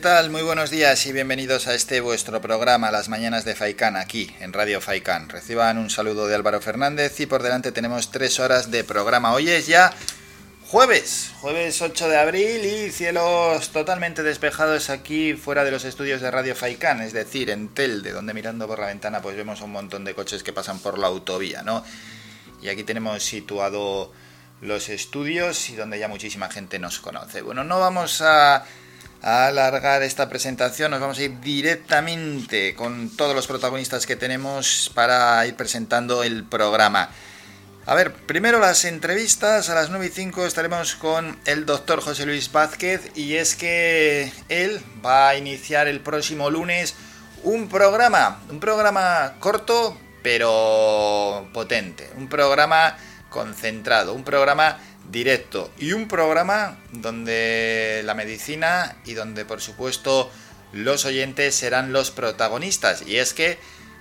tal? Muy buenos días y bienvenidos a este vuestro programa Las Mañanas de Faicán aquí en Radio Faicán. Reciban un saludo de Álvaro Fernández y por delante tenemos tres horas de programa. Hoy es ya jueves, jueves 8 de abril y cielos totalmente despejados aquí fuera de los estudios de Radio Faicán, es decir, en Telde, donde mirando por la ventana pues vemos un montón de coches que pasan por la autovía, ¿no? Y aquí tenemos situado los estudios y donde ya muchísima gente nos conoce. Bueno, no vamos a a alargar esta presentación, nos vamos a ir directamente con todos los protagonistas que tenemos para ir presentando el programa. A ver, primero las entrevistas, a las 9 y 5 estaremos con el doctor José Luis Vázquez y es que él va a iniciar el próximo lunes un programa, un programa corto pero potente, un programa concentrado, un programa directo y un programa donde la medicina y donde por supuesto los oyentes serán los protagonistas. Y es que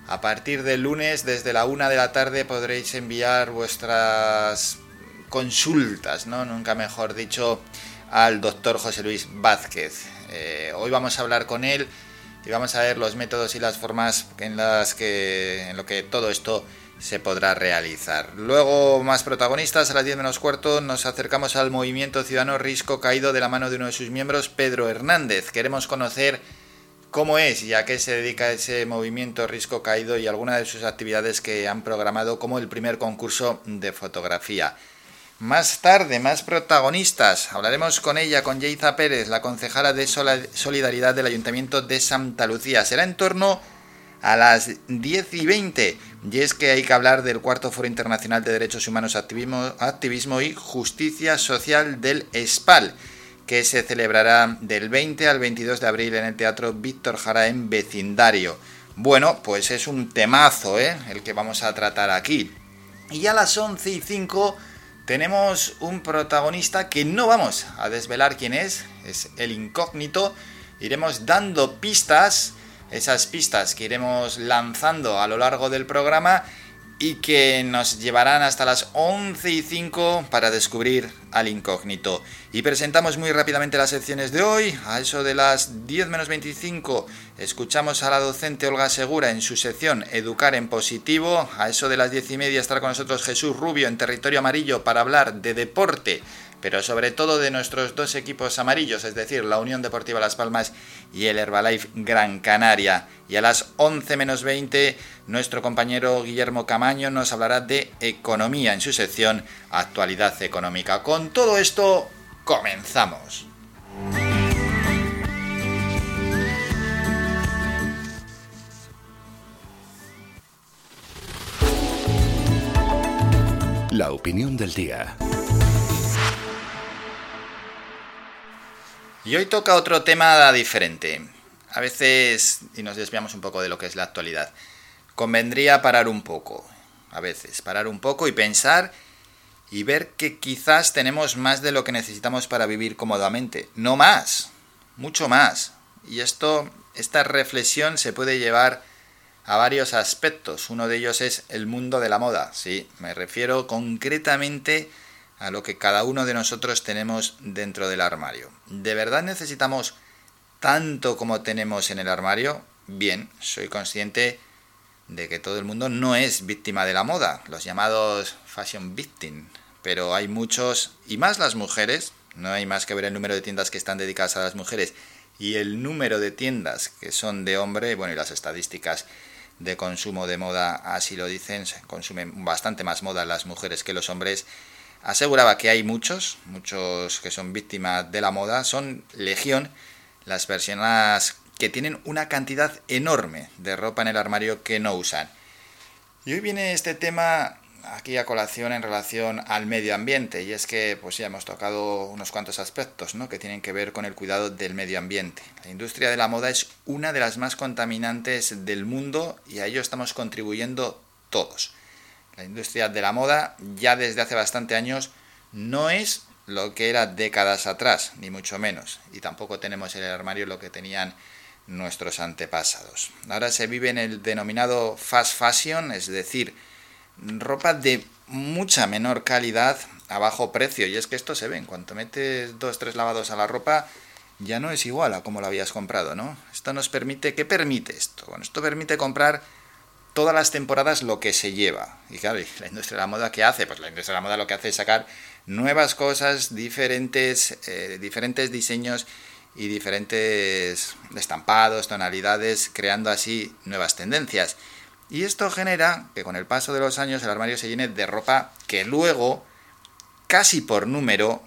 a partir del lunes desde la una de la tarde podréis enviar vuestras consultas, ¿no? Nunca mejor dicho, al doctor José Luis Vázquez. Eh, hoy vamos a hablar con él y vamos a ver los métodos y las formas en las que en lo que todo esto se podrá realizar. Luego, más protagonistas, a las 10 menos cuarto nos acercamos al movimiento ciudadano Risco Caído de la mano de uno de sus miembros, Pedro Hernández. Queremos conocer cómo es y a qué se dedica ese movimiento Risco Caído y algunas de sus actividades que han programado como el primer concurso de fotografía. Más tarde, más protagonistas. Hablaremos con ella, con Yeiza Pérez, la concejala de Solidaridad del Ayuntamiento de Santa Lucía. Será en torno a las 10 y 20. Y es que hay que hablar del cuarto Foro Internacional de Derechos Humanos, Activismo, Activismo y Justicia Social del ESPAL, que se celebrará del 20 al 22 de abril en el Teatro Víctor Jara en vecindario. Bueno, pues es un temazo ¿eh? el que vamos a tratar aquí. Y a las 11 y 5 tenemos un protagonista que no vamos a desvelar quién es, es el incógnito. Iremos dando pistas esas pistas que iremos lanzando a lo largo del programa y que nos llevarán hasta las 11 y 5 para descubrir al incógnito. Y presentamos muy rápidamente las secciones de hoy. A eso de las 10 menos 25 escuchamos a la docente Olga Segura en su sección Educar en Positivo. A eso de las 10 y media estará con nosotros Jesús Rubio en Territorio Amarillo para hablar de deporte pero sobre todo de nuestros dos equipos amarillos, es decir, la Unión Deportiva Las Palmas y el Herbalife Gran Canaria. Y a las 11 menos 20, nuestro compañero Guillermo Camaño nos hablará de economía en su sección Actualidad Económica. Con todo esto, comenzamos. La opinión del día. Y hoy toca otro tema diferente. A veces, y nos desviamos un poco de lo que es la actualidad, convendría parar un poco. A veces, parar un poco y pensar y ver que quizás tenemos más de lo que necesitamos para vivir cómodamente. No más, mucho más. Y esto, esta reflexión se puede llevar a varios aspectos. Uno de ellos es el mundo de la moda. Sí, me refiero concretamente a lo que cada uno de nosotros tenemos dentro del armario. ¿De verdad necesitamos tanto como tenemos en el armario? Bien, soy consciente de que todo el mundo no es víctima de la moda, los llamados fashion victim, pero hay muchos, y más las mujeres, no hay más que ver el número de tiendas que están dedicadas a las mujeres y el número de tiendas que son de hombre, bueno, y las estadísticas de consumo de moda así lo dicen, consumen bastante más moda las mujeres que los hombres, Aseguraba que hay muchos, muchos que son víctimas de la moda, son legión las personas que tienen una cantidad enorme de ropa en el armario que no usan. Y hoy viene este tema aquí a colación en relación al medio ambiente y es que pues ya hemos tocado unos cuantos aspectos ¿no? que tienen que ver con el cuidado del medio ambiente. La industria de la moda es una de las más contaminantes del mundo y a ello estamos contribuyendo todos. La industria de la moda ya desde hace bastante años no es lo que era décadas atrás, ni mucho menos. Y tampoco tenemos en el armario lo que tenían nuestros antepasados. Ahora se vive en el denominado fast fashion, es decir, ropa de mucha menor calidad a bajo precio. Y es que esto se ve, en cuanto metes dos, tres lavados a la ropa, ya no es igual a como lo habías comprado, ¿no? Esto nos permite, ¿qué permite esto? Bueno, esto permite comprar todas las temporadas lo que se lleva. Y claro, la industria de la moda, ¿qué hace? Pues la industria de la moda lo que hace es sacar nuevas cosas, diferentes, eh, diferentes diseños y diferentes estampados, tonalidades, creando así nuevas tendencias. Y esto genera que con el paso de los años el armario se llene de ropa que luego, casi por número,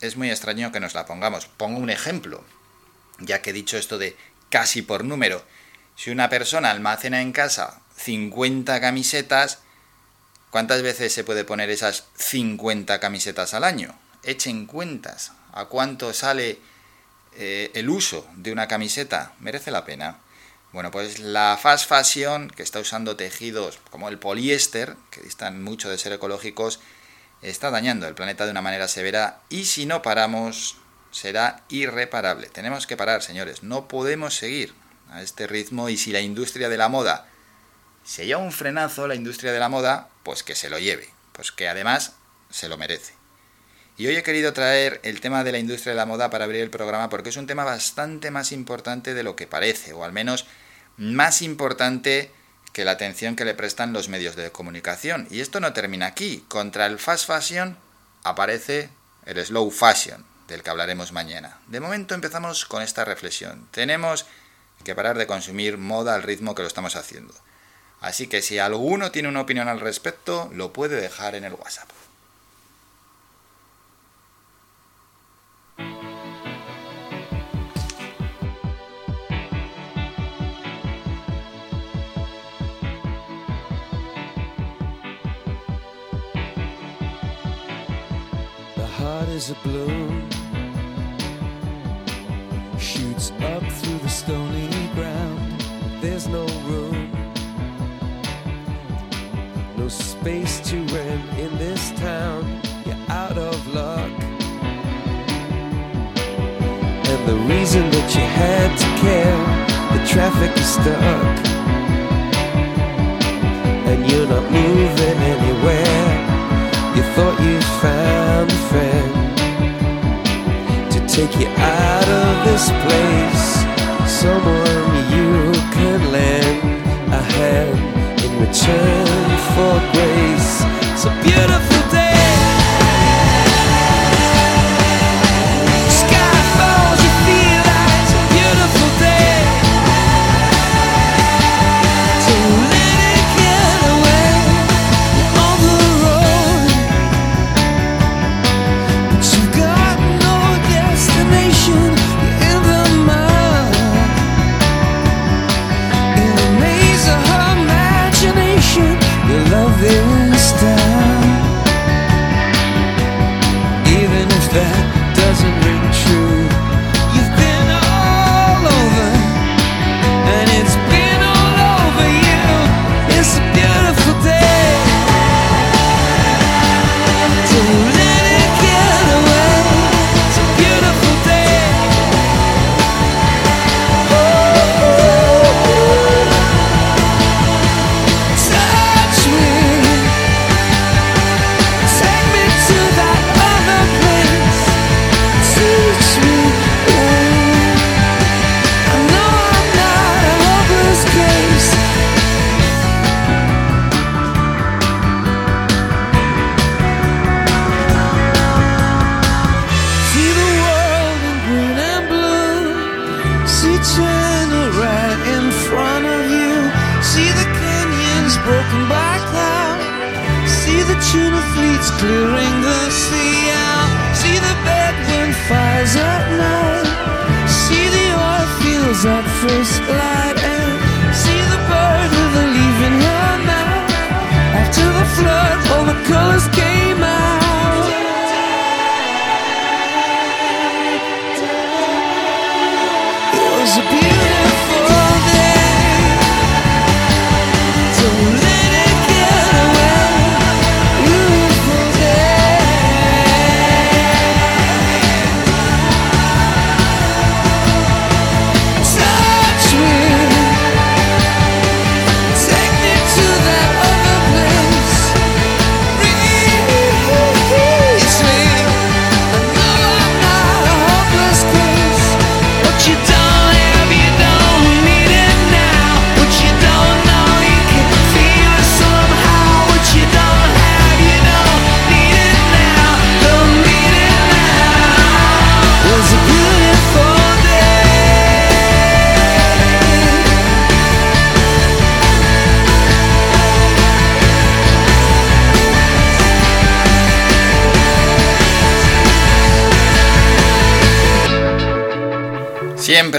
es muy extraño que nos la pongamos. Pongo un ejemplo, ya que he dicho esto de casi por número. Si una persona almacena en casa 50 camisetas, ¿cuántas veces se puede poner esas 50 camisetas al año? Echen cuentas. ¿A cuánto sale eh, el uso de una camiseta? ¿Merece la pena? Bueno, pues la fast fashion, que está usando tejidos como el poliéster, que distan mucho de ser ecológicos, está dañando el planeta de una manera severa y si no paramos será irreparable. Tenemos que parar, señores. No podemos seguir a este ritmo y si la industria de la moda se lleva un frenazo, la industria de la moda, pues que se lo lleve, pues que además se lo merece. Y hoy he querido traer el tema de la industria de la moda para abrir el programa porque es un tema bastante más importante de lo que parece, o al menos más importante que la atención que le prestan los medios de comunicación. Y esto no termina aquí. Contra el fast fashion aparece el slow fashion, del que hablaremos mañana. De momento empezamos con esta reflexión. Tenemos que parar de consumir moda al ritmo que lo estamos haciendo. Así que si alguno tiene una opinión al respecto, lo puede dejar en el WhatsApp. Is a shoots up through the stony the reason that you had to care, the traffic is stuck. And you're not moving anywhere. You thought you found a friend to take you out of this place. Someone you can lend a hand in return for grace. It's a beautiful day.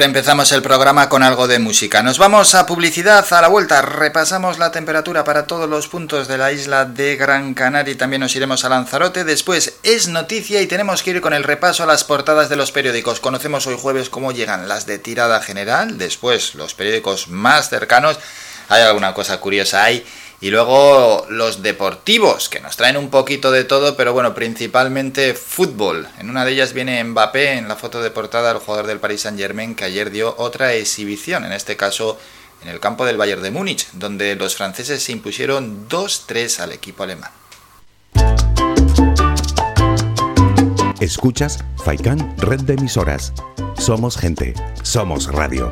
Empezamos el programa con algo de música. Nos vamos a publicidad a la vuelta. Repasamos la temperatura para todos los puntos de la isla de Gran Canaria y también nos iremos a Lanzarote. Después es noticia y tenemos que ir con el repaso a las portadas de los periódicos. Conocemos hoy jueves cómo llegan las de tirada general, después los periódicos más cercanos. Hay alguna cosa curiosa ahí y luego los deportivos, que nos traen un poquito de todo, pero bueno, principalmente fútbol. En una de ellas viene Mbappé en la foto de portada, el jugador del Paris Saint Germain, que ayer dio otra exhibición, en este caso en el campo del Bayern de Múnich, donde los franceses se impusieron 2-3 al equipo alemán. Escuchas Faikan Red de Emisoras. Somos gente, somos radio.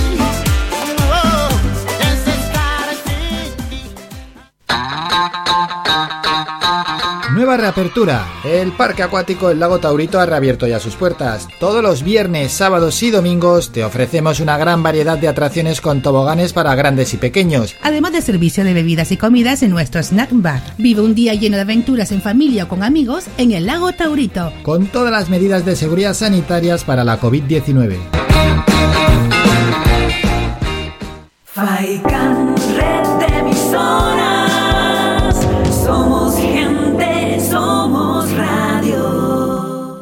Nueva reapertura. El Parque Acuático El Lago Taurito ha reabierto ya sus puertas. Todos los viernes, sábados y domingos te ofrecemos una gran variedad de atracciones con toboganes para grandes y pequeños. Además de servicio de bebidas y comidas en nuestro snack bar. Vive un día lleno de aventuras en familia o con amigos en el Lago Taurito. Con todas las medidas de seguridad sanitarias para la COVID-19. Faikan, red de emisoras. Somos gente, somos radio.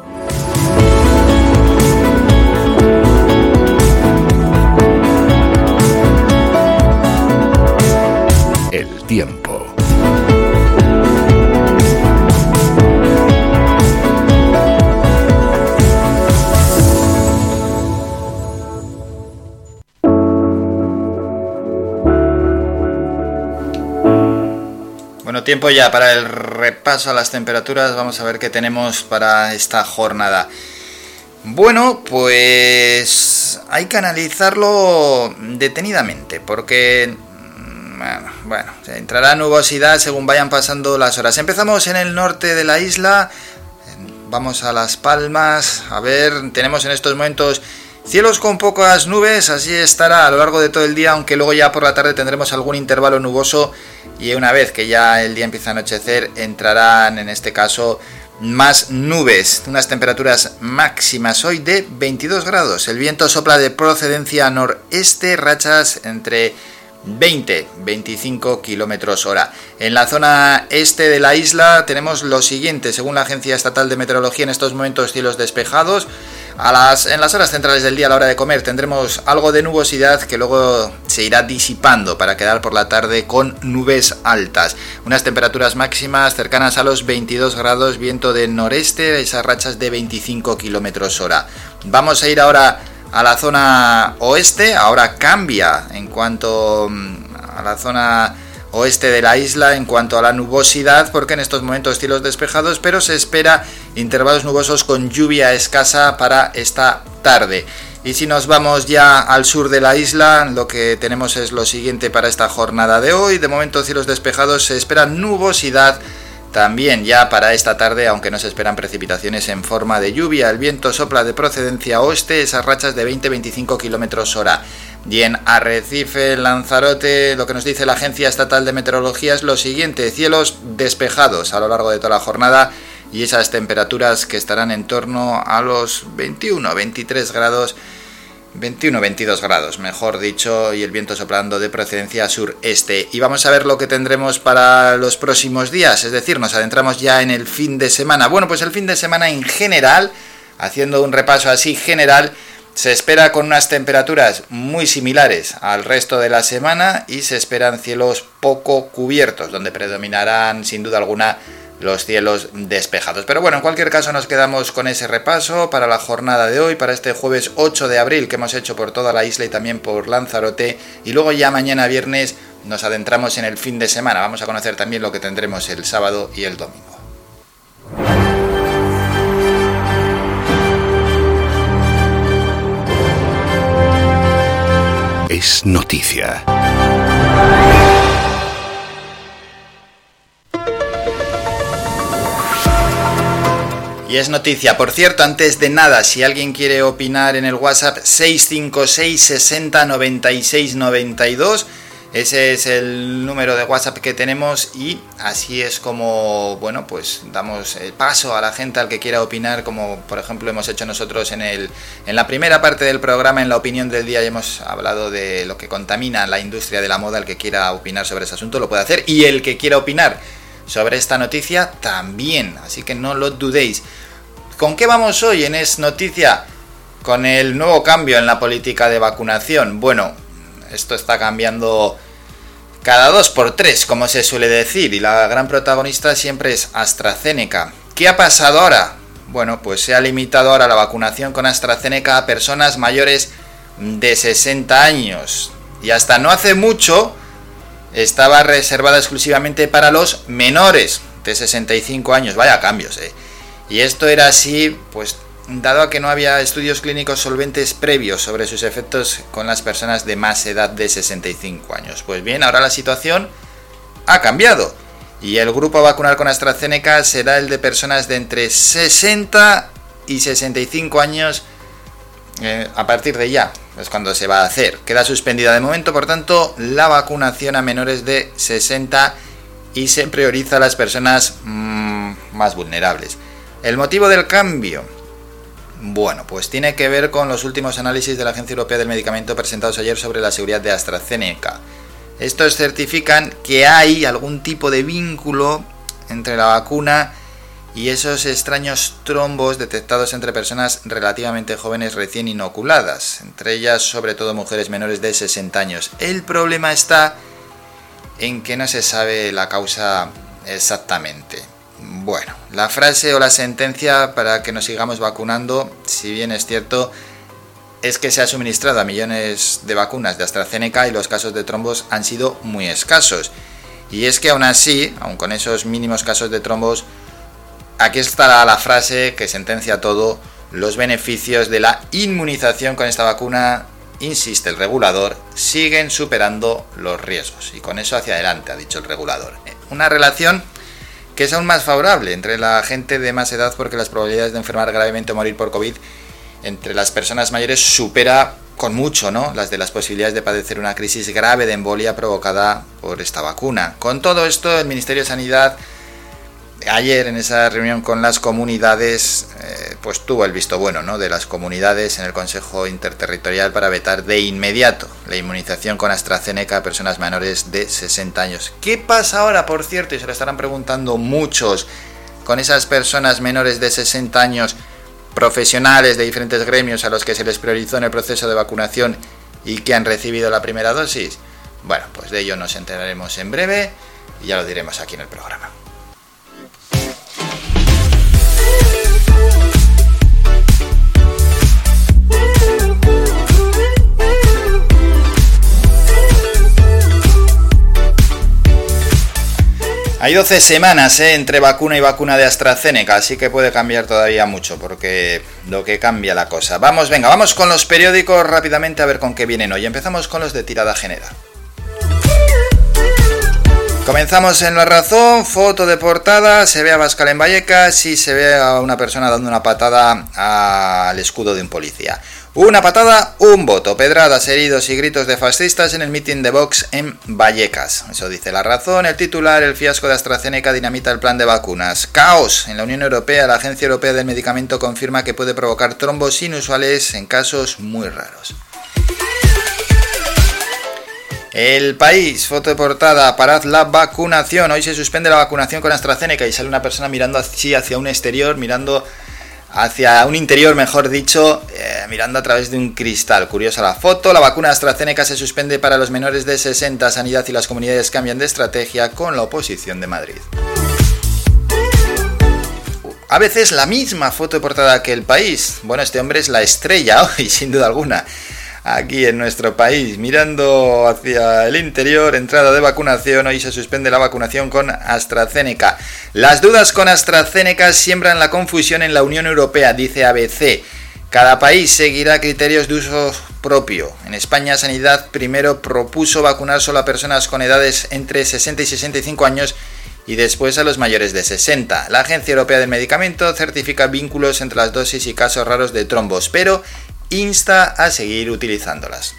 El tiempo. Tiempo ya para el repaso a las temperaturas. Vamos a ver qué tenemos para esta jornada. Bueno, pues hay que analizarlo detenidamente, porque mm, bueno, bueno, entrará nubosidad según vayan pasando las horas. Empezamos en el norte de la isla, vamos a Las Palmas, a ver, tenemos en estos momentos cielos con pocas nubes, así estará a lo largo de todo el día, aunque luego ya por la tarde tendremos algún intervalo nuboso y una vez que ya el día empieza a anochecer entrarán en este caso más nubes, unas temperaturas máximas hoy de 22 grados. El viento sopla de procedencia noreste, rachas entre 20, 25 kilómetros hora. En la zona este de la isla tenemos lo siguiente, según la Agencia Estatal de Meteorología, en estos momentos cielos despejados. Las, en las horas centrales del día, a la hora de comer, tendremos algo de nubosidad que luego se irá disipando para quedar por la tarde con nubes altas. Unas temperaturas máximas cercanas a los 22 grados, viento del noreste, esas rachas de 25 kilómetros hora. Vamos a ir ahora a la zona oeste, ahora cambia en cuanto mm, a la zona oeste de la isla en cuanto a la nubosidad, porque en estos momentos cielos despejados, pero se espera intervalos nubosos con lluvia escasa para esta tarde. Y si nos vamos ya al sur de la isla, lo que tenemos es lo siguiente para esta jornada de hoy. De momento cielos despejados, se espera nubosidad también ya para esta tarde, aunque no se esperan precipitaciones en forma de lluvia, el viento sopla de procedencia oeste, esas rachas de 20-25 km hora. Y en Arrecife, Lanzarote, lo que nos dice la Agencia Estatal de Meteorología es lo siguiente, cielos despejados a lo largo de toda la jornada y esas temperaturas que estarán en torno a los 21-23 grados 21-22 grados, mejor dicho, y el viento soplando de procedencia sureste. Y vamos a ver lo que tendremos para los próximos días, es decir, nos adentramos ya en el fin de semana. Bueno, pues el fin de semana en general, haciendo un repaso así general, se espera con unas temperaturas muy similares al resto de la semana y se esperan cielos poco cubiertos, donde predominarán sin duda alguna los cielos despejados. Pero bueno, en cualquier caso nos quedamos con ese repaso para la jornada de hoy, para este jueves 8 de abril que hemos hecho por toda la isla y también por Lanzarote. Y luego ya mañana viernes nos adentramos en el fin de semana. Vamos a conocer también lo que tendremos el sábado y el domingo. Es noticia. Y es noticia, por cierto, antes de nada, si alguien quiere opinar en el WhatsApp 656 60 96 92, ese es el número de WhatsApp que tenemos y así es como, bueno, pues damos el paso a la gente al que quiera opinar, como por ejemplo hemos hecho nosotros en, el, en la primera parte del programa, en la opinión del día, y hemos hablado de lo que contamina la industria de la moda, el que quiera opinar sobre ese asunto lo puede hacer y el que quiera opinar sobre esta noticia también, así que no lo dudéis. ¿Con qué vamos hoy en Es Noticia? Con el nuevo cambio en la política de vacunación. Bueno, esto está cambiando cada dos por tres, como se suele decir, y la gran protagonista siempre es AstraZeneca. ¿Qué ha pasado ahora? Bueno, pues se ha limitado ahora la vacunación con AstraZeneca a personas mayores de 60 años. Y hasta no hace mucho estaba reservada exclusivamente para los menores de 65 años. Vaya cambios, eh. Y esto era así, pues dado a que no había estudios clínicos solventes previos sobre sus efectos con las personas de más edad de 65 años. Pues bien, ahora la situación ha cambiado. Y el grupo a vacunar con AstraZeneca será el de personas de entre 60 y 65 años eh, a partir de ya, es cuando se va a hacer. Queda suspendida de momento, por tanto, la vacunación a menores de 60 y se prioriza a las personas mmm, más vulnerables. El motivo del cambio, bueno, pues tiene que ver con los últimos análisis de la Agencia Europea del Medicamento presentados ayer sobre la seguridad de AstraZeneca. Estos certifican que hay algún tipo de vínculo entre la vacuna y esos extraños trombos detectados entre personas relativamente jóvenes recién inoculadas, entre ellas sobre todo mujeres menores de 60 años. El problema está en que no se sabe la causa exactamente. Bueno, la frase o la sentencia para que nos sigamos vacunando, si bien es cierto, es que se ha suministrado a millones de vacunas de AstraZeneca y los casos de trombos han sido muy escasos. Y es que aún así, aun con esos mínimos casos de trombos, aquí estará la frase que sentencia todo, los beneficios de la inmunización con esta vacuna, insiste el regulador, siguen superando los riesgos. Y con eso hacia adelante, ha dicho el regulador. Una relación que es aún más favorable entre la gente de más edad porque las probabilidades de enfermar gravemente o morir por COVID entre las personas mayores supera con mucho, ¿no? Las de las posibilidades de padecer una crisis grave de embolia provocada por esta vacuna. Con todo esto, el Ministerio de Sanidad ayer en esa reunión con las comunidades, eh, pues tuvo el visto bueno ¿no? de las comunidades en el Consejo Interterritorial para vetar de inmediato la inmunización con AstraZeneca a personas menores de 60 años. ¿Qué pasa ahora, por cierto? Y se lo estarán preguntando muchos con esas personas menores de 60 años, profesionales de diferentes gremios a los que se les priorizó en el proceso de vacunación y que han recibido la primera dosis. Bueno, pues de ello nos enteraremos en breve y ya lo diremos aquí en el programa. Hay 12 semanas ¿eh? entre vacuna y vacuna de AstraZeneca, así que puede cambiar todavía mucho, porque lo que cambia la cosa. Vamos, venga, vamos con los periódicos rápidamente a ver con qué vienen hoy. Empezamos con los de tirada general. Comenzamos en La Razón, foto de portada, se ve a Bascal en Vallecas y se ve a una persona dando una patada al escudo de un policía. Una patada, un voto, pedradas, heridos y gritos de fascistas en el mitin de Vox en Vallecas. Eso dice La Razón, el titular, el fiasco de AstraZeneca dinamita el plan de vacunas. Caos. En la Unión Europea, la Agencia Europea del Medicamento confirma que puede provocar trombos inusuales en casos muy raros. El país, foto de portada, parad la vacunación. Hoy se suspende la vacunación con AstraZeneca y sale una persona mirando así hacia un exterior, mirando hacia un interior, mejor dicho, eh, mirando a través de un cristal. Curiosa la foto. La vacuna AstraZeneca se suspende para los menores de 60. Sanidad y las comunidades cambian de estrategia con la oposición de Madrid. A veces la misma foto de portada que el país. Bueno, este hombre es la estrella hoy, sin duda alguna. Aquí en nuestro país. Mirando hacia el interior, entrada de vacunación, hoy se suspende la vacunación con AstraZeneca. Las dudas con AstraZeneca siembran la confusión en la Unión Europea, dice ABC. Cada país seguirá criterios de uso propio. En España, Sanidad primero propuso vacunar solo a personas con edades entre 60 y 65 años y después a los mayores de 60. La Agencia Europea del Medicamento certifica vínculos entre las dosis y casos raros de trombos, pero insta a seguir utilizándolas.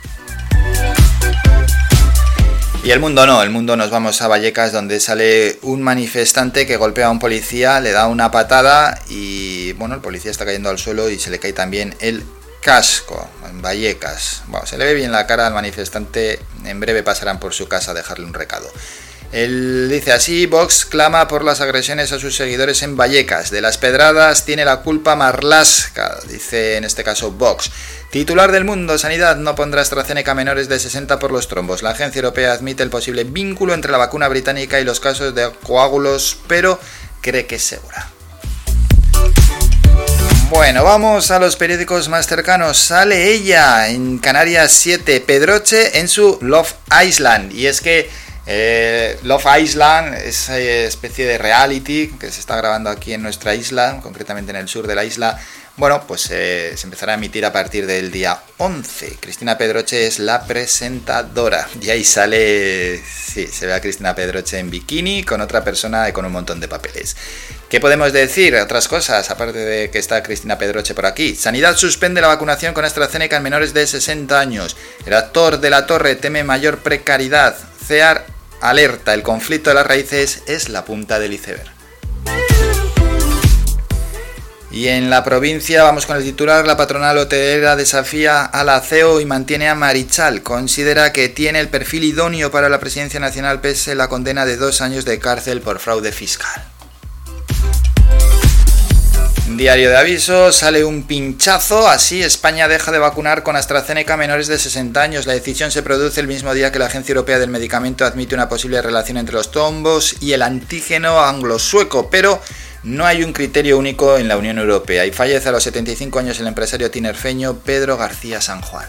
Y el mundo no, el mundo nos vamos a Vallecas donde sale un manifestante que golpea a un policía, le da una patada y bueno, el policía está cayendo al suelo y se le cae también el casco en Vallecas. Bueno, se le ve bien la cara al manifestante, en breve pasarán por su casa a dejarle un recado. Él dice así, Vox clama por las agresiones a sus seguidores en Vallecas. De las pedradas tiene la culpa Marlasca, dice en este caso Vox. Titular del mundo, Sanidad no pondrá AstraZeneca menores de 60 por los trombos. La agencia europea admite el posible vínculo entre la vacuna británica y los casos de coágulos, pero cree que es segura. Bueno, vamos a los periódicos más cercanos. Sale ella en Canarias 7, Pedroche en su Love Island. Y es que eh, Love Island es una especie de reality que se está grabando aquí en nuestra isla, concretamente en el sur de la isla. Bueno, pues eh, se empezará a emitir a partir del día 11. Cristina Pedroche es la presentadora. Y ahí sale, sí, se ve a Cristina Pedroche en bikini con otra persona y con un montón de papeles. ¿Qué podemos decir? Otras cosas, aparte de que está Cristina Pedroche por aquí. Sanidad suspende la vacunación con AstraZeneca en menores de 60 años. El actor de la torre teme mayor precariedad. CEAR alerta, el conflicto de las raíces es la punta del iceberg. Y en la provincia vamos con el titular, la patronal hotelera desafía a la CEO y mantiene a Marichal. Considera que tiene el perfil idóneo para la presidencia nacional pese la condena de dos años de cárcel por fraude fiscal. Diario de aviso, sale un pinchazo, así España deja de vacunar con AstraZeneca menores de 60 años. La decisión se produce el mismo día que la Agencia Europea del Medicamento admite una posible relación entre los tombos y el antígeno anglo-sueco, pero no hay un criterio único en la Unión Europea y fallece a los 75 años el empresario tinerfeño Pedro García San Juan.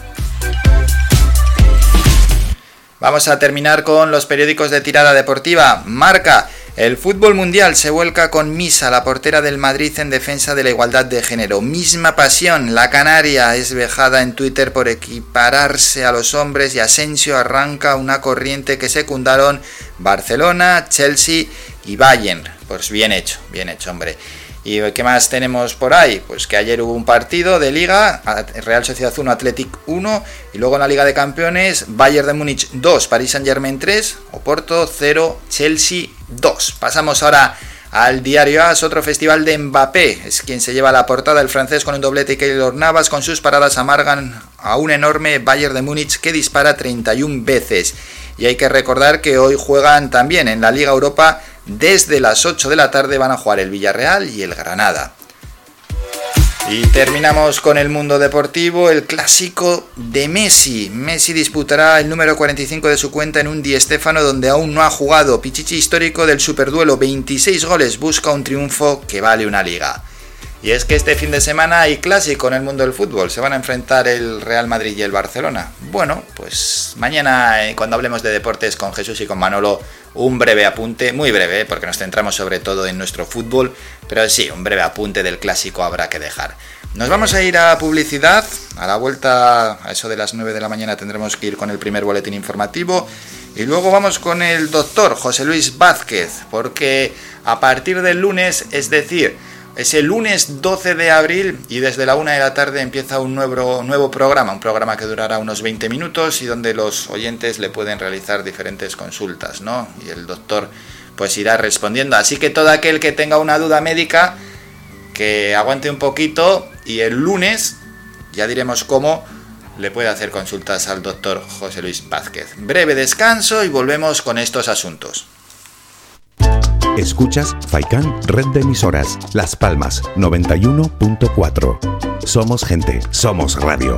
Vamos a terminar con los periódicos de tirada deportiva. Marca. El fútbol mundial se vuelca con Misa, la portera del Madrid en defensa de la igualdad de género. Misma pasión, la Canaria es vejada en Twitter por equipararse a los hombres y Asensio arranca una corriente que secundaron Barcelona, Chelsea y Bayern. Pues bien hecho, bien hecho, hombre. ¿Y qué más tenemos por ahí? Pues que ayer hubo un partido de liga, Real Sociedad 1, Athletic 1, y luego en la Liga de Campeones, Bayern de Múnich 2, Paris Saint Germain 3, Oporto 0, Chelsea 2. Pasamos ahora al diario AS, otro festival de Mbappé. Es quien se lleva la portada, el francés con un doblete y Keylor Navas con sus paradas amargan a un enorme Bayern de Múnich que dispara 31 veces. Y hay que recordar que hoy juegan también en la Liga Europa desde las 8 de la tarde van a jugar el Villarreal y el Granada. Y terminamos con el mundo deportivo, el clásico de Messi. Messi disputará el número 45 de su cuenta en un Di Stéfano donde aún no ha jugado. Pichichi histórico del superduelo, 26 goles, busca un triunfo que vale una liga. Y es que este fin de semana hay clásico en el mundo del fútbol. Se van a enfrentar el Real Madrid y el Barcelona. Bueno, pues mañana eh, cuando hablemos de deportes con Jesús y con Manolo, un breve apunte, muy breve, eh, porque nos centramos sobre todo en nuestro fútbol, pero sí, un breve apunte del clásico habrá que dejar. Nos vamos a ir a publicidad. A la vuelta, a eso de las 9 de la mañana, tendremos que ir con el primer boletín informativo. Y luego vamos con el doctor José Luis Vázquez, porque a partir del lunes, es decir, es el lunes 12 de abril y desde la una de la tarde empieza un nuevo, nuevo programa, un programa que durará unos 20 minutos y donde los oyentes le pueden realizar diferentes consultas, ¿no? Y el doctor pues irá respondiendo. Así que todo aquel que tenga una duda médica, que aguante un poquito y el lunes, ya diremos cómo, le puede hacer consultas al doctor José Luis Vázquez. Breve descanso y volvemos con estos asuntos. Escuchas Faikan Red de Emisoras, Las Palmas 91.4. Somos gente, somos radio.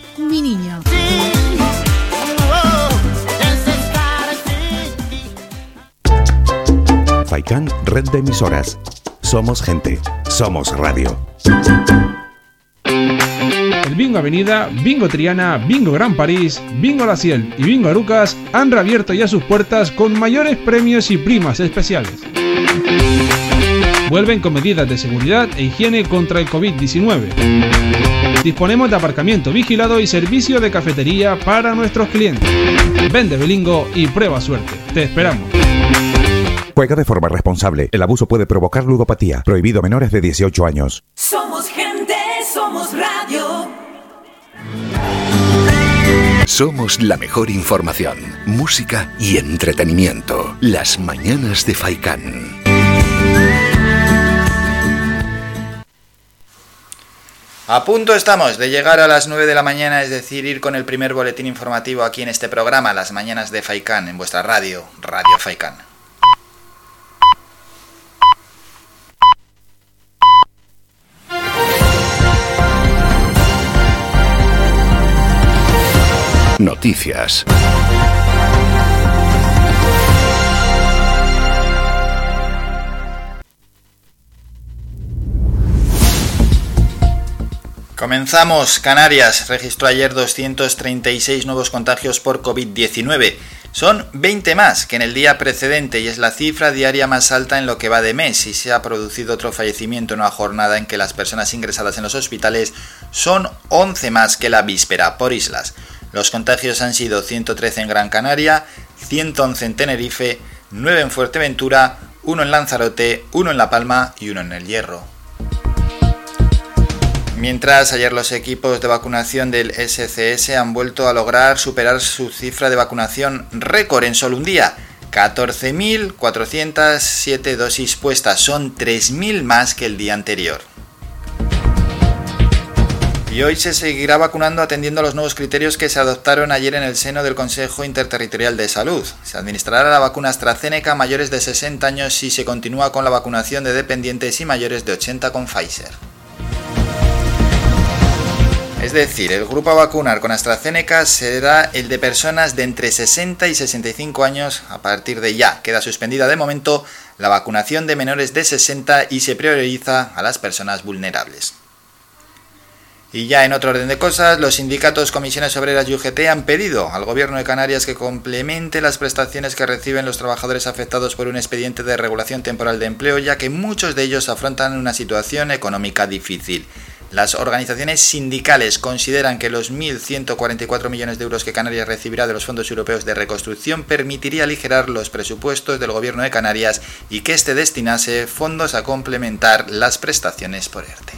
Mi Niño. Faikan, red de emisoras. Somos gente, somos radio. El Bingo Avenida, Bingo Triana, Bingo Gran París, Bingo La Ciel y Bingo Arucas han reabierto ya sus puertas con mayores premios y primas especiales. Vuelven con medidas de seguridad e higiene contra el COVID-19. Disponemos de aparcamiento vigilado y servicio de cafetería para nuestros clientes. Vende Belingo y prueba suerte. Te esperamos. Juega de forma responsable. El abuso puede provocar ludopatía. Prohibido a menores de 18 años. Somos gente, somos radio. Somos la mejor información, música y entretenimiento. Las mañanas de Faikán. A punto estamos de llegar a las 9 de la mañana, es decir, ir con el primer boletín informativo aquí en este programa, Las Mañanas de Faikán, en vuestra radio, Radio Faikán. Noticias. Comenzamos. Canarias registró ayer 236 nuevos contagios por COVID-19. Son 20 más que en el día precedente y es la cifra diaria más alta en lo que va de mes y se ha producido otro fallecimiento en una jornada en que las personas ingresadas en los hospitales son 11 más que la víspera por islas. Los contagios han sido 113 en Gran Canaria, 111 en Tenerife, 9 en Fuerteventura, 1 en Lanzarote, 1 en La Palma y 1 en El Hierro. Mientras ayer los equipos de vacunación del SCS han vuelto a lograr superar su cifra de vacunación récord en solo un día. 14.407 dosis puestas, son 3.000 más que el día anterior. Y hoy se seguirá vacunando atendiendo a los nuevos criterios que se adoptaron ayer en el seno del Consejo Interterritorial de Salud. Se administrará la vacuna AstraZeneca a mayores de 60 años si se continúa con la vacunación de dependientes y mayores de 80 con Pfizer. Es decir, el grupo a vacunar con AstraZeneca será el de personas de entre 60 y 65 años a partir de ya. Queda suspendida de momento la vacunación de menores de 60 y se prioriza a las personas vulnerables. Y ya en otro orden de cosas, los sindicatos, comisiones obreras y UGT han pedido al gobierno de Canarias que complemente las prestaciones que reciben los trabajadores afectados por un expediente de regulación temporal de empleo, ya que muchos de ellos afrontan una situación económica difícil. Las organizaciones sindicales consideran que los 1.144 millones de euros que Canarias recibirá de los fondos europeos de reconstrucción permitiría aligerar los presupuestos del gobierno de Canarias y que éste destinase fondos a complementar las prestaciones por ERTE.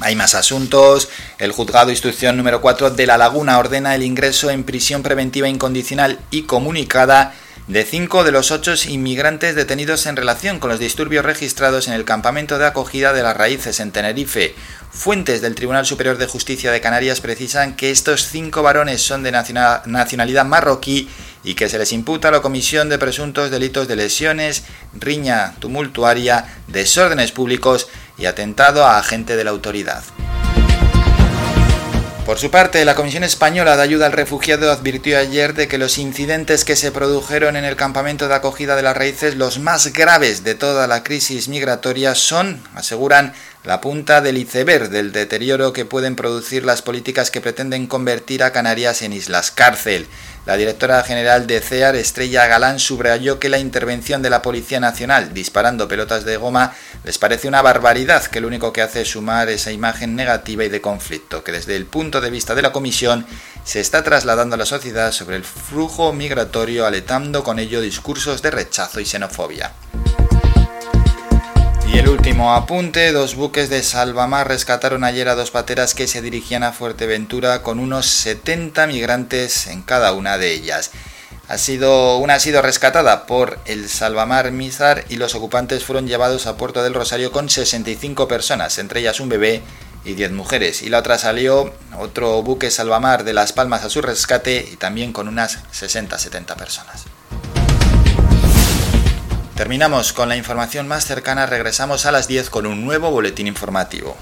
Hay más asuntos. El juzgado instrucción número 4 de La Laguna ordena el ingreso en prisión preventiva incondicional y comunicada de cinco de los ocho inmigrantes detenidos en relación con los disturbios registrados en el campamento de acogida de las raíces en Tenerife. Fuentes del Tribunal Superior de Justicia de Canarias precisan que estos cinco varones son de nacionalidad marroquí y que se les imputa la comisión de presuntos delitos de lesiones, riña tumultuaria, desórdenes públicos y atentado a agente de la autoridad. Por su parte, la Comisión Española de Ayuda al Refugiado advirtió ayer de que los incidentes que se produjeron en el campamento de acogida de las raíces, los más graves de toda la crisis migratoria, son, aseguran, la punta del iceberg del deterioro que pueden producir las políticas que pretenden convertir a Canarias en islas cárcel. La directora general de CEAR, Estrella Galán, subrayó que la intervención de la Policía Nacional disparando pelotas de goma les parece una barbaridad que lo único que hace es sumar esa imagen negativa y de conflicto que desde el punto de vista de la Comisión se está trasladando a la sociedad sobre el flujo migratorio aletando con ello discursos de rechazo y xenofobia. Y el último apunte, dos buques de salvamar rescataron ayer a dos pateras que se dirigían a Fuerteventura con unos 70 migrantes en cada una de ellas. Ha sido, una ha sido rescatada por el Salvamar Mizar y los ocupantes fueron llevados a Puerto del Rosario con 65 personas, entre ellas un bebé y 10 mujeres. Y la otra salió otro buque Salvamar de Las Palmas a su rescate y también con unas 60-70 personas. Terminamos con la información más cercana, regresamos a las 10 con un nuevo boletín informativo.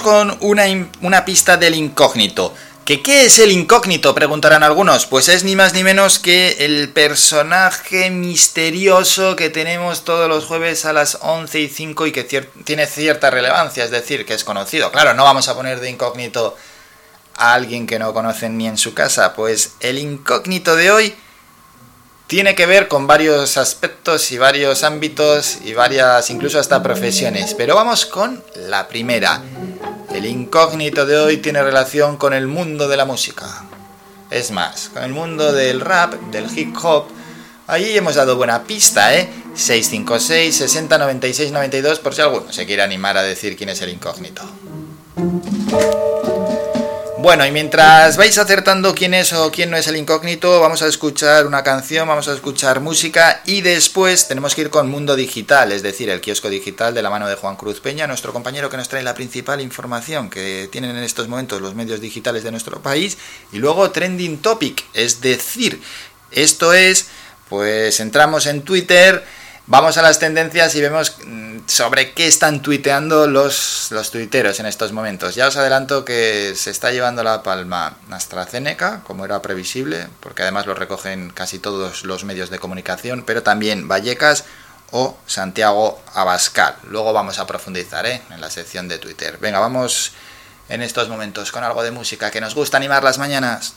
Con una, una pista del incógnito. ¿Que ¿Qué es el incógnito? Preguntarán algunos. Pues es ni más ni menos que el personaje misterioso que tenemos todos los jueves a las 11 y 5 y que tiene cierta relevancia, es decir, que es conocido. Claro, no vamos a poner de incógnito a alguien que no conocen ni en su casa. Pues el incógnito de hoy tiene que ver con varios aspectos y varios ámbitos y varias, incluso hasta profesiones. Pero vamos con la primera. El incógnito de hoy tiene relación con el mundo de la música. Es más, con el mundo del rap, del hip hop. Allí hemos dado buena pista, ¿eh? 656 60 96 92 por si alguno se quiere animar a decir quién es el incógnito. Bueno, y mientras vais acertando quién es o quién no es el incógnito, vamos a escuchar una canción, vamos a escuchar música y después tenemos que ir con Mundo Digital, es decir, el kiosco digital de la mano de Juan Cruz Peña, nuestro compañero que nos trae la principal información que tienen en estos momentos los medios digitales de nuestro país, y luego Trending Topic, es decir, esto es, pues entramos en Twitter, Vamos a las tendencias y vemos mm, sobre qué están tuiteando los, los tuiteros en estos momentos. Ya os adelanto que se está llevando la palma AstraZeneca, como era previsible, porque además lo recogen casi todos los medios de comunicación, pero también Vallecas o Santiago Abascal. Luego vamos a profundizar ¿eh? en la sección de Twitter. Venga, vamos en estos momentos con algo de música que nos gusta animar las mañanas.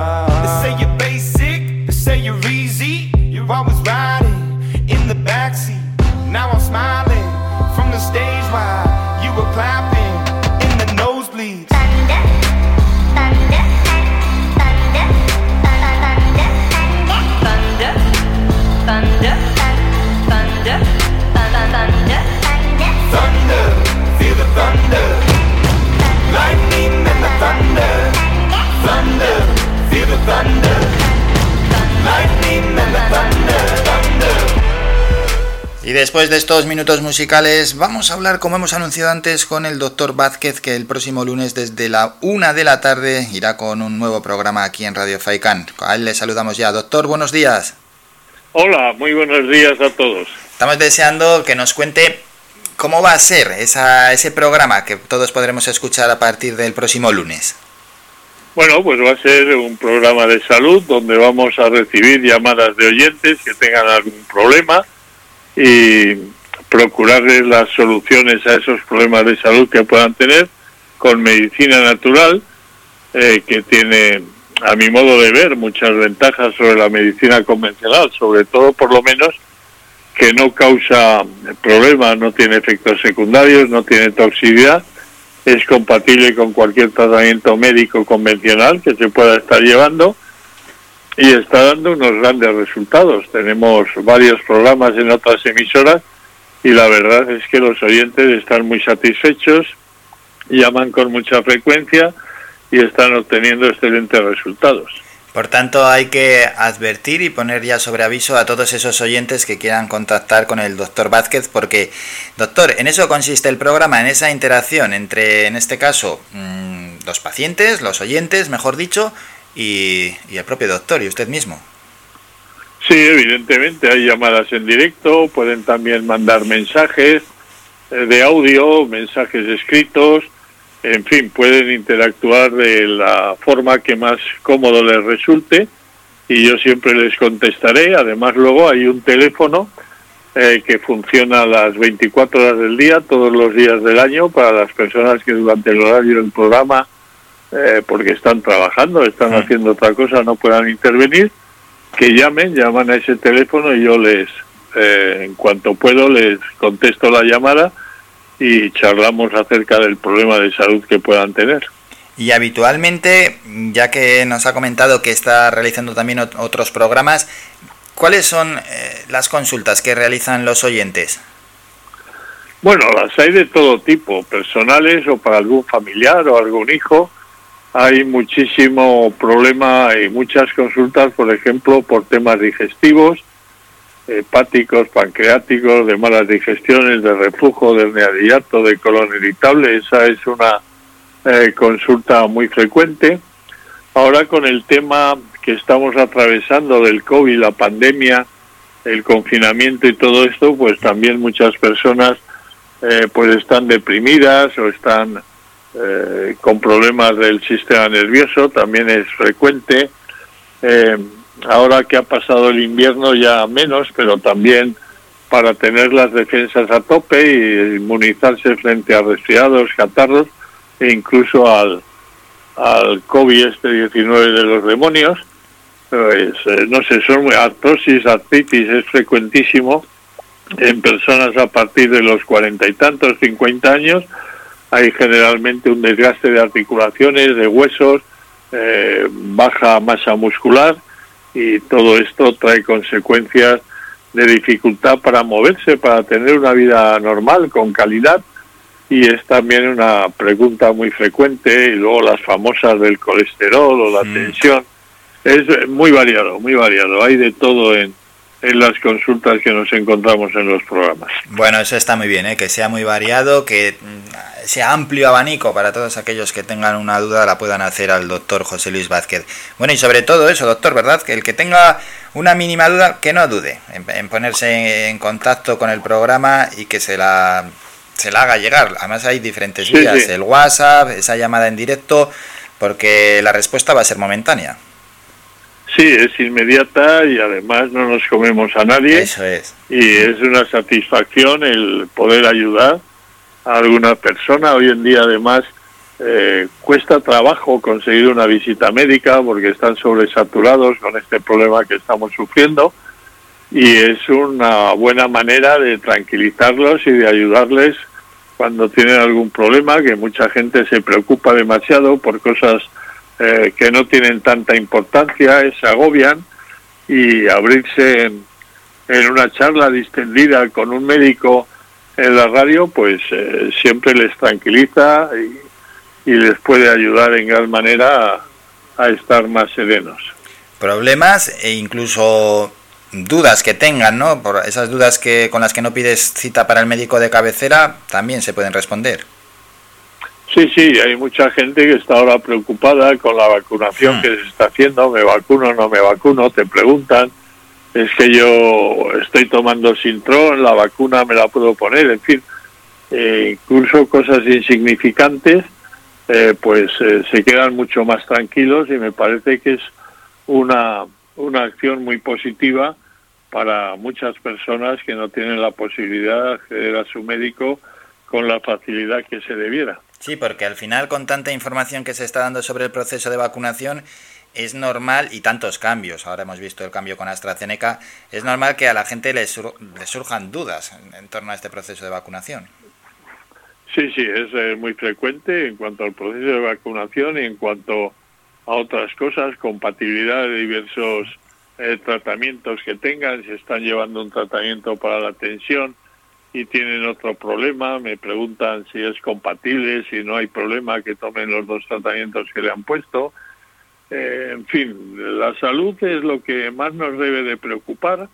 Y después de estos minutos musicales, vamos a hablar, como hemos anunciado antes, con el doctor Vázquez, que el próximo lunes desde la una de la tarde irá con un nuevo programa aquí en Radio Faikan. A él le saludamos ya. Doctor, buenos días. Hola, muy buenos días a todos. Estamos deseando que nos cuente cómo va a ser esa, ese programa que todos podremos escuchar a partir del próximo lunes. Bueno, pues va a ser un programa de salud donde vamos a recibir llamadas de oyentes que tengan algún problema y procurarles las soluciones a esos problemas de salud que puedan tener con medicina natural, eh, que tiene, a mi modo de ver, muchas ventajas sobre la medicina convencional, sobre todo por lo menos que no causa problemas, no tiene efectos secundarios, no tiene toxicidad, es compatible con cualquier tratamiento médico convencional que se pueda estar llevando y está dando unos grandes resultados. Tenemos varios programas en otras emisoras y la verdad es que los oyentes están muy satisfechos, llaman con mucha frecuencia y están obteniendo excelentes resultados. Por tanto, hay que advertir y poner ya sobre aviso a todos esos oyentes que quieran contactar con el doctor Vázquez, porque, doctor, en eso consiste el programa, en esa interacción entre, en este caso, mm, los pacientes, los oyentes, mejor dicho, y, y el propio doctor y usted mismo. Sí, evidentemente hay llamadas en directo, pueden también mandar mensajes eh, de audio, mensajes escritos, en fin, pueden interactuar de la forma que más cómodo les resulte y yo siempre les contestaré. Además, luego hay un teléfono eh, que funciona a las 24 horas del día, todos los días del año, para las personas que durante el horario del programa, eh, porque están trabajando, están haciendo otra cosa, no puedan intervenir, que llamen, llaman a ese teléfono y yo les, eh, en cuanto puedo, les contesto la llamada y charlamos acerca del problema de salud que puedan tener. Y habitualmente, ya que nos ha comentado que está realizando también otros programas, ¿cuáles son eh, las consultas que realizan los oyentes? Bueno, las hay de todo tipo, personales o para algún familiar o algún hijo. Hay muchísimo problema y muchas consultas, por ejemplo, por temas digestivos, hepáticos, pancreáticos, de malas digestiones, de reflujo, de hernia de colon irritable. Esa es una eh, consulta muy frecuente. Ahora con el tema que estamos atravesando del COVID, la pandemia, el confinamiento y todo esto, pues también muchas personas eh, pues están deprimidas o están eh, con problemas del sistema nervioso, también es frecuente. Eh, ahora que ha pasado el invierno ya menos, pero también para tener las defensas a tope y inmunizarse frente a resfriados, catarros e incluso al, al COVID este 19 de los demonios. Pues, eh, no sé, son muy, artrosis, artritis es frecuentísimo en personas a partir de los cuarenta y tantos, cincuenta años. Hay generalmente un desgaste de articulaciones, de huesos, eh, baja masa muscular y todo esto trae consecuencias de dificultad para moverse, para tener una vida normal, con calidad, y es también una pregunta muy frecuente, y luego las famosas del colesterol o la tensión, es muy variado, muy variado, hay de todo en, en las consultas que nos encontramos en los programas. Bueno, eso está muy bien, ¿eh? que sea muy variado, que mm, sea amplio abanico para todos aquellos que tengan una duda la puedan hacer al doctor José Luis Vázquez. Bueno, y sobre todo eso, doctor, ¿verdad? Que el que tenga una mínima duda, que no dude en, ponerse en contacto con el programa y que se la, se la haga llegar. Además hay diferentes vías, el WhatsApp, esa llamada en directo, porque la respuesta va a ser momentánea. Sí, es inmediata y además no nos comemos a nadie. Eso es. Y es una satisfacción el poder ayudar a alguna persona. Hoy en día además eh, cuesta trabajo conseguir una visita médica porque están sobresaturados con este problema que estamos sufriendo y es una buena manera de tranquilizarlos y de ayudarles cuando tienen algún problema, que mucha gente se preocupa demasiado por cosas eh, que no tienen tanta importancia, se agobian y abrirse en, una charla distendida con un médico en la radio, pues eh, siempre les tranquiliza y, y, les puede ayudar en gran manera a, a estar más serenos. Problemas e incluso dudas que tengan, ¿no? Por esas dudas que con las que no pides cita para el médico de cabecera, también se pueden responder. Sí, sí, hay mucha gente que está ahora preocupada con la vacunación Hmm. que se está haciendo, me vacuno, no me vacuno, te preguntan, es que yo estoy tomando Sintrón, la vacuna me la puedo poner, en fin, eh, incluso cosas insignificantes, eh, pues eh, se quedan mucho más tranquilos y me parece que es una, una acción muy positiva para muchas personas que no tienen la posibilidad de acceder a su médico con la facilidad que se debiera. Sí, porque al final con tanta información que se está dando sobre el proceso de vacunación es normal y tantos cambios, ahora hemos visto el cambio con AstraZeneca, es normal que a la gente le, surjan dudas en, torno a este proceso de vacunación. Sí, sí, es eh, muy frecuente en cuanto al proceso de vacunación y en cuanto a otras cosas, compatibilidad de diversos eh, tratamientos que tengan, si están llevando un tratamiento para la tensión y tienen otro problema, me preguntan si es compatible, si no hay problema que tomen los dos tratamientos que le han puesto eh, en fin, la salud es lo que más nos debe de preocupar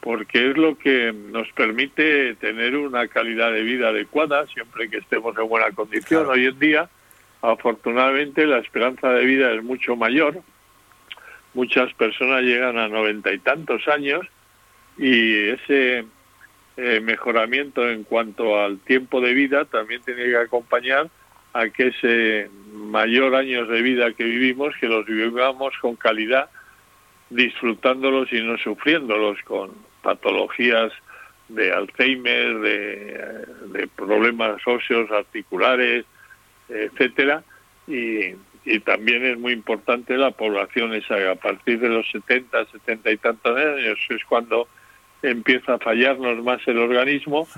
porque es lo que nos permite tener una calidad de vida adecuada siempre que estemos en buena condición. Hoy en día, afortunadamente, la esperanza de vida es mucho mayor. Muchas personas llegan a noventa y tantos años y ese eh, mejoramiento en cuanto al tiempo de vida también tiene que acompañar a que ese mayor años de vida que vivimos, que los vivamos con calidad, disfrutándolos y no sufriéndolos con patologías de Alzheimer, de, problemas óseos, articulares, etcétera, y, y, también es muy importante la población esa, a partir de los 70, 70 y tantos años es cuando empieza a fallarnos más el organismo,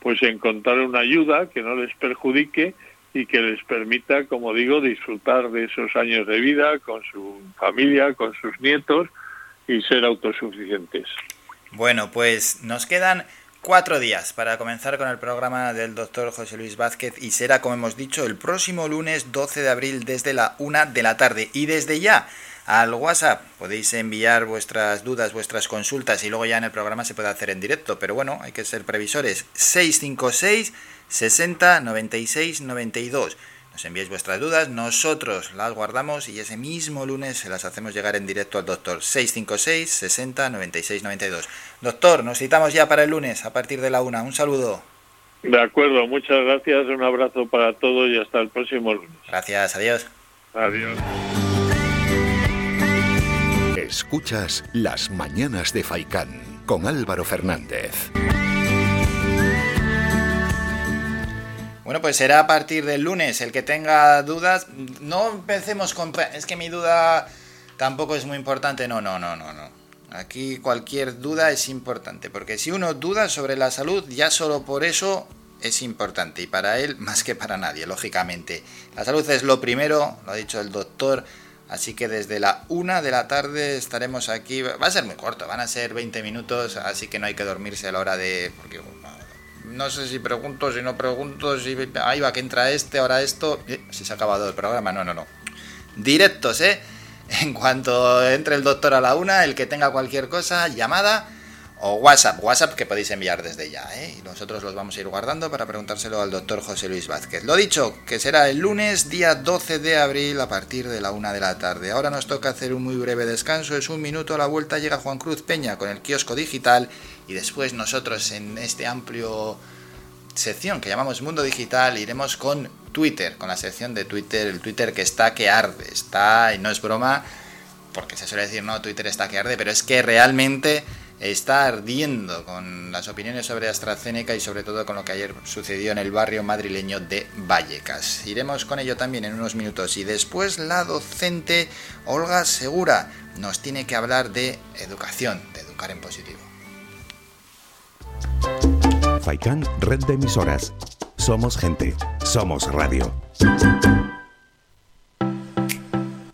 pues encontrar una ayuda que no les perjudique y que les permita, como digo, disfrutar de esos años de vida con su familia, con sus nietos y ser autosuficientes. Bueno, pues nos quedan cuatro días para comenzar con el programa del doctor José Luis Vázquez y será, como hemos dicho, el próximo lunes 12 de abril desde la una de la tarde. Y desde ya al WhatsApp podéis enviar vuestras dudas, vuestras consultas y luego ya en el programa se puede hacer en directo, pero bueno, hay que ser previsores. 656 60 96 92. Nos enviáis vuestras dudas, nosotros las guardamos y ese mismo lunes se las hacemos llegar en directo al doctor. 656 60 96 92. Doctor, nos citamos ya para el lunes a partir de la una. Un saludo. De acuerdo, muchas gracias, un abrazo para todos y hasta el próximo lunes. Gracias, adiós. Adiós. Escuchas Las Mañanas de Faicán con Álvaro Fernández. Bueno, pues será a partir del lunes. El que tenga dudas, no empecemos con... Es que mi duda tampoco es muy importante. No, no, no, no, no. Aquí cualquier duda es importante, porque si uno duda sobre la salud, ya solo por eso es importante, y para él más que para nadie, lógicamente. La salud es lo primero, lo ha dicho el doctor, así que desde la una de la tarde estaremos aquí. Va a ser muy corto, van a ser 20 minutos, así que no hay que dormirse a la hora de... Porque no sé si pregunto, si no pregunto, si ahí va que entra este, ahora esto. Eh, si se ha acabado el programa, no, no, no. Directos, ¿eh? En cuanto entre el doctor a la una, el que tenga cualquier cosa, llamada o WhatsApp, WhatsApp que podéis enviar desde ya, ¿eh? Y nosotros los vamos a ir guardando para preguntárselo al doctor José Luis Vázquez. Lo dicho, que será el lunes, día 12 de abril, a partir de la una de la tarde. Ahora nos toca hacer un muy breve descanso, es un minuto a la vuelta, llega Juan Cruz Peña con el kiosco digital y después nosotros en este amplio sección que llamamos Mundo Digital iremos con Twitter, con la sección de Twitter, el Twitter que está que arde, está, y no es broma, porque se suele decir, no, Twitter está que arde, pero es que realmente está ardiendo con las opiniones sobre AstraZeneca y sobre todo con lo que ayer sucedió en el barrio madrileño de Vallecas. Iremos con ello también en unos minutos y después la docente Olga Segura nos tiene que hablar de educación, de educar en positivo. Faikan, red de emisoras. Somos gente, somos radio.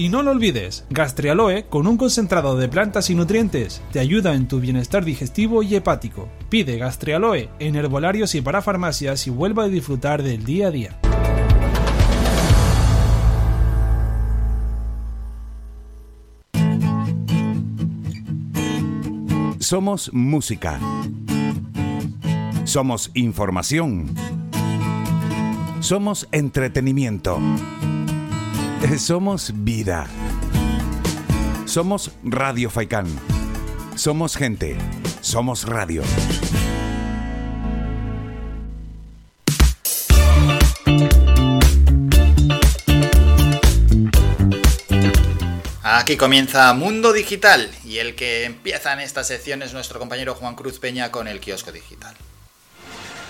Y no lo olvides, Gastrialoe, con un concentrado de plantas y nutrientes, te ayuda en tu bienestar digestivo y hepático. Pide Gastrialoe en herbolarios y para farmacias y vuelva a disfrutar del día a día. Somos música. Somos información. Somos entretenimiento. Somos vida. Somos Radio Faikán. Somos gente. Somos radio. Aquí comienza Mundo Digital y el que empieza en esta sección es nuestro compañero Juan Cruz Peña con el kiosco digital.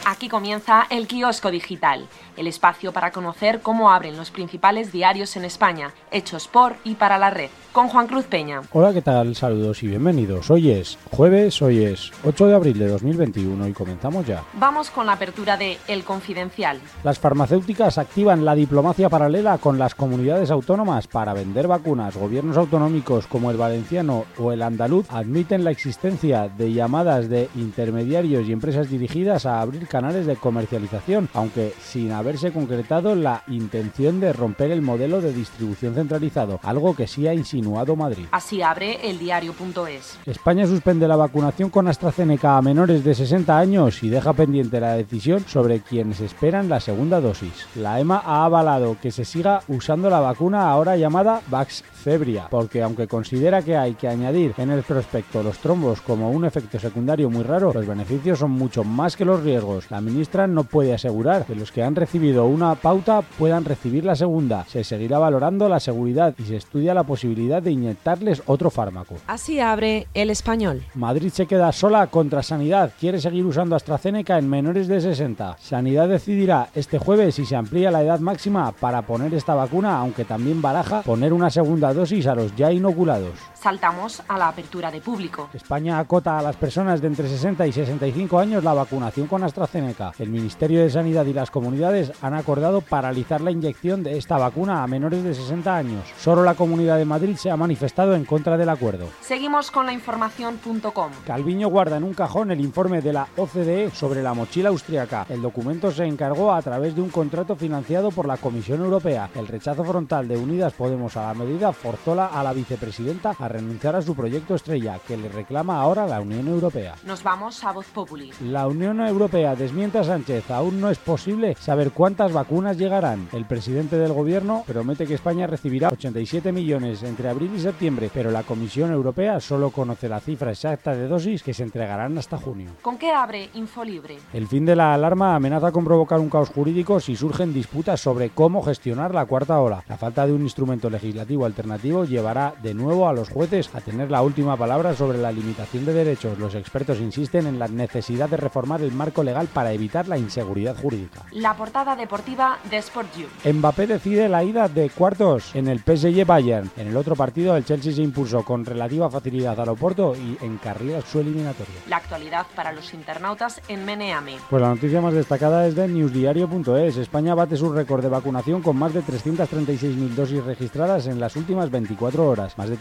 Aquí comienza el kiosco digital, el espacio para conocer cómo abren los principales diarios en España, hechos por y para la red, con Juan Cruz Peña. Hola, ¿qué tal? Saludos y bienvenidos. Hoy es jueves, hoy es 8 de abril de 2021 y comenzamos ya. Vamos con la apertura de El Confidencial. Las farmacéuticas activan la diplomacia paralela con las comunidades autónomas para vender vacunas. Gobiernos autonómicos como el valenciano o el andaluz admiten la existencia de llamadas de intermediarios y empresas dirigidas a abrir canales de comercialización, aunque sin haberse concretado la intención de romper el modelo de distribución centralizado, algo que sí ha insinuado Madrid. Así abre el diario.es. España suspende la vacunación con AstraZeneca a menores de 60 años y deja pendiente la decisión sobre quienes esperan la segunda dosis. La EMA ha avalado que se siga usando la vacuna ahora llamada Vaxzevria, porque aunque considera que hay que añadir en el prospecto los trombos como un efecto secundario muy raro, los beneficios son mucho más que los riesgos. La ministra no puede asegurar que los que han recibido una pauta puedan recibir la segunda. Se seguirá valorando la seguridad y se estudia la posibilidad de inyectarles otro fármaco. Así abre el español. Madrid se queda sola contra Sanidad. Quiere seguir usando AstraZeneca en menores de 60. Sanidad decidirá este jueves si se amplía la edad máxima para poner esta vacuna, aunque también baraja poner una segunda dosis a los ya inoculados. Saltamos a la apertura de público. España acota a las personas de entre 60 y 65 años la vacunación con AstraZeneca. El Ministerio de Sanidad y las comunidades han acordado paralizar la inyección de esta vacuna a menores de 60 años. Solo la Comunidad de Madrid se ha manifestado en contra del acuerdo. Seguimos con la información.com. Calviño guarda en un cajón el informe de la OCDE sobre la mochila austriaca. El documento se encargó a través de un contrato financiado por la Comisión Europea. El rechazo frontal de Unidas Podemos a la medida forzó a la vicepresidenta a renunciar a su proyecto estrella, que le reclama ahora la Unión Europea. Nos vamos a Voz Populi. La Unión Europea desmiente a Sánchez. Aún no es posible saber cuántas vacunas llegarán. El presidente del gobierno promete que España recibirá 87 millones entre abril y septiembre, pero la Comisión Europea solo conoce la cifra exacta de dosis que se entregarán hasta junio. ¿Con qué abre Infolibre? El fin de la alarma amenaza con provocar un caos jurídico si surgen disputas sobre cómo gestionar la cuarta ola. La falta de un instrumento legislativo alternativo llevará de nuevo a los jueces a tener la última palabra sobre la limitación de derechos. Los expertos insisten en la necesidad de reformar el marco legal para evitar la inseguridad jurídica. La portada deportiva de Sport You. Mbappé decide la ida de cuartos en el PSG Bayern. En el otro partido el Chelsea se impuso con relativa facilidad al Oporto y encarrila su eliminatoria. La actualidad para los internautas en Meneame. Pues la noticia más destacada es de newsdiario.es. España bate su récord de vacunación con más de 336.000 dosis registradas en las últimas 24 horas. Más de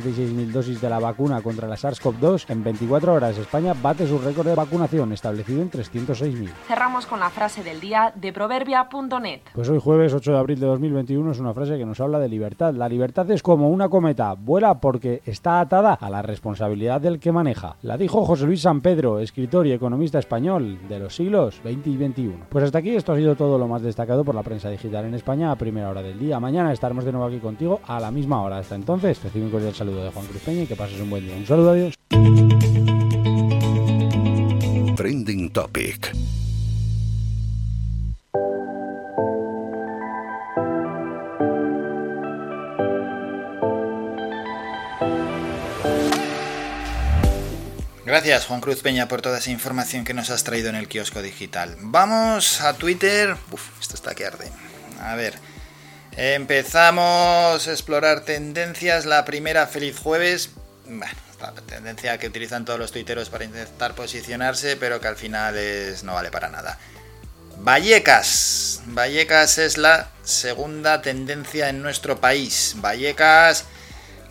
336.000 dosis de la vacuna contra la SARS-CoV-2 en 24 horas. España bate su récord de vacunación establecido en 306.000. Cerramos con la frase del día de proverbia.net. Pues hoy jueves 8 de abril de 2021 es una frase que nos habla de libertad. La libertad es como una cometa, vuela porque está atada a la responsabilidad del que maneja. La dijo José Luis San Pedro, escritor y economista español de los siglos XX y XXI. Pues hasta aquí esto ha sido todo lo más destacado por la prensa digital en España a primera hora del día. Mañana estaremos de nuevo aquí contigo a la misma hora. Hasta entonces, recibe un cordial saludo saludo de Juan Cruz Peña y que pases un buen día. Un saludo, adiós. Trending Topic. Gracias Juan Cruz Peña por toda esa información que nos has traído en el kiosco digital. Vamos a Twitter. Uf, esto está que arde. A ver. Empezamos a explorar tendencias. La primera, feliz jueves. Bueno, la tendencia que utilizan todos los tuiteros para intentar posicionarse, pero que al final es, no vale para nada. Vallecas. Vallecas es la segunda tendencia en nuestro país. Vallecas,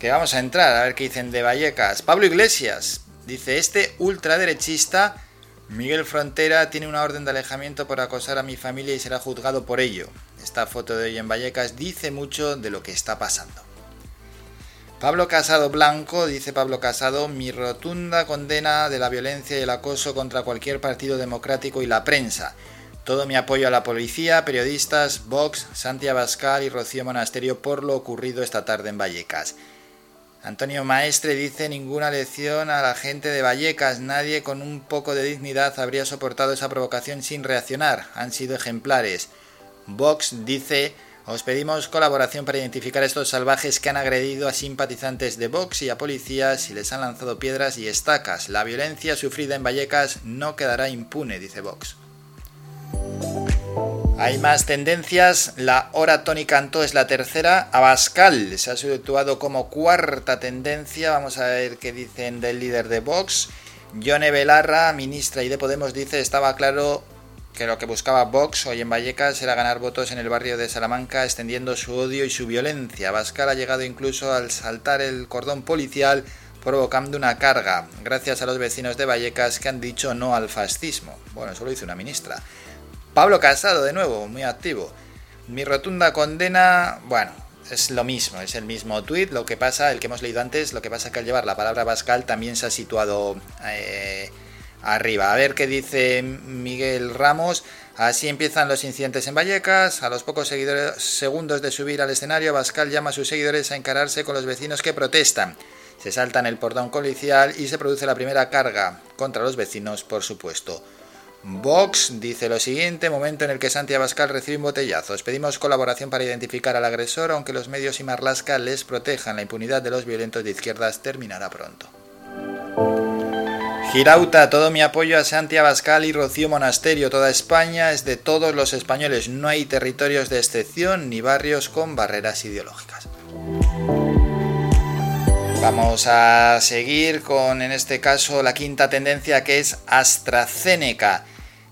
que vamos a entrar a ver qué dicen de Vallecas. Pablo Iglesias dice, este ultraderechista, Miguel Frontera, tiene una orden de alejamiento por acosar a mi familia y será juzgado por ello. Esta foto de hoy en Vallecas dice mucho de lo que está pasando. Pablo Casado Blanco, dice Pablo Casado, mi rotunda condena de la violencia y el acoso contra cualquier partido democrático y la prensa. Todo mi apoyo a la policía, periodistas, Vox, Santiago Abascal y Rocío Monasterio por lo ocurrido esta tarde en Vallecas. Antonio Maestre dice ninguna lección a la gente de Vallecas, nadie con un poco de dignidad habría soportado esa provocación sin reaccionar, han sido ejemplares. Vox dice os pedimos colaboración para identificar a estos salvajes que han agredido a simpatizantes de Vox y a policías y les han lanzado piedras y estacas. La violencia sufrida en Vallecas no quedará impune, dice Vox. Hay más tendencias. La hora Tony Cantó es la tercera. Abascal se ha situado como cuarta tendencia. Vamos a ver qué dicen del líder de Vox. Yone Belarra, ministra y de Podemos, dice estaba claro que lo que buscaba Vox hoy en Vallecas era ganar votos en el barrio de Salamanca, extendiendo su odio y su violencia. Bascal ha llegado incluso al saltar el cordón policial, provocando una carga, gracias a los vecinos de Vallecas que han dicho no al fascismo. Bueno, eso lo hizo una ministra. Pablo Casado, de nuevo, muy activo. Mi rotunda condena, bueno, es lo mismo, es el mismo tuit, lo que pasa, el que hemos leído antes, lo que pasa que al llevar la palabra Bascal también se ha situado... Eh, arriba. A ver qué dice Miguel Ramos. Así empiezan los incidentes en Vallecas. A los pocos segundos de subir al escenario, Bascal llama a sus seguidores a encararse con los vecinos que protestan. Se saltan el portón policial y se produce la primera carga contra los vecinos, por supuesto. Vox dice lo siguiente, momento en el que Santiago Bascal recibe un botellazo. Pedimos colaboración para identificar al agresor, aunque los medios y Marlasca les protejan. La impunidad de los violentos de izquierdas terminará pronto. Girauta, todo mi apoyo a Santi Abascal y Rocío Monasterio. Toda España es de todos los españoles. No hay territorios de excepción ni barrios con barreras ideológicas. Vamos a seguir con, en este caso, la quinta tendencia que es AstraZeneca.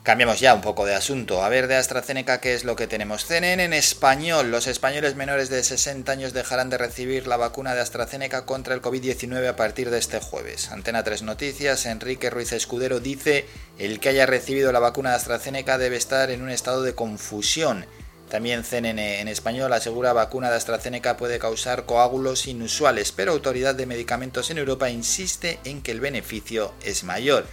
Cambiamos ya un poco de asunto. A ver de AstraZeneca qué es lo que tenemos. CNN en español. Los españoles menores de 60 años dejarán de recibir la vacuna de AstraZeneca contra el COVID-19 a partir de este jueves. Antena 3 Noticias. Enrique Ruiz Escudero dice, el que haya recibido la vacuna de AstraZeneca debe estar en un estado de confusión. También CNN en español asegura vacuna de AstraZeneca puede causar coágulos inusuales, pero Autoridad de Medicamentos en Europa insiste en que el beneficio es mayor.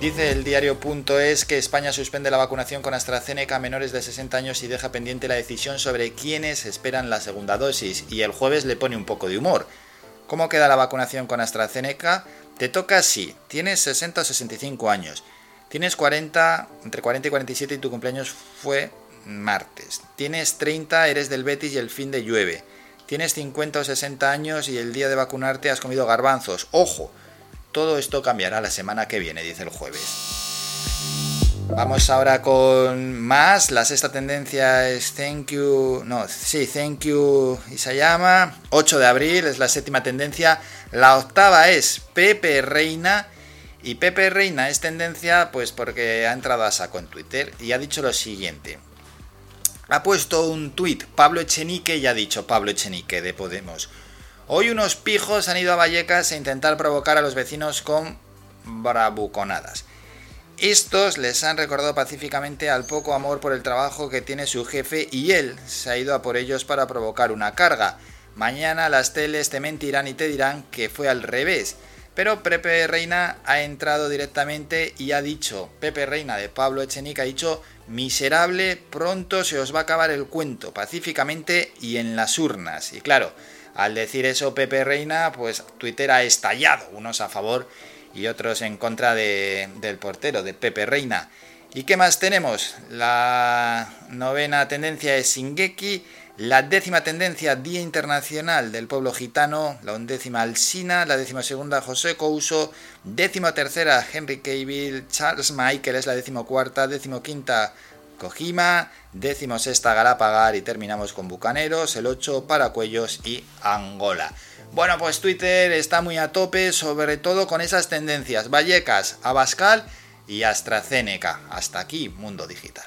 Dice el diario.es que España suspende la vacunación con AstraZeneca a menores de 60 años y deja pendiente la decisión sobre quiénes esperan la segunda dosis. Y el jueves le pone un poco de humor. ¿Cómo queda la vacunación con AstraZeneca? Te toca si tienes 60 o 65 años. Tienes 40, entre 40 y 47 y tu cumpleaños fue martes. Tienes 30, eres del Betis y el fin de llueve. Tienes 50 o 60 años y el día de vacunarte has comido garbanzos. ¡Ojo! Todo esto cambiará la semana que viene, dice el jueves. Vamos ahora con más. La sexta tendencia es Thank You. No, sí, Thank You Isayama. 8 de abril es la séptima tendencia. La octava es Pepe Reina. Y Pepe Reina es tendencia pues porque ha entrado a saco en Twitter y ha dicho lo siguiente. Ha puesto un tweet Pablo Echenique y ha dicho Pablo Echenique de Podemos. Hoy unos pijos han ido a Vallecas a intentar provocar a los vecinos con bravuconadas. Estos les han recordado pacíficamente al poco amor por el trabajo que tiene su jefe y él se ha ido a por ellos para provocar una carga. Mañana las teles te mentirán y te dirán que fue al revés. Pero Pepe Reina ha entrado directamente y ha dicho, Pepe Reina de Pablo Echenique ha dicho, miserable, pronto se os va a acabar el cuento, pacíficamente y en las urnas. Y claro, al decir eso Pepe Reina, pues Twitter ha estallado, unos a favor y otros en contra del portero, de Pepe Reina. ¿Y qué más tenemos? La novena tendencia es Shingeki. La décima tendencia, Día Internacional del Pueblo Gitano. La undécima, Alsina. La décima segunda, José Couso. Décima tercera, Henry Cavill. Charles Michael es la décimo cuarta. Décimo quinta, Kojima. Décimo sexta, Galapagar. Y terminamos con Bucaneros. El 8, Paracuellos y Angola. Bueno, pues Twitter está muy a tope, sobre todo con esas tendencias. Vallecas, Abascal y AstraZeneca. Hasta aquí, Mundo Digital.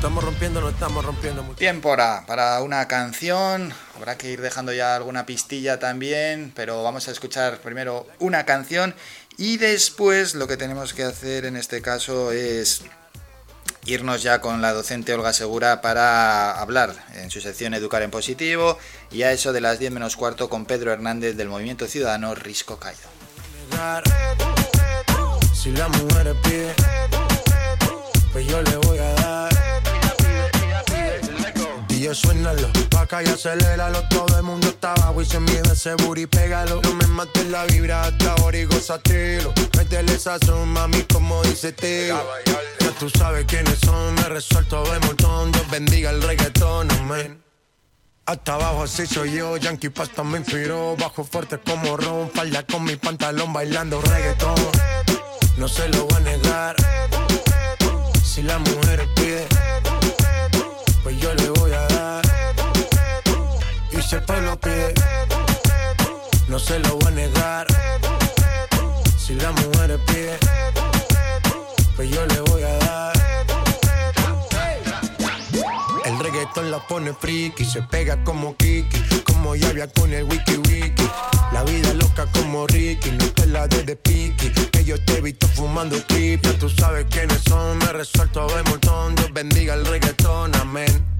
Estamos rompiendo, no estamos rompiendo mucho. Tiempo para, para una canción. Habrá que ir dejando ya alguna pistilla también, pero vamos a escuchar primero una canción y después lo que tenemos que hacer en este caso es irnos ya con la docente Olga Segura para hablar en su sección Educar en Positivo y a eso de las 10 menos cuarto con Pedro Hernández del Movimiento Ciudadano Risco Caído. Si la mujer pide, pues yo le voy a. DJ suénalo, pa' acá y aceléralo. Todo el mundo está abajo y se mide ese booty, pégalo. No me mates la vibra hasta ahora y gozatelo. Métele sazón, mami, como dice tío. Ya tú sabes quiénes son, me resuelto de montón. Dios bendiga el reggaetón, amén. Hasta abajo así soy yo, Yankee Pasta me inspiró Bajo fuerte como Ron, falda con mi pantalón bailando reggaetón No se lo voy a negar Si la mujer pide Pues yo Y si el pueblo pide No se lo voy a negar Si la mujer pide Pues yo le voy a dar el reggaetón la pone friki, se pega como Kiki, como Yavia con el wiki wiki. La vida loca como Ricky, no te la de de piqui, que yo te he visto fumando creep. Ya tú sabes quiénes son, me resuelto de montón. Dios bendiga el reggaetón, amén.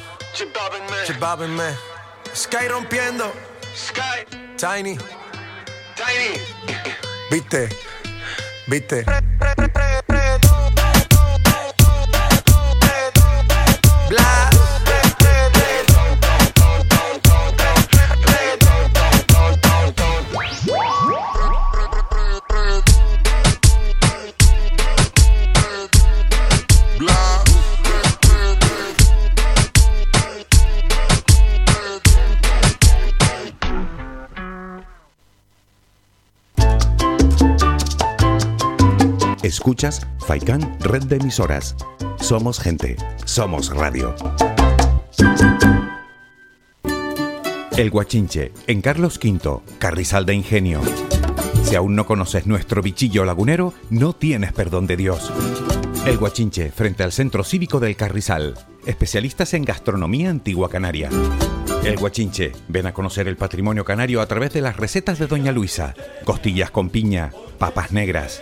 Chibabinman. Chibabinman. Sky rompiendo. Sky. Tiny. Tiny. Viste. Viste. Pre, pre, pre, Escuchas Faikan Red de Emisoras. Somos gente, somos radio. El Guachinche, en Carlos V, Carrizal de Ingenio. Si aún no conoces nuestro bichillo lagunero, no tienes perdón de Dios. El Guachinche, frente al Centro Cívico del Carrizal. Especialistas en gastronomía antigua canaria. El Guachinche, ven a conocer el patrimonio canario a través de las recetas de Doña Luisa. Costillas con piña, papas negras,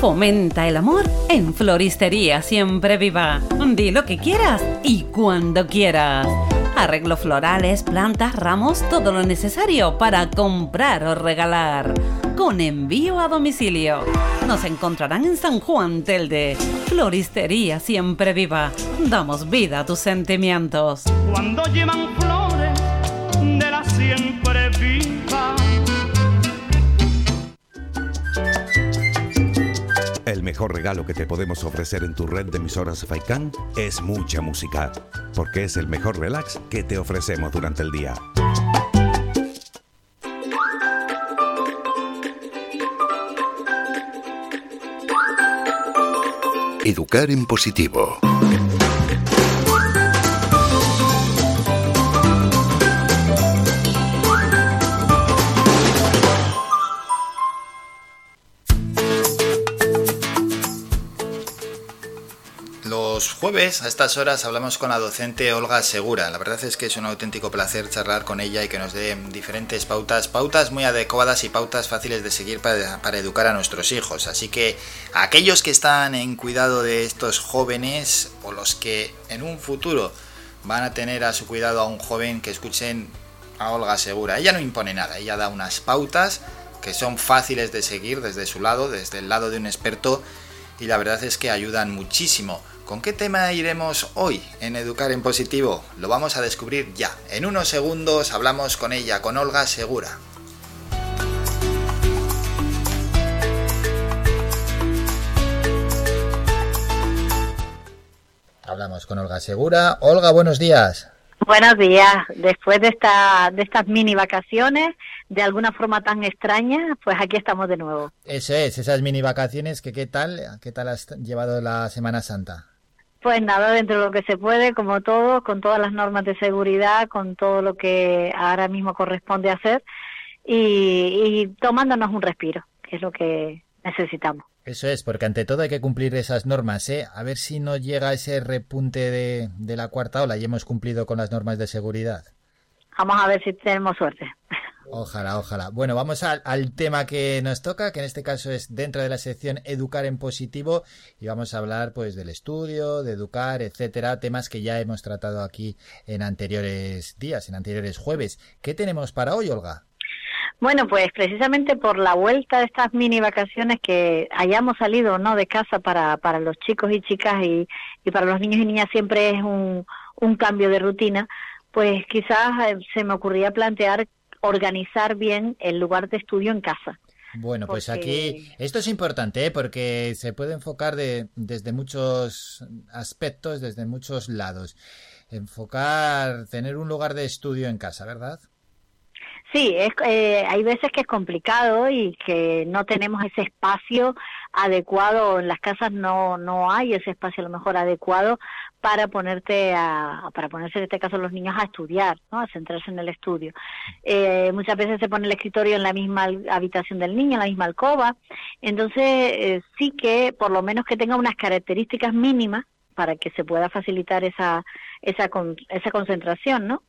Fomenta el amor en Floristería Siempre Viva. Di lo que quieras y cuando quieras. Arreglo florales, plantas, ramos, todo lo necesario para comprar o regalar. Con envío a domicilio. Nos encontrarán en San Juan Telde. Floristería Siempre Viva. Damos vida a tus sentimientos. Cuando llevan flores de la siempre mejor regalo que te podemos ofrecer en tu red de emisoras Faikan es mucha música, porque es el mejor relax que te ofrecemos durante el día. Educar en positivo. Jueves, a estas horas, hablamos con la docente Olga Segura. La verdad es que es un auténtico placer charlar con ella y que nos dé diferentes pautas, pautas muy adecuadas y pautas fáciles de seguir para, educar a nuestros hijos. Así que aquellos que están en cuidado de estos jóvenes o los que en un futuro van a tener a su cuidado a un joven que escuchen a Olga Segura. Ella no impone nada, ella da unas pautas que son fáciles de seguir desde su lado, desde el lado de un experto y la verdad es que ayudan muchísimo. ¿Con qué tema iremos hoy en Educar en Positivo? Lo vamos a descubrir ya. En unos segundos hablamos con ella, con Olga Segura. Hablamos con Olga Segura. Olga, buenos días. Buenos días. Después de, esta, de estas mini vacaciones, de alguna forma tan extraña, pues aquí estamos de nuevo. Eso es, esas mini vacaciones, que qué tal, qué tal has llevado la Semana Santa. Pues nada, dentro de lo que se puede, como todo, con todas las normas de seguridad, con todo lo que ahora mismo corresponde hacer y, y tomándonos un respiro, que es lo que necesitamos. Eso es, porque ante todo hay que cumplir esas normas, ¿eh? A ver si no llega ese repunte de, de la cuarta ola y hemos cumplido con las normas de seguridad. Vamos a ver si tenemos suerte. Ojalá, ojalá. Bueno, vamos al, al, tema que nos toca, que en este caso es dentro de la sección Educar en Positivo, y vamos a hablar pues del estudio, de educar, etcétera, temas que ya hemos tratado aquí en anteriores días, en anteriores jueves. ¿Qué tenemos para hoy, Olga? Bueno, pues precisamente por la vuelta de estas mini vacaciones que hayamos salido no de casa para, para los chicos y chicas y, y para los niños y niñas siempre es un, un cambio de rutina, pues quizás eh, se me ocurría plantear organizar bien el lugar de estudio en casa. Bueno, pues porque... aquí esto es importante ¿eh? porque se puede enfocar de, desde muchos aspectos, desde muchos lados. Enfocar, tener un lugar de estudio en casa, ¿verdad? Sí, es, eh, hay veces que es complicado y que no tenemos ese espacio adecuado, en las casas no, no hay ese espacio a lo mejor adecuado para ponerte a, para ponerse en este caso los niños a estudiar, ¿no? a centrarse en el estudio. Eh, muchas veces se pone el escritorio en la misma habitación del niño, en la misma alcoba, entonces eh, sí que por lo menos que tenga unas características mínimas para que se pueda facilitar esa, esa, con, esa concentración, ¿no?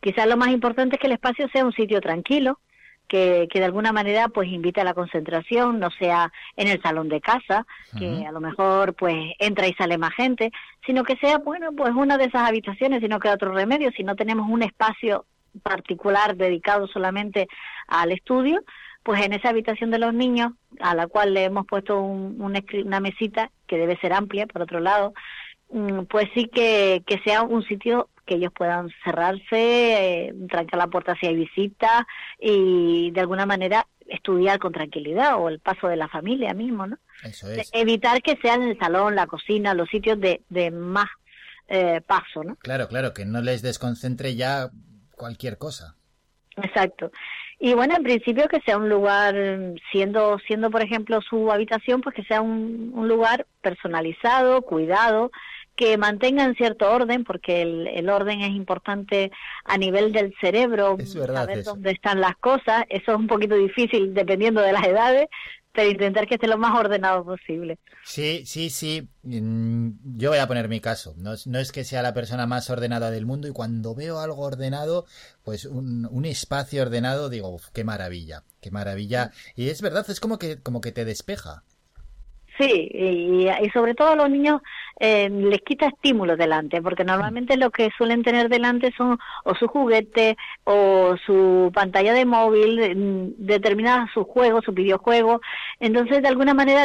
Quizás lo más importante es que el espacio sea un sitio tranquilo, que, que, de alguna manera pues invite a la concentración, no sea en el salón de casa, que uh -huh. a lo mejor pues entra y sale más gente, sino que sea, bueno, pues una de esas habitaciones, sino que otro remedio, si no tenemos un espacio particular dedicado solamente al estudio, pues en esa habitación de los niños, a la cual le hemos puesto un, un, una mesita que debe ser amplia, por otro lado, mm, pues sí que, que sea un sitio que ellos puedan cerrarse, eh, trancar la puerta si hay visita y de alguna manera estudiar con tranquilidad o el paso de la familia mismo, ¿no? Eso es. Evitar que sea en el salón, la cocina, los sitios de, de más eh, paso, ¿no? Claro, claro, que no les desconcentre ya cualquier cosa. Exacto. Y bueno, en principio que sea un lugar, siendo, siendo por ejemplo su habitación, pues que sea un, un lugar personalizado, cuidado, que mantengan cierto orden, porque el, el, orden es importante a nivel del cerebro, es verdad, saber eso. dónde están las cosas. Eso es un poquito difícil dependiendo de las edades, pero intentar que esté lo más ordenado posible. Sí, sí, sí. Mm, yo voy a poner mi caso. No, no es que sea la persona más ordenada del mundo y cuando veo algo ordenado, pues un, un espacio ordenado, digo, qué maravilla, qué maravilla. Y es verdad, es como que, como que te despeja. Sí, y, y, sobre todo a los niños eh, les quita estímulos delante, porque normalmente lo que suelen tener delante son o su juguete o su pantalla de móvil, determinadas sus juegos, sus videojuegos. Entonces, de alguna manera,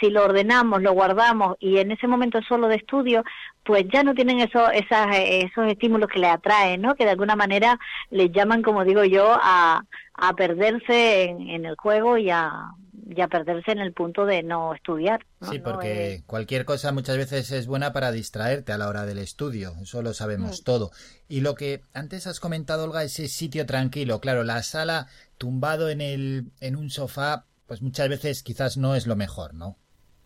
si lo ordenamos, lo guardamos y en ese momento solo de estudio, pues ya no tienen eso, esas, esos estímulos que les atraen, ¿no? Que de alguna manera les llaman, como digo yo, a, a perderse en el juego y a y a perderse en el punto de no estudiar. ¿no? Sí, porque cualquier cosa muchas veces es buena para distraerte a la hora del estudio, eso lo sabemos mm. todo. Y lo que antes has comentado, Olga, ese sitio tranquilo, claro, la sala tumbado en, el, en un sofá, pues muchas veces quizás no es lo mejor, ¿no?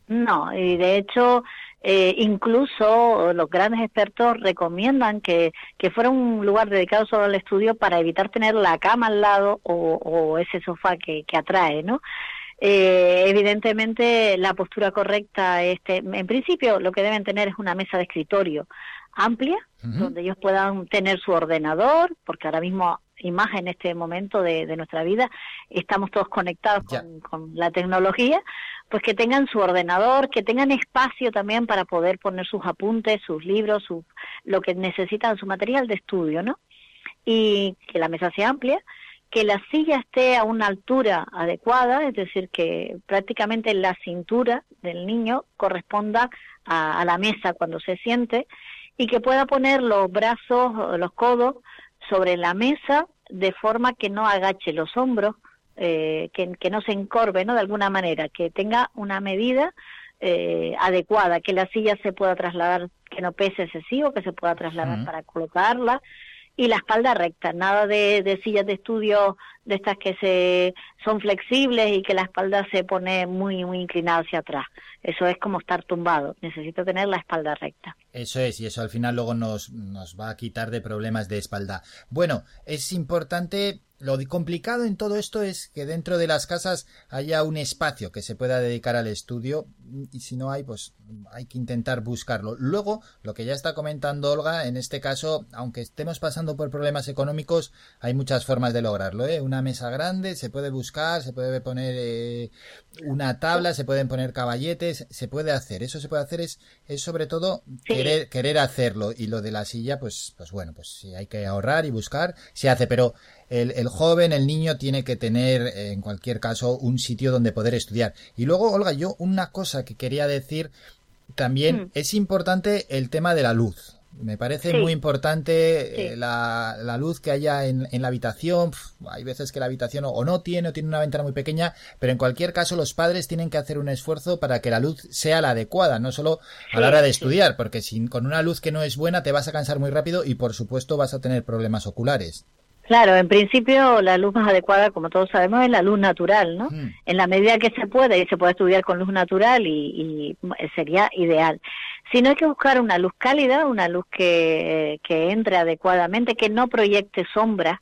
No, y de hecho, eh, incluso los grandes expertos recomiendan que, que, fuera un lugar dedicado solo al estudio para evitar tener la cama al lado o, o ese sofá que, que atrae, ¿no? Eh, evidentemente, la postura correcta, este, en principio, lo que deben tener es una mesa de escritorio amplia, donde ellos puedan tener su ordenador, porque ahora mismo y más en este momento de, de nuestra vida, estamos todos conectados con, con, la tecnología, pues que tengan su ordenador, que tengan espacio también para poder poner sus apuntes, sus libros, su, lo que necesitan, su material de estudio, ¿no? Y que la mesa sea amplia, que la silla esté a una altura adecuada, es decir, que prácticamente la cintura del niño corresponda a, a la mesa cuando se siente y que pueda poner los brazos, los codos sobre la mesa de forma que no agache los hombros, eh, que, que, no se encorve, ¿no? De alguna manera, que tenga una medida eh, adecuada, que la silla se pueda trasladar, que no pese excesivo, que se pueda trasladar uh -huh. para colocarla, y la espalda recta, nada de, sillas de estudio de estas que se son flexibles y que la espalda se pone muy muy inclinada hacia atrás. Eso es como estar tumbado. Necesito tener la espalda recta. Eso es, y eso al final luego nos, nos va a quitar de problemas de espalda. Bueno, es importante lo complicado en todo esto es que dentro de las casas haya un espacio que se pueda dedicar al estudio y si no hay, pues hay que intentar buscarlo. Luego, lo que ya está comentando Olga, en este caso, aunque estemos pasando por problemas económicos, hay muchas formas de lograrlo. ¿eh? Una mesa grande, se puede buscar, se puede poner eh, una tabla, se pueden poner caballetes, se puede hacer. Eso se puede hacer es, es sobre todo sí. querer, querer hacerlo. Y lo de la silla, pues, pues bueno, pues si hay que ahorrar y buscar, se hace. Pero el, el, joven, el niño, tiene que tener, en cualquier caso, un sitio donde poder estudiar. Y luego, Olga, yo una cosa que quería decir también mm. es importante el tema de la luz. Me parece sí. muy importante sí. eh, la, la, luz que haya en, en la habitación. hay veces que la habitación o, o, no tiene o tiene una ventana muy pequeña, pero en cualquier caso los padres tienen que hacer un esfuerzo para que la luz sea la adecuada, no solo sí, a la hora de estudiar, porque sin, con una luz que no es buena te vas a cansar muy rápido y por supuesto vas a tener problemas oculares. Claro, en principio la luz más adecuada, como todos sabemos, es la luz natural, ¿no? Mm. En la medida que se puede y se puede estudiar con luz natural y, y sería ideal. Si no hay que buscar una luz cálida, una luz que, que entre adecuadamente, que no proyecte sombras,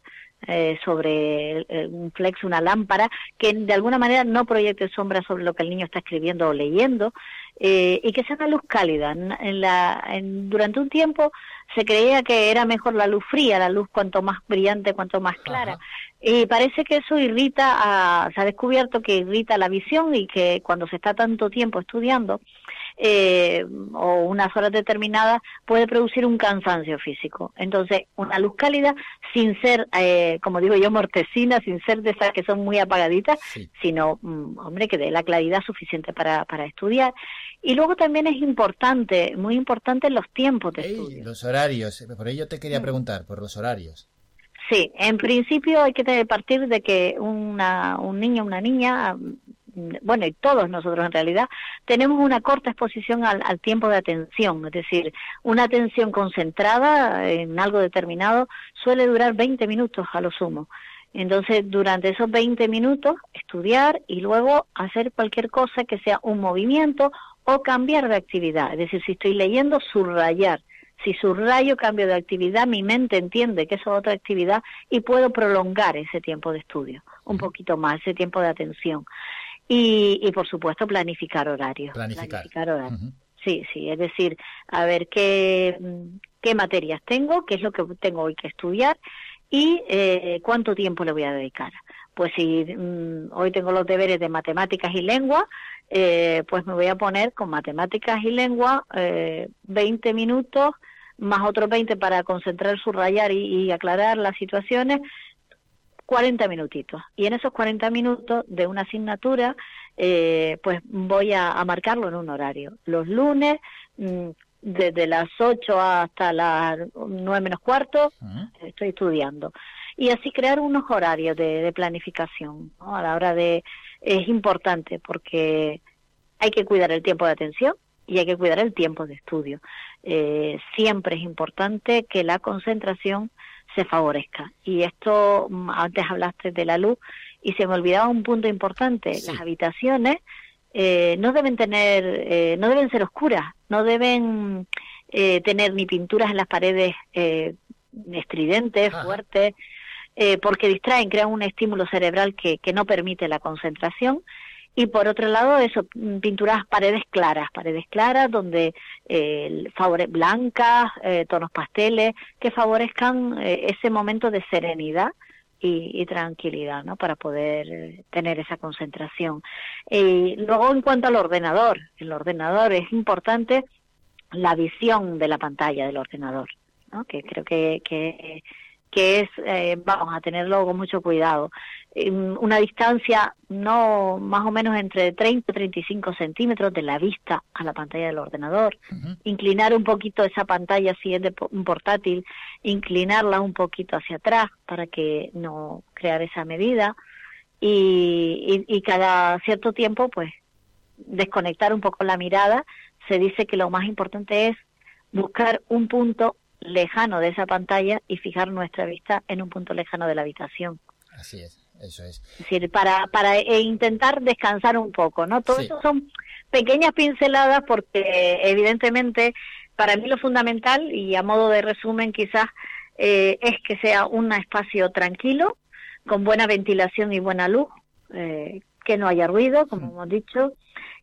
eh, sobre un flex, una lámpara, que de alguna manera no proyecte sombra sobre lo que el niño está escribiendo o leyendo, eh, y que sea una luz cálida. En la, en, durante un tiempo se creía que era mejor la luz fría, la luz cuanto más brillante, cuanto más clara. Ajá. Y parece que eso irrita, a, se ha descubierto que irrita la visión y que cuando se está tanto tiempo estudiando, eh, o unas horas determinadas puede producir un cansancio físico. Entonces, una luz cálida, sin ser, eh, como digo yo, mortecina, sin ser de esas que son muy apagaditas, sí. sino, mm, hombre, que dé la claridad suficiente para, para estudiar. Y luego también es importante, muy importante los tiempos de Ey, estudio. Los horarios, por ello te quería preguntar, por los horarios. Sí, en principio hay que partir de que una, un niño, una niña, bueno, y todos nosotros en realidad, tenemos una corta exposición al, al, tiempo de atención, es decir, una atención concentrada en algo determinado suele durar 20 minutos a lo sumo. Entonces, durante esos 20 minutos, estudiar y luego hacer cualquier cosa que sea un movimiento o cambiar de actividad. Es decir, si estoy leyendo, subrayar. Si subrayo, cambio de actividad, mi mente entiende que eso es otra actividad y puedo prolongar ese tiempo de estudio, un poquito más, ese tiempo de atención. Y, y por supuesto, planificar horarios. Planificar. planificar horarios. Uh -huh. Sí, sí, es decir, a ver qué, qué materias tengo, qué es lo que tengo hoy que estudiar y eh, cuánto tiempo le voy a dedicar. Pues si mm, hoy tengo los deberes de matemáticas y lengua, eh, pues me voy a poner con matemáticas y lengua eh, 20 minutos más otros 20 para concentrar, subrayar y, y aclarar las situaciones, 40 minutitos. Y en esos 40 minutos de una asignatura, eh, pues voy a, a, marcarlo en un horario. Los lunes, mmm, desde las 8 hasta las 9 menos cuarto, uh -huh. estoy estudiando. Y así crear unos horarios de, de planificación, ¿no? A la hora de... Es importante porque hay que cuidar el tiempo de atención y hay que cuidar el tiempo de estudio. Eh, siempre es importante que la concentración se favorezca. Y esto, mm, antes hablaste de la luz y se me olvidaba un punto importante. Sí. Las habitaciones eh, no deben tener, eh, no deben ser oscuras, no deben eh, tener ni pinturas en las paredes eh, estridentes, Ajá. fuertes, eh, porque distraen, crean un estímulo cerebral que, que no permite la concentración y por otro lado eso mm, pinturas paredes claras paredes claras donde eh, blancas eh, tonos pasteles que favorezcan eh, ese momento de serenidad y, y tranquilidad no para poder tener esa concentración y luego en cuanto al ordenador el ordenador es importante la visión de la pantalla del ordenador ¿no? que creo que, que, que es, eh, vamos a tenerlo con mucho cuidado. Una distancia no más o menos entre 30 y 35 centímetros de la vista a la pantalla del ordenador. Inclinar un poquito esa pantalla si es de un portátil, inclinarla un poquito hacia atrás para que no crear esa medida. Y, y, y cada cierto tiempo, pues, desconectar un poco la mirada. Se dice que lo más importante es buscar un punto lejano de esa pantalla y fijar nuestra vista en un punto lejano de la habitación. Así es, eso es. Es decir, para, para eh, intentar descansar un poco, ¿no? Todo Sí. eso son pequeñas pinceladas porque evidentemente para mí lo fundamental y a modo de resumen quizás eh, es que sea un espacio tranquilo, con buena ventilación y buena luz, eh, que no haya ruido, como hemos dicho,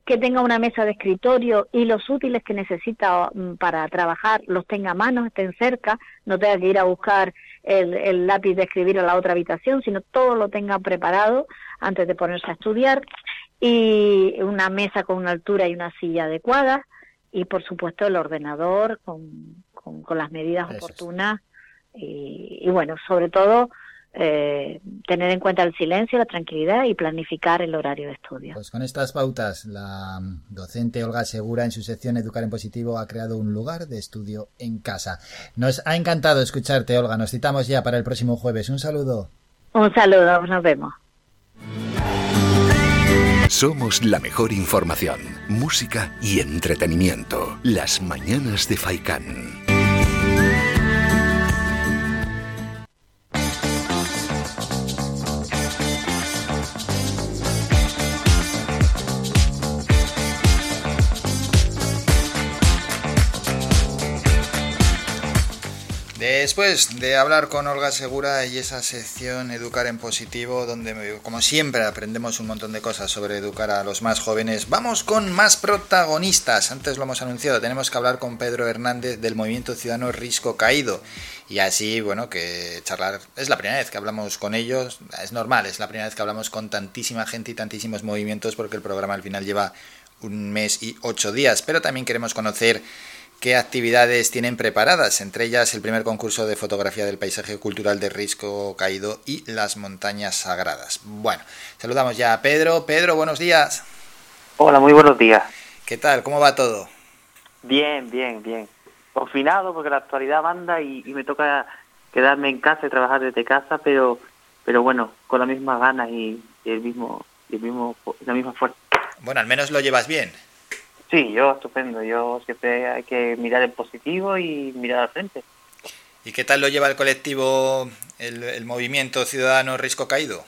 que tenga una mesa de escritorio y los útiles que necesita mm, para trabajar los tenga a mano, estén cerca, no tenga que ir a buscar el, el lápiz de escribir a la otra habitación, sino todo lo tenga preparado antes de ponerse a estudiar. Y una mesa con una altura y una silla adecuada y por supuesto el ordenador con, con, con las medidas Eso oportunas. Y, y bueno, sobre todo eh, tener en cuenta el silencio, la tranquilidad y planificar el horario de estudio. Pues con estas pautas, la docente Olga Segura en su sección Educar en Positivo ha creado un lugar de estudio en casa. Nos ha encantado escucharte, Olga. Nos citamos ya para el próximo jueves. Un saludo. Un saludo, nos vemos. Somos la mejor información, música y entretenimiento. Las mañanas de Faikán. Después de hablar con Olga Segura y esa sección Educar en Positivo, donde como siempre aprendemos un montón de cosas sobre educar a los más jóvenes, vamos con más protagonistas. Antes lo hemos anunciado, tenemos que hablar con Pedro Hernández del Movimiento Ciudadano Risco Caído. Y así, bueno, que charlar, es la primera vez que hablamos con ellos, es normal, es la primera vez que hablamos con tantísima gente y tantísimos movimientos porque el programa al final lleva un mes y ocho días, pero también queremos conocer qué actividades tienen preparadas, entre ellas el primer concurso de fotografía del paisaje cultural de Risco Caído y las montañas sagradas. Bueno, saludamos ya a Pedro. Pedro, buenos días. Hola, muy buenos días. ¿Qué tal? ¿Cómo va todo? Bien, bien, bien. Confinado porque la actualidad manda y, y me toca quedarme en casa y trabajar desde casa, pero pero bueno, con las mismas ganas y, y el mismo y el mismo la misma fuerza. Bueno, al menos lo llevas bien. Sí, yo estupendo. Yo siempre hay que mirar en positivo y mirar al frente. ¿Y qué tal lo lleva el colectivo, el, el movimiento ciudadano Risco Caído?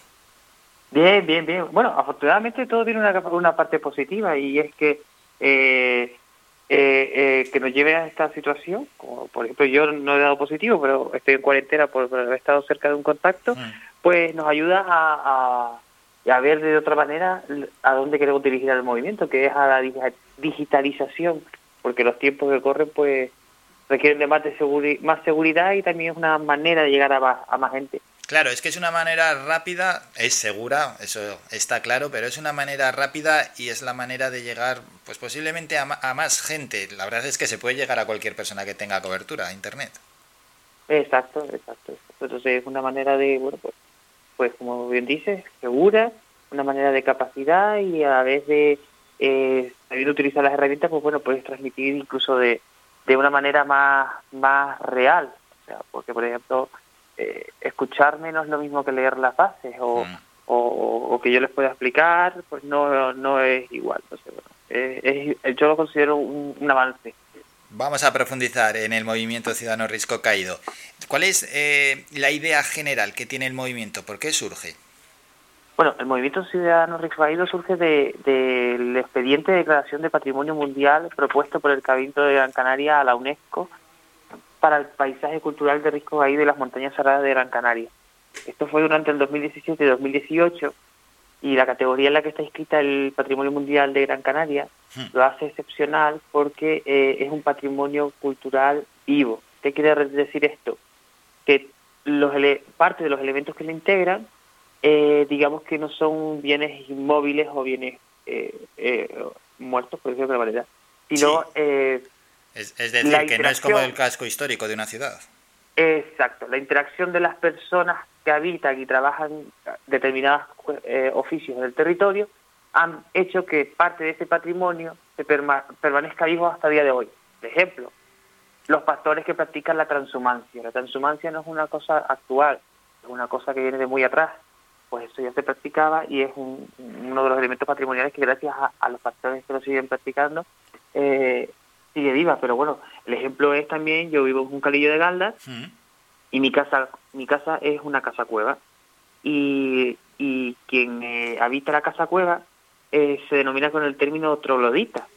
Bien, bien, bien. Bueno, afortunadamente todo tiene una, una parte positiva y es que eh, eh, eh, que nos lleve a esta situación, como por ejemplo yo no he dado positivo, pero estoy en cuarentena por, por haber estado cerca de un contacto, pues nos ayuda a, a, a ver de otra manera a dónde queremos dirigir al movimiento, que es a la digi- digitalización, porque los tiempos que corren pues requieren de más, de seguri- más seguridad y también es una manera de llegar a más, a más gente. Claro, es que es una manera rápida, es segura, eso está claro, pero es una manera rápida y es la manera de llegar, pues posiblemente a más gente. La verdad es que se puede llegar a cualquier persona que tenga cobertura a Internet. Exacto, exacto. Entonces es una manera de, bueno, pues, pues como bien dices, segura, una manera de capacidad y a la vez de, eh, sabiendo utilizar las herramientas, pues bueno, puedes transmitir incluso de, de una manera más, más real. O sea, porque por ejemplo, eh, escucharme no es lo mismo que leer las bases o, o, o que yo les pueda explicar, pues no, no es igual. Entonces, bueno, eh, es- yo lo considero un, un avance. Vamos a profundizar en el movimiento Ciudadano Risco Caído. ¿Cuál es eh, la idea general que tiene el movimiento? ¿Por qué surge? Bueno, el movimiento ciudadano Caído surge de- del expediente de declaración de patrimonio mundial propuesto por el Cabildo de Gran Canaria a la UNESCO para el paisaje cultural de Risco y de las montañas sagradas de Gran Canaria. Esto fue durante el 2017 y 2018 y la categoría en la que está inscrita el Patrimonio Mundial de Gran Canaria Hmm. lo hace excepcional porque eh, es un patrimonio cultural vivo. ¿Qué quiere decir esto? Que los ele- parte de los elementos que le integran, eh, digamos que no son bienes inmóviles o bienes eh, eh, muertos, por decirlo de alguna manera, sino eh, Es, es decir, que no es como el casco histórico de una ciudad. Exacto, la interacción de las personas que habitan y trabajan determinados eh, oficios del territorio han hecho que parte de ese patrimonio se perma- permanezca vivo hasta el día de hoy. Por ejemplo, los pastores que practican la transhumancia. La transhumancia no es una cosa actual, es una cosa que viene de muy atrás. Pues eso ya se practicaba y es un- uno de los elementos patrimoniales que gracias a, a los pastores que lo siguen practicando eh, sigue viva. Pero bueno, el ejemplo es también, yo vivo en un calillo de Galdas y mi casa mi casa es una casa cueva. Y, y quien eh, habita la casa cueva eh, se denomina con el término troglodita.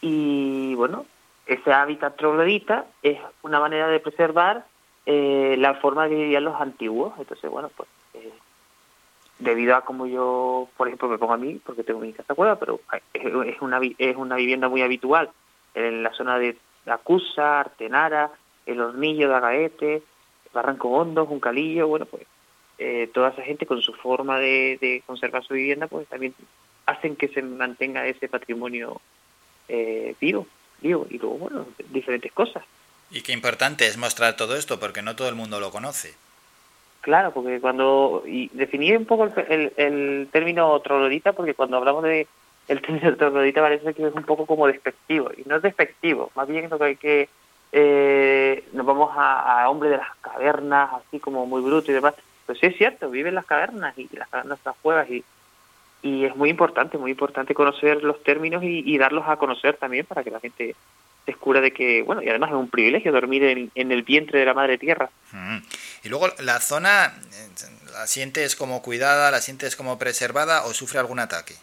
Y bueno ese hábitat troglodita es una manera de preservar eh, la forma de vivían los antiguos. Entonces bueno pues eh, debido a como yo por ejemplo me pongo a mí porque tengo mi casa cueva pero es, una es una vivienda muy habitual en la zona de Acusa, Artenara, El Hornillo de Agaete, Barranco Hondo, Juncalillo, bueno, pues eh, toda esa gente con su forma de, de conservar su vivienda, pues también hacen que se mantenga ese patrimonio eh, vivo, vivo, y luego, bueno, diferentes cosas. Y qué importante es mostrar todo esto, porque no todo el mundo lo conoce. Claro, porque cuando, y definir un poco el, el, el término troglodita, porque cuando hablamos de el término troglodita parece que es un poco como despectivo, y no es despectivo, más bien lo que hay que, eh, nos vamos a, a hombre de las cavernas, así como muy bruto y demás, pues sí es cierto, vive en las cavernas, y las cavernas las cuevas, y, y es muy importante, muy importante conocer los términos y, darlos a conocer también para que la gente se escura de que, bueno, y además es un privilegio dormir en, en el vientre de la madre tierra. Mm. Y luego la zona, eh, ¿la sientes como cuidada, la sientes como preservada o sufre algún ataque?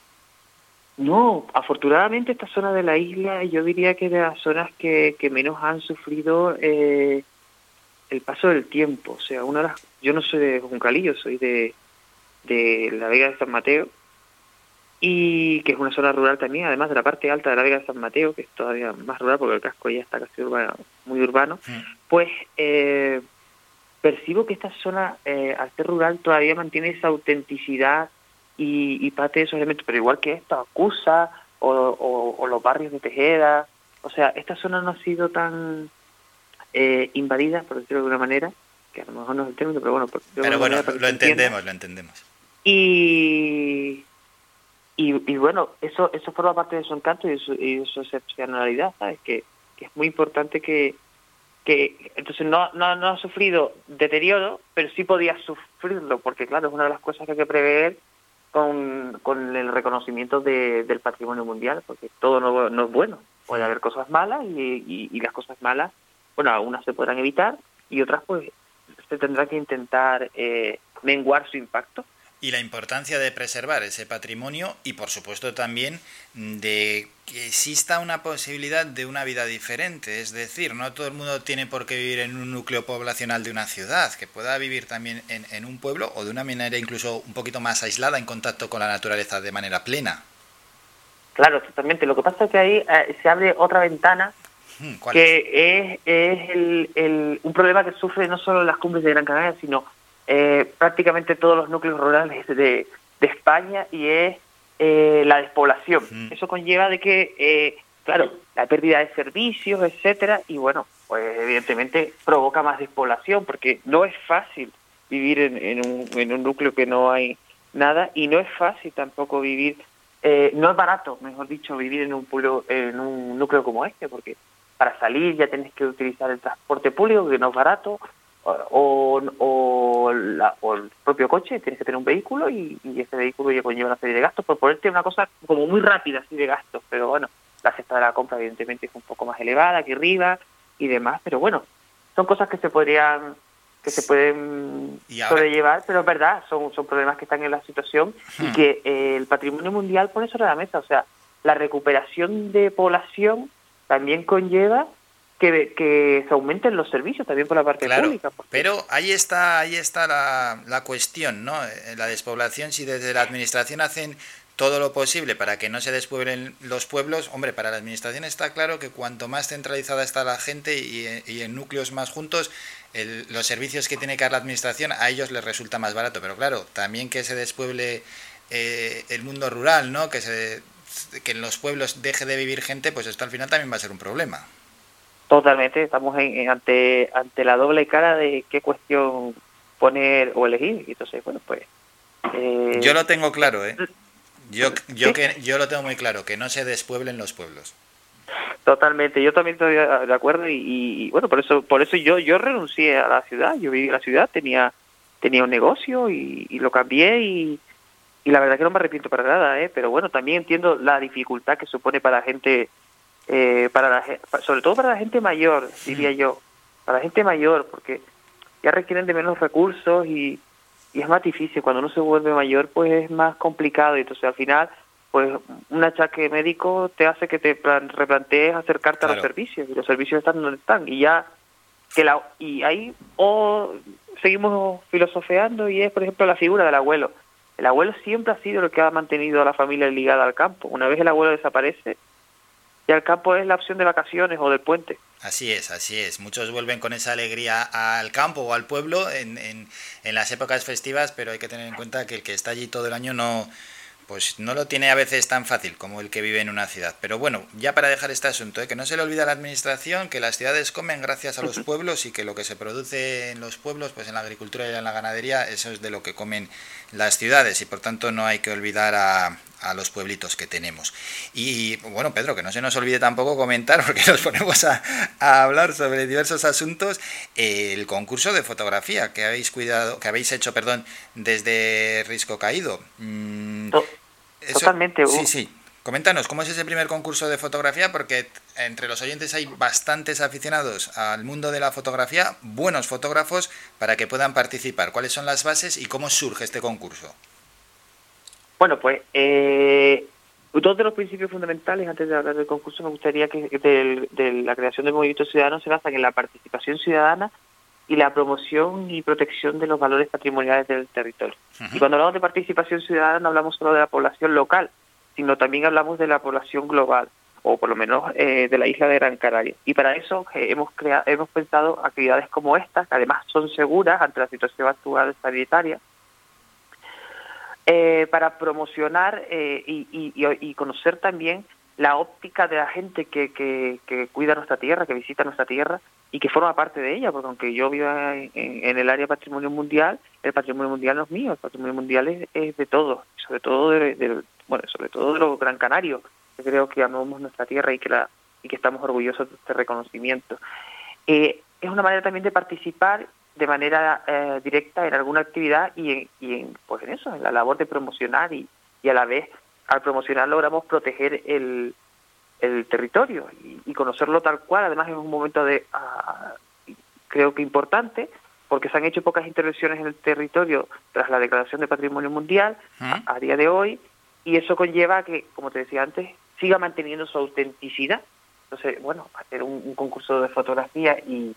No, afortunadamente esta zona de la isla yo diría que es de las zonas que, que menos han sufrido eh, el paso del tiempo. O sea, una de las, yo no soy de Juncalillo, soy de, de la Vega de San Mateo y que es una zona rural también, además de la parte alta de la Vega de San Mateo, que es todavía más rural porque el casco ya está casi urbano, muy urbano, pues eh, percibo que esta zona, eh, al ser rural, todavía mantiene esa autenticidad y, y parte de esos elementos, pero igual que esto, Acusa o, o, o los barrios de Tejeda, o sea, esta zona no ha sido tan eh, invadida, por decirlo de alguna manera, que a lo mejor no es el término, pero bueno, Pero bueno, manera, lo entendemos, lo entendemos. Y, y, y bueno, eso eso forma parte de su encanto y de su, y de su excepcionalidad, ¿sabes? Que, que es muy importante que, que entonces no, no, no ha sufrido deterioro, pero sí podía sufrirlo, porque claro, es una de las cosas que hay que prever con, con el reconocimiento de- del patrimonio mundial, porque todo no, no es bueno. Puede haber cosas malas y, y, y las cosas malas, bueno, algunas se podrán evitar y otras pues se tendrá que intentar eh, menguar su impacto. Y la importancia de preservar ese patrimonio y por supuesto también de que exista una posibilidad de una vida diferente. Es decir, no todo el mundo tiene por qué vivir en un núcleo poblacional de una ciudad, que pueda vivir también en, en un pueblo o de una manera incluso un poquito más aislada en contacto con la naturaleza de manera plena. Claro, totalmente. Lo que pasa es que ahí eh, se abre otra ventana Hmm, ¿Cuál que es, es el, el- un problema que sufre no solo las cumbres de Gran Canaria, sino eh, prácticamente todos los núcleos rurales de, de España y es eh, la despoblación. Eso conlleva de que, eh, claro, la pérdida de servicios, etcétera, y bueno, pues evidentemente provoca más despoblación porque no es fácil vivir en, en un, en un núcleo que no hay nada y no es fácil tampoco vivir, eh, no es barato, mejor dicho, vivir en un, pueblo, en un núcleo como este, porque para salir ya tienes que utilizar el transporte público, que no es barato, o, o, la- o el propio coche, tienes que tener un vehículo y, y ese vehículo ya conlleva una serie de gastos, por ponerte una cosa como muy rápida así de gastos, pero bueno, la cesta de la compra evidentemente es un poco más elevada que arriba y demás, pero bueno, son cosas que se podrían que se pueden sobrellevar, pero es verdad, son, son problemas que están en la situación y Hmm. que eh, el patrimonio mundial pone sobre la mesa, o sea, la recuperación de población también conlleva que, que se aumenten los servicios también por la parte Claro, pública. pero ahí está, ahí está la, la cuestión, ¿no? Eh, La despoblación, si desde la administración hacen todo lo posible para que no se despueblen los pueblos, hombre, para la administración está claro que cuanto más centralizada está la gente y, y en núcleos más juntos, el- los servicios que tiene que dar la administración a ellos les resulta más barato. Pero claro, también que se despueble eh, el mundo rural, ¿no? Que, se, que en los pueblos deje de vivir gente, pues esto al final también va a ser un problema. Totalmente, estamos en, en- ante ante la doble cara de qué cuestión poner o elegir. Y entonces, bueno, pues... eh, Yo lo tengo claro, ¿eh? Yo, yo, que, yo lo tengo muy claro, que no se despueblen los pueblos. Totalmente, yo también estoy de acuerdo y, y, bueno, por eso por eso yo yo renuncié a la ciudad, yo viví en la ciudad, tenía tenía un negocio y, y lo cambié y, y la verdad que no me arrepiento para nada, ¿eh? pero bueno, también entiendo la dificultad que supone para la gente, eh, para la, sobre todo para la gente mayor, diría yo, para la gente mayor, porque ya requieren de menos recursos y, y es más difícil, cuando uno se vuelve mayor pues es más complicado. Y entonces al final pues un achaque médico te hace que te plan- replantees acercarte a los servicios y los servicios están donde están. Y ya que la y ahí o seguimos filosofeando y es por ejemplo la figura del abuelo. El abuelo siempre ha sido lo que ha mantenido a la familia ligada al campo. Una vez el abuelo desaparece ya el campo es la opción de vacaciones o del puente Así es, así es. Muchos vuelven con esa alegría al campo o al pueblo en, en, en las épocas festivas, pero hay que tener en cuenta que el que está allí todo el año no, pues no lo tiene a veces tan fácil como el que vive en una ciudad. Pero bueno, ya para dejar este asunto, ¿eh? que no se le olvida a la administración que las ciudades comen gracias a los pueblos y que lo que se produce en los pueblos, pues en la agricultura y en la ganadería, eso es de lo que comen las ciudades y por tanto no hay que olvidar a, a los pueblitos que tenemos. Y bueno, Pedro, que no se nos olvide tampoco comentar, porque nos ponemos a, a hablar sobre diversos asuntos, el concurso de fotografía que habéis cuidado, que habéis hecho, perdón, desde Risco Caído. Mm, eso- totalmente, Sí, uh. sí. Coméntanos, ¿cómo es ese primer concurso de fotografía? Porque entre los oyentes hay bastantes aficionados al mundo de la fotografía, buenos fotógrafos, para que puedan participar. ¿Cuáles son las bases y cómo surge este concurso? Bueno, pues eh, dos de los principios fundamentales, antes de hablar del concurso, me gustaría que del- de la creación del movimiento ciudadano se basan en la participación ciudadana y la promoción y protección de los valores patrimoniales del territorio. Y cuando hablamos de participación ciudadana no hablamos solo de la población local, sino también hablamos de la población global, o por lo menos eh, de la isla de Gran Canaria. Y para eso eh, hemos, creado, hemos pensado actividades como estas, que además son seguras ante la situación actual sanitaria, eh, para promocionar eh, y, y- y- conocer también la óptica de la gente que, que, que cuida nuestra tierra, que visita nuestra tierra y que forma parte de ella, porque aunque yo viva en, el área patrimonio mundial, el patrimonio mundial no es mío, el patrimonio mundial es, es de todos, sobre todo de, de- bueno, sobre todo de los gran canarios, que creo que amamos nuestra tierra y que la y que estamos orgullosos de este reconocimiento. Eh, es una manera también de participar de manera eh, directa en alguna actividad y en, y en, pues en eso, en la labor de promocionar y, y a la vez al promocionar logramos proteger el, el territorio y, y conocerlo tal cual. Además es un momento de ah, creo que importante porque se han hecho pocas intervenciones en el territorio tras la declaración de Patrimonio Mundial a, a día de hoy y eso conlleva que, como te decía antes, siga manteniendo su autenticidad. Entonces, bueno, hacer un, un concurso de fotografía y,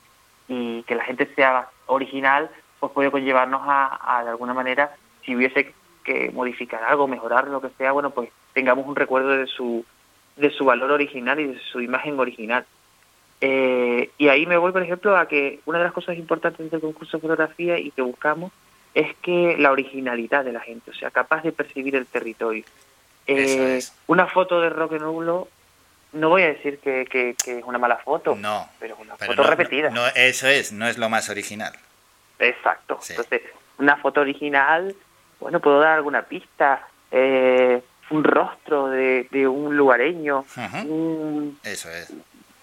y que la gente sea original, pues puede conllevarnos a, a, de alguna manera, si hubiese que modificar algo, mejorar lo que sea, bueno, pues tengamos un recuerdo de su, de su valor original y de su imagen original. Eh, y ahí me voy, por ejemplo, a que una de las cosas importantes del concurso de fotografía y que buscamos es que la originalidad de la gente, o sea, capaz de percibir el territorio. Eh, Una foto de Roque Nulo, no voy a decir que, que- que es una mala foto, No, pero una pero foto no- repetida. no- eso es, no es lo más original. Exacto. Entonces, una foto original, bueno, puedo dar alguna pista, eh, un rostro de, de un lugareño, un- Eso es.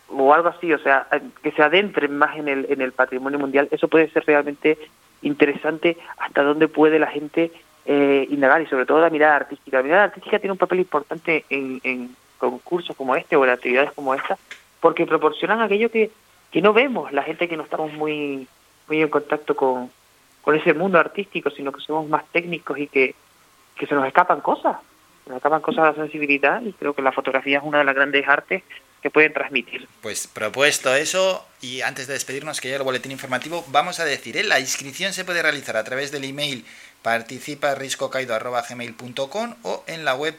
o algo así, o sea, que se adentren más en el, en el patrimonio mundial, eso puede ser realmente interesante hasta dónde puede la gente eh, indagar y sobre todo la mirada artística. La mirada artística tiene un papel importante en, en concursos como este o en actividades como esta, porque proporcionan aquello que, que no vemos, la gente que no estamos muy, muy en contacto con, con ese mundo artístico, sino que somos más técnicos y que, que se nos escapan cosas, se nos escapan cosas a la sensibilidad y creo que la fotografía es una de las grandes artes que pueden transmitir. Pues propuesto eso, y antes de despedirnos, que ya el boletín informativo, vamos a decir, ¿eh? la inscripción se puede realizar a través del email participariscocaido.gmail.com o en la web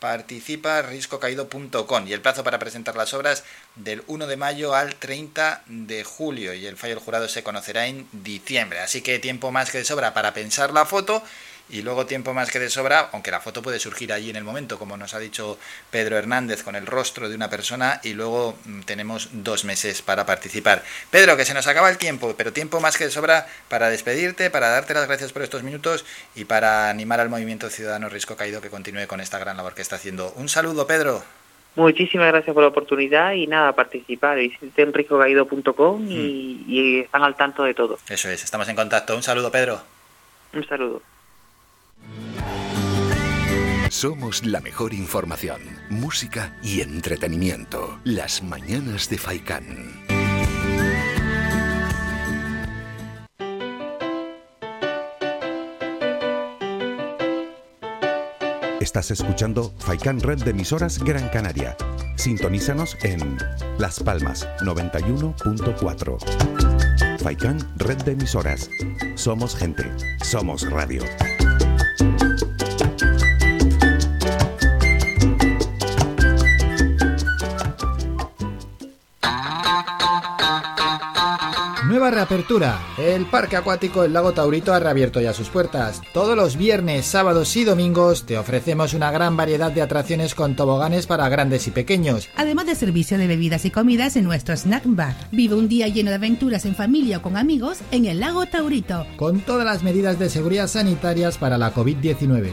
www.participariscocaido.com y el plazo para presentar las obras del 1 de mayo al 30 de julio y el fallo del jurado se conocerá en diciembre. Así que tiempo más que de sobra para pensar la foto y luego tiempo más que de sobra, aunque la foto puede surgir allí en el momento, como nos ha dicho Pedro Hernández, con el rostro de una persona y luego mm, tenemos dos meses para participar. Pedro, que se nos acaba el tiempo, pero tiempo más que de sobra para despedirte, para darte las gracias por estos minutos y para animar al movimiento ciudadano Risco Caído que continúe con esta gran labor que está haciendo. Un saludo, Pedro. Muchísimas gracias por la oportunidad y nada, participar. Visiten riscocaído.com y, y están al tanto de todo. Eso es, estamos en contacto. Un saludo, Pedro. Un saludo. Somos la mejor información, música y entretenimiento. Las mañanas de Faikán. Estás escuchando Faikan Red de emisoras Gran Canaria. Sintonízanos en Las Palmas 91.4. Faikan Red de emisoras. Somos gente. Somos radio. Thank you. Nueva reapertura. El Parque Acuático El Lago Taurito ha reabierto ya sus puertas. Todos los viernes, sábados y domingos te ofrecemos una gran variedad de atracciones con toboganes para grandes y pequeños. Además de servicio de bebidas y comidas en nuestro snack bar. Vive un día lleno de aventuras en familia o con amigos en el Lago Taurito. Con todas las medidas de seguridad sanitarias para la COVID-19.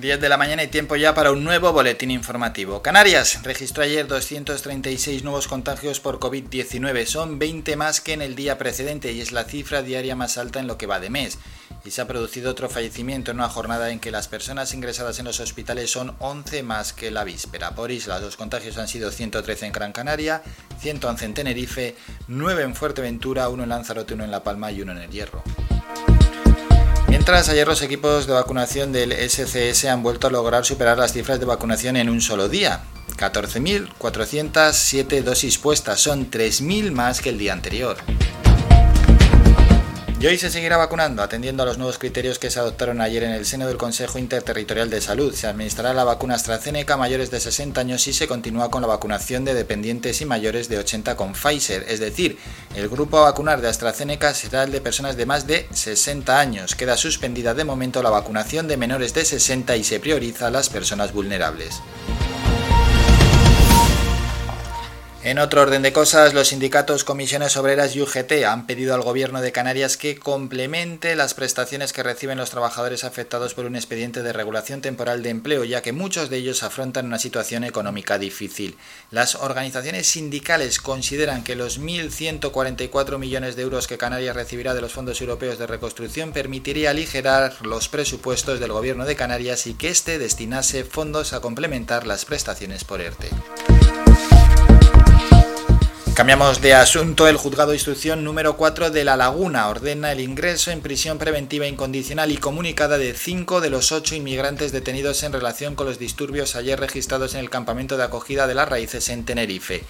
Diez de la mañana y tiempo ya para un nuevo boletín informativo. Canarias registró ayer 236 nuevos contagios por COVID-19. Son 20 más que en el día precedente y es la cifra diaria más alta en lo que va de mes. Y se ha producido otro fallecimiento en una jornada en que las personas ingresadas en los hospitales son 11 más que la víspera. Por islas, los contagios han sido 113 en Gran Canaria, 111 en Tenerife, 9 en Fuerteventura, 1 en Lanzarote, 1 en La Palma y 1 en El Hierro. Mientras ayer los equipos de vacunación del SCS han vuelto a lograr superar las cifras de vacunación en un solo día. 14.407 dosis puestas, son 3.000 más que el día anterior. Y hoy se seguirá vacunando, atendiendo a los nuevos criterios que se adoptaron ayer en el seno del Consejo Interterritorial de Salud. Se administrará la vacuna AstraZeneca a mayores de 60 años y se continúa con la vacunación de dependientes y mayores de 80 con Pfizer. Es decir, el grupo a vacunar de AstraZeneca será el de personas de más de 60 años. Queda suspendida de momento la vacunación de menores de 60 y se prioriza a las personas vulnerables. En otro orden de cosas, los sindicatos Comisiones Obreras y UGT han pedido al Gobierno de Canarias que complemente las prestaciones que reciben los trabajadores afectados por un expediente de regulación temporal de empleo, ya que muchos de ellos afrontan una situación económica difícil. Las organizaciones sindicales consideran que los 1.144 millones de euros que Canarias recibirá de los fondos europeos de reconstrucción permitiría aligerar los presupuestos del Gobierno de Canarias y que éste destinase fondos a complementar las prestaciones por ERTE. Cambiamos de asunto. El juzgado de instrucción número 4 de La Laguna ordena el ingreso en prisión preventiva incondicional y comunicada de cinco de los ocho inmigrantes detenidos en relación con los disturbios ayer registrados en el campamento de acogida de las raíces en Tenerife.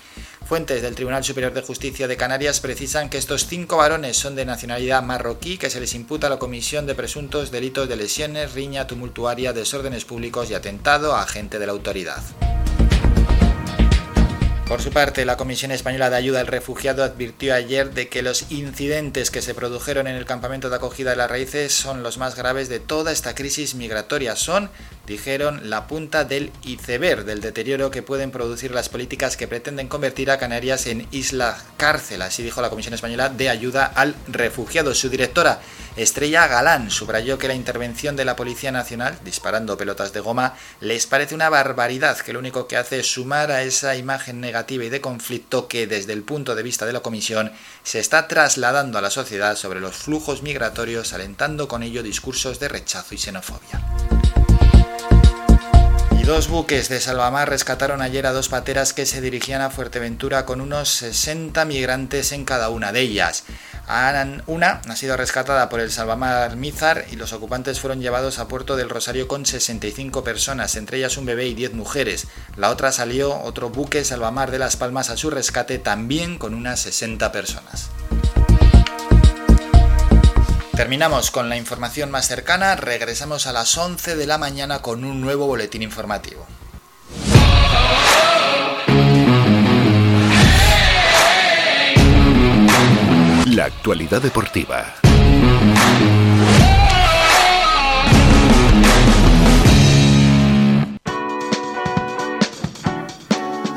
Fuentes del Tribunal Superior de Justicia de Canarias precisan que estos cinco varones son de nacionalidad marroquí que se les imputa la comisión de presuntos delitos de lesiones, riña tumultuaria, desórdenes públicos y atentado a agente de la autoridad. Por su parte, la Comisión Española de Ayuda al Refugiado advirtió ayer de que los incidentes que se produjeron en el campamento de acogida de las raíces son los más graves de toda esta crisis migratoria. Son, dijeron, la punta del iceberg del deterioro que pueden producir las políticas que pretenden convertir a Canarias en isla cárcel. Así dijo la Comisión Española de Ayuda al Refugiado. Su directora, Estrella Galán, subrayó que la intervención de la Policía Nacional, disparando pelotas de goma, les parece una barbaridad que lo único que hace es sumar a esa imagen negativa y de conflicto que desde el punto de vista de la Comisión se está trasladando a la sociedad sobre los flujos migratorios, alentando con ello discursos de rechazo y xenofobia. Y dos buques de Salvamar rescataron ayer a dos pateras que se dirigían a Fuerteventura con unos 60 migrantes en cada una de ellas. Una ha sido rescatada por el Salvamar Mizar y los ocupantes fueron llevados a Puerto del Rosario con 65 personas, entre ellas un bebé y 10 mujeres. La otra salió otro buque Salvamar de Las Palmas a su rescate también con unas 60 personas. Terminamos con la información más cercana, regresamos a las 11 de la mañana con un nuevo boletín informativo. La actualidad deportiva.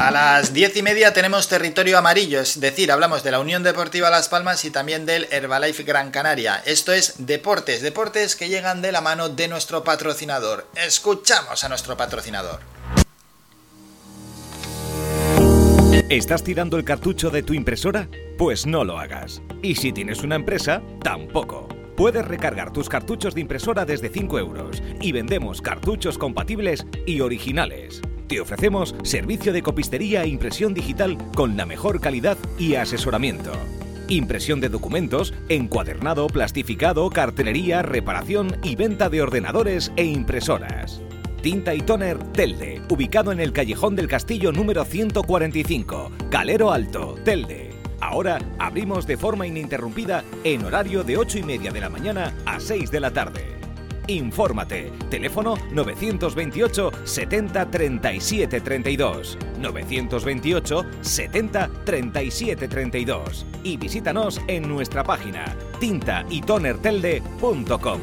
A las diez y media tenemos territorio amarillo, es decir, hablamos de la Unión Deportiva Las Palmas y también del Herbalife Gran Canaria. Esto es deportes, deportes que llegan de la mano de nuestro patrocinador. Escuchamos a nuestro patrocinador. ¿Estás tirando el cartucho de tu impresora? Pues no lo hagas. Y si tienes una empresa, tampoco. Puedes recargar tus cartuchos de impresora desde 5 euros y vendemos cartuchos compatibles y originales. Te ofrecemos servicio de copistería e impresión digital con la mejor calidad y asesoramiento. Impresión de documentos, encuadernado, plastificado, cartelería, reparación y venta de ordenadores e impresoras. Tinta y Toner Telde, ubicado en el Callejón del Castillo número 145, Calero Alto, Telde. Ahora abrimos de forma ininterrumpida en horario de 8 y media de la mañana a 6 de la tarde. Infórmate. Teléfono 928 70 37 32. 928 70 37 32. Y visítanos en nuestra página tintaytonertelde.com.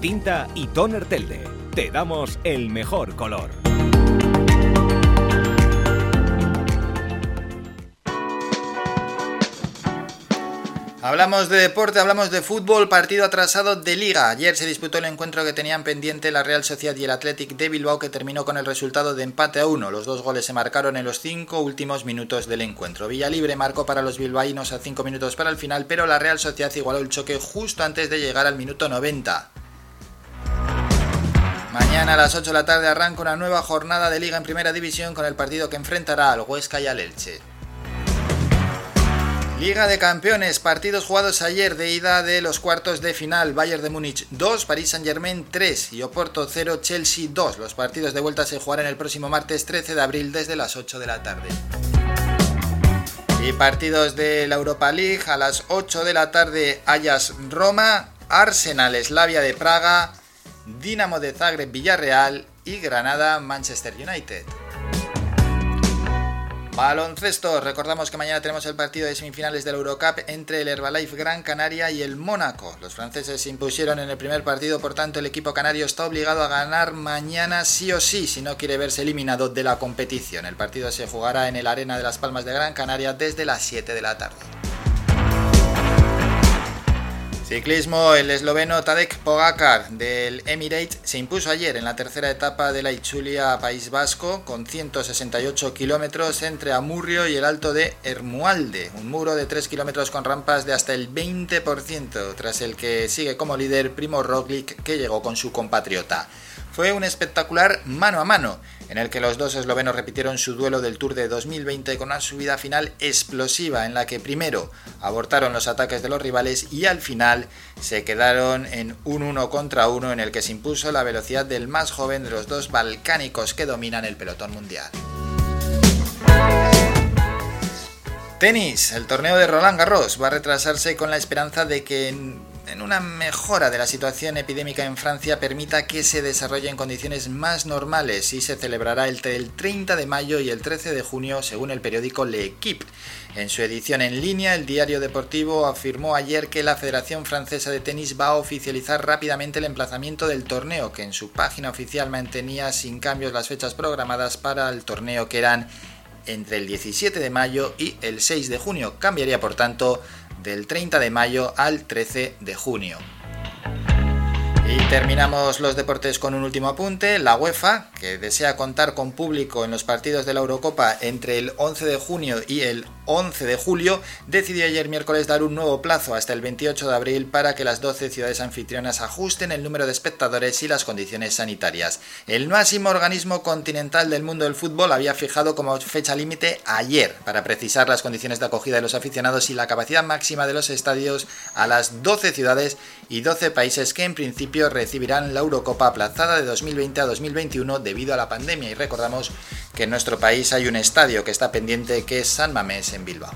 Tinta y Toner Telde. Te damos el mejor color. Hablamos de deporte, hablamos de fútbol, partido atrasado de liga. Ayer se disputó el encuentro que tenían pendiente la Real Sociedad y el Athletic de Bilbao que terminó con el resultado de empate a uno. Los dos goles se marcaron en los cinco últimos minutos del encuentro. Villalibre marcó para los bilbaínos a cinco minutos para el final, pero la Real Sociedad igualó el choque justo antes de llegar al minuto 90. Mañana a las 8 de la tarde arranca una nueva jornada de liga en primera división con el partido que enfrentará al Huesca y al Elche. Liga de Campeones, partidos jugados ayer de ida de los cuartos de final. Bayern de Múnich 2, París Saint Germain 3 y Oporto 0, Chelsea 2. Los partidos de vuelta se jugarán el próximo martes 13 de abril desde las 8 de la tarde. Y partidos de la Europa League a las 8 de la tarde Ajax Roma, Arsenal Slavia de Praga, Dinamo de Zagreb Villarreal y Granada Manchester United. Baloncesto, recordamos que mañana tenemos el partido de semifinales del Eurocup entre el Herbalife Gran Canaria y el Mónaco. Los franceses se impusieron en el primer partido, por tanto el equipo canario está obligado a ganar mañana sí o sí si no quiere verse eliminado de la competición. El partido se jugará en el Arena de las Palmas de Gran Canaria desde las 7 de la tarde. Ciclismo, el esloveno Tadej Pogacar del Emirates se impuso ayer en la tercera etapa de la Ichulia País Vasco con 168 kilómetros entre Amurrio y el alto de Hermualde, un muro de 3 kilómetros con rampas de hasta el 20%, tras el que sigue como líder Primo Roglic que llegó con su compatriota. Fue un espectacular mano a mano, en el que los dos eslovenos repitieron su duelo del Tour de 2020 con una subida final explosiva en la que primero abortaron los ataques de los rivales y al final se quedaron en un uno contra uno en el que se impuso la velocidad del más joven de los dos balcánicos que dominan el pelotón mundial. Tenis, el torneo de Roland Garros va a retrasarse con la esperanza de que en, una mejora de la situación epidémica en Francia permita que se desarrolle en condiciones más normales y se celebrará entre el 30 de mayo y el 13 de junio según el periódico L'Equipe. En su edición en línea, el diario deportivo afirmó ayer que la Federación Francesa de Tenis va a oficializar rápidamente el emplazamiento del torneo, que en su página oficial mantenía sin cambios las fechas programadas para el torneo que eran entre el 17 de mayo y el 6 de junio. Cambiaría, por tanto, del 30 de mayo al 13 de junio. Y terminamos los deportes con un último apunte. La UEFA, que desea contar con público en los partidos de la Eurocopa entre el 11 de junio y el 11 de julio, decidió ayer miércoles dar un nuevo plazo hasta el 28 de abril para que las 12 ciudades anfitrionas ajusten el número de espectadores y las condiciones sanitarias. El máximo organismo continental del mundo del fútbol había fijado como fecha límite ayer para precisar las condiciones de acogida de los aficionados y la capacidad máxima de los estadios a las 12 ciudades y 12 países que en principio recibirán la Eurocopa aplazada de 2020 a 2021 debido a la pandemia. Y recordamos que en nuestro país hay un estadio que está pendiente que es San Mamés en Bilbao.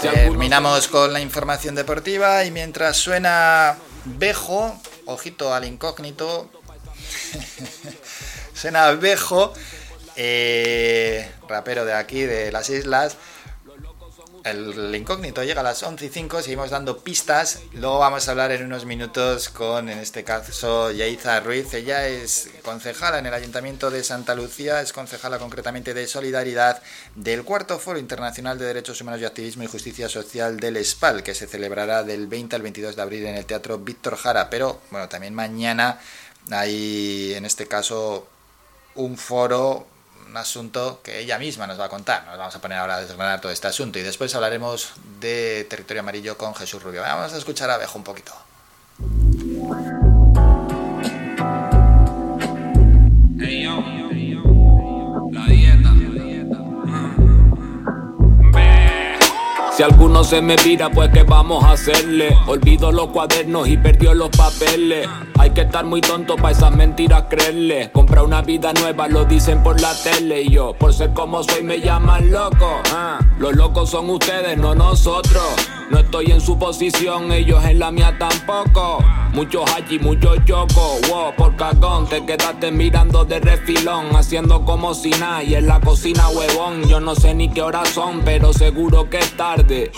Terminamos con la información deportiva y mientras suena Bejo, ojito al incógnito, suena Bejo, eh, rapero de aquí, de las islas. El incógnito llega a las 11 y 5, seguimos dando pistas. Luego vamos a hablar en unos minutos con, en este caso, Yaiza Ruiz. Ella es concejala en el Ayuntamiento de Santa Lucía, es concejala concretamente de Solidaridad del Cuarto Foro Internacional de Derechos Humanos y Activismo y Justicia Social del SPAL, que se celebrará del 20 al 22 de abril en el Teatro Víctor Jara. Pero, bueno, también mañana hay, en este caso, un foro un asunto que ella misma nos va a contar. Nos vamos a poner ahora a desgranar todo este asunto y después hablaremos de territorio amarillo con Jesús Rubio. Vamos a escuchar a Bejo un poquito. Si alguno se me vira, pues que vamos a hacerle. Olvido los cuadernos y perdió los papeles. Hay que estar muy tonto para esas mentiras creerle. Compra una vida nueva, lo dicen por la tele. Y yo, por ser como soy, me llaman loco. Los locos son ustedes, no nosotros. No estoy en su posición, ellos en la mía tampoco. Muchos allí, muchos chocos. Wow, por cagón, te quedaste mirando de refilón. Haciendo como si nada y en la cocina huevón. Yo no sé ni qué horas son, pero seguro que es tarde. で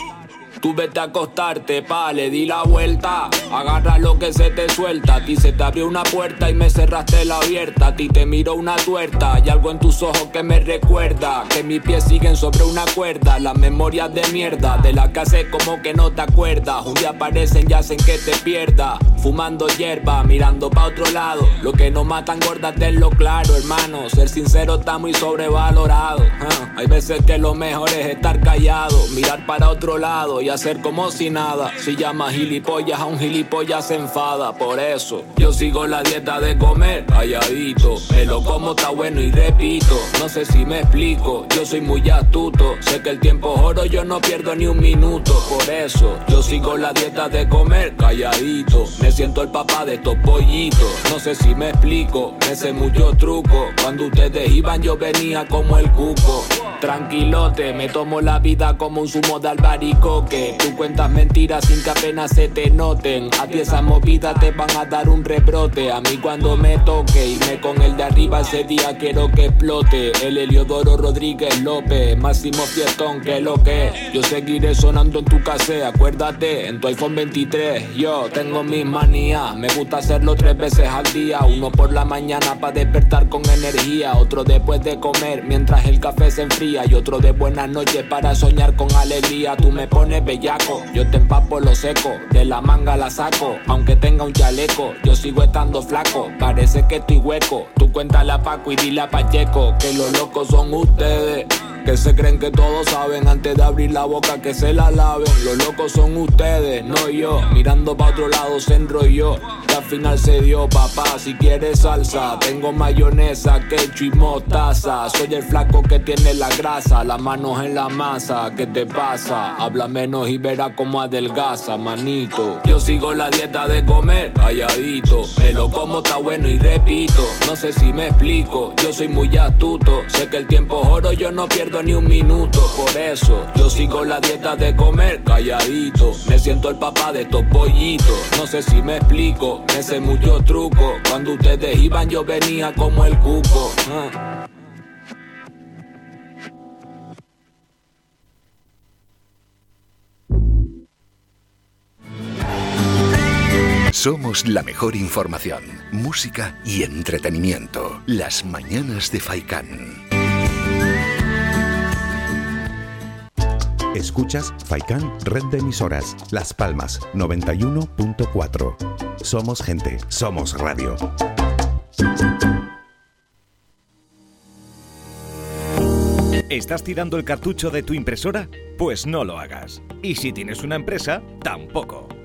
Tú vete a acostarte, pa, le di la vuelta. Agarra lo que se te suelta. A ti se te abrió una puerta y me cerraste la abierta. A ti te miro una tuerta. Hay algo en tus ojos que me recuerda. Que mis pies siguen sobre una cuerda. Las memorias de mierda. De la que hace como que no te acuerdas. Un día aparecen y hacen que te pierda. Fumando hierba, mirando pa' otro lado. Lo que no matan gordas, tenlo claro, hermano. Ser sincero está muy sobrevalorado. ah. Hay veces que lo mejor es estar callado. Mirar para otro lado y hacer como si nada. Si llama gilipollas a un gilipollas se enfada. Por eso yo sigo la dieta de comer calladito. Me lo como está bueno y repito. No sé si me explico. Yo soy muy astuto. Sé que el tiempo es oro, yo no pierdo ni un minuto. Por eso yo sigo la dieta de comer calladito. Me siento el papá de estos pollitos. No sé si me explico. Me sé muchos trucos. Cuando ustedes iban, yo venía como el cuco. Tranquilote, me tomo la vida como un zumo de albaricoque. Tú cuentas mentiras sin que apenas se te noten. A ti esas movidas te van a dar un rebrote. A mí cuando me toque irme con el de arriba ese día quiero que explote. El Heliodoro Rodríguez López, máximo fiestón que lo que. Yo seguiré sonando en tu casa, acuérdate, en tu iPhone 23. Yo tengo mis manías, me gusta hacerlo tres veces al día. Uno por la mañana para despertar con energía, otro después de comer mientras el café se enfría y otro de buenas noches para soñar con alegría. Tú me pones bellaco, yo te empapo lo seco, de la manga la saco, aunque tenga un chaleco, yo sigo estando flaco, parece que estoy hueco. Tú cuéntale a Paco y dile a Pacheco que los locos son ustedes. Que se creen que todos saben antes de abrir la boca que se la laven. Los locos son ustedes, no yo. Mirando pa' otro lado se enrolló. Que al final se dio, papá. Si quieres salsa, tengo mayonesa, ketchup y mostaza. Soy el flaco que tiene la grasa, las manos en la masa. ¿Qué te pasa? Habla menos y verá cómo adelgaza, manito. Yo sigo la dieta de comer calladito. Me lo como está bueno y repito. No sé si me explico, yo soy muy astuto. Sé que el tiempo es oro, yo no pierdo ni un minuto. Por eso, yo sigo la dieta de comer calladito. Me siento el papá de estos pollitos. No sé si me explico, me sé muchos trucos. Cuando ustedes iban, yo venía como el cuco. ah. Somos la mejor información, música y entretenimiento. Las mañanas de Faikán. Escuchas Faikan Red de Emisoras, Las Palmas 91.4. Somos gente, somos radio. ¿Estás tirando el cartucho de tu impresora? Pues no lo hagas. Y si tienes una empresa, tampoco.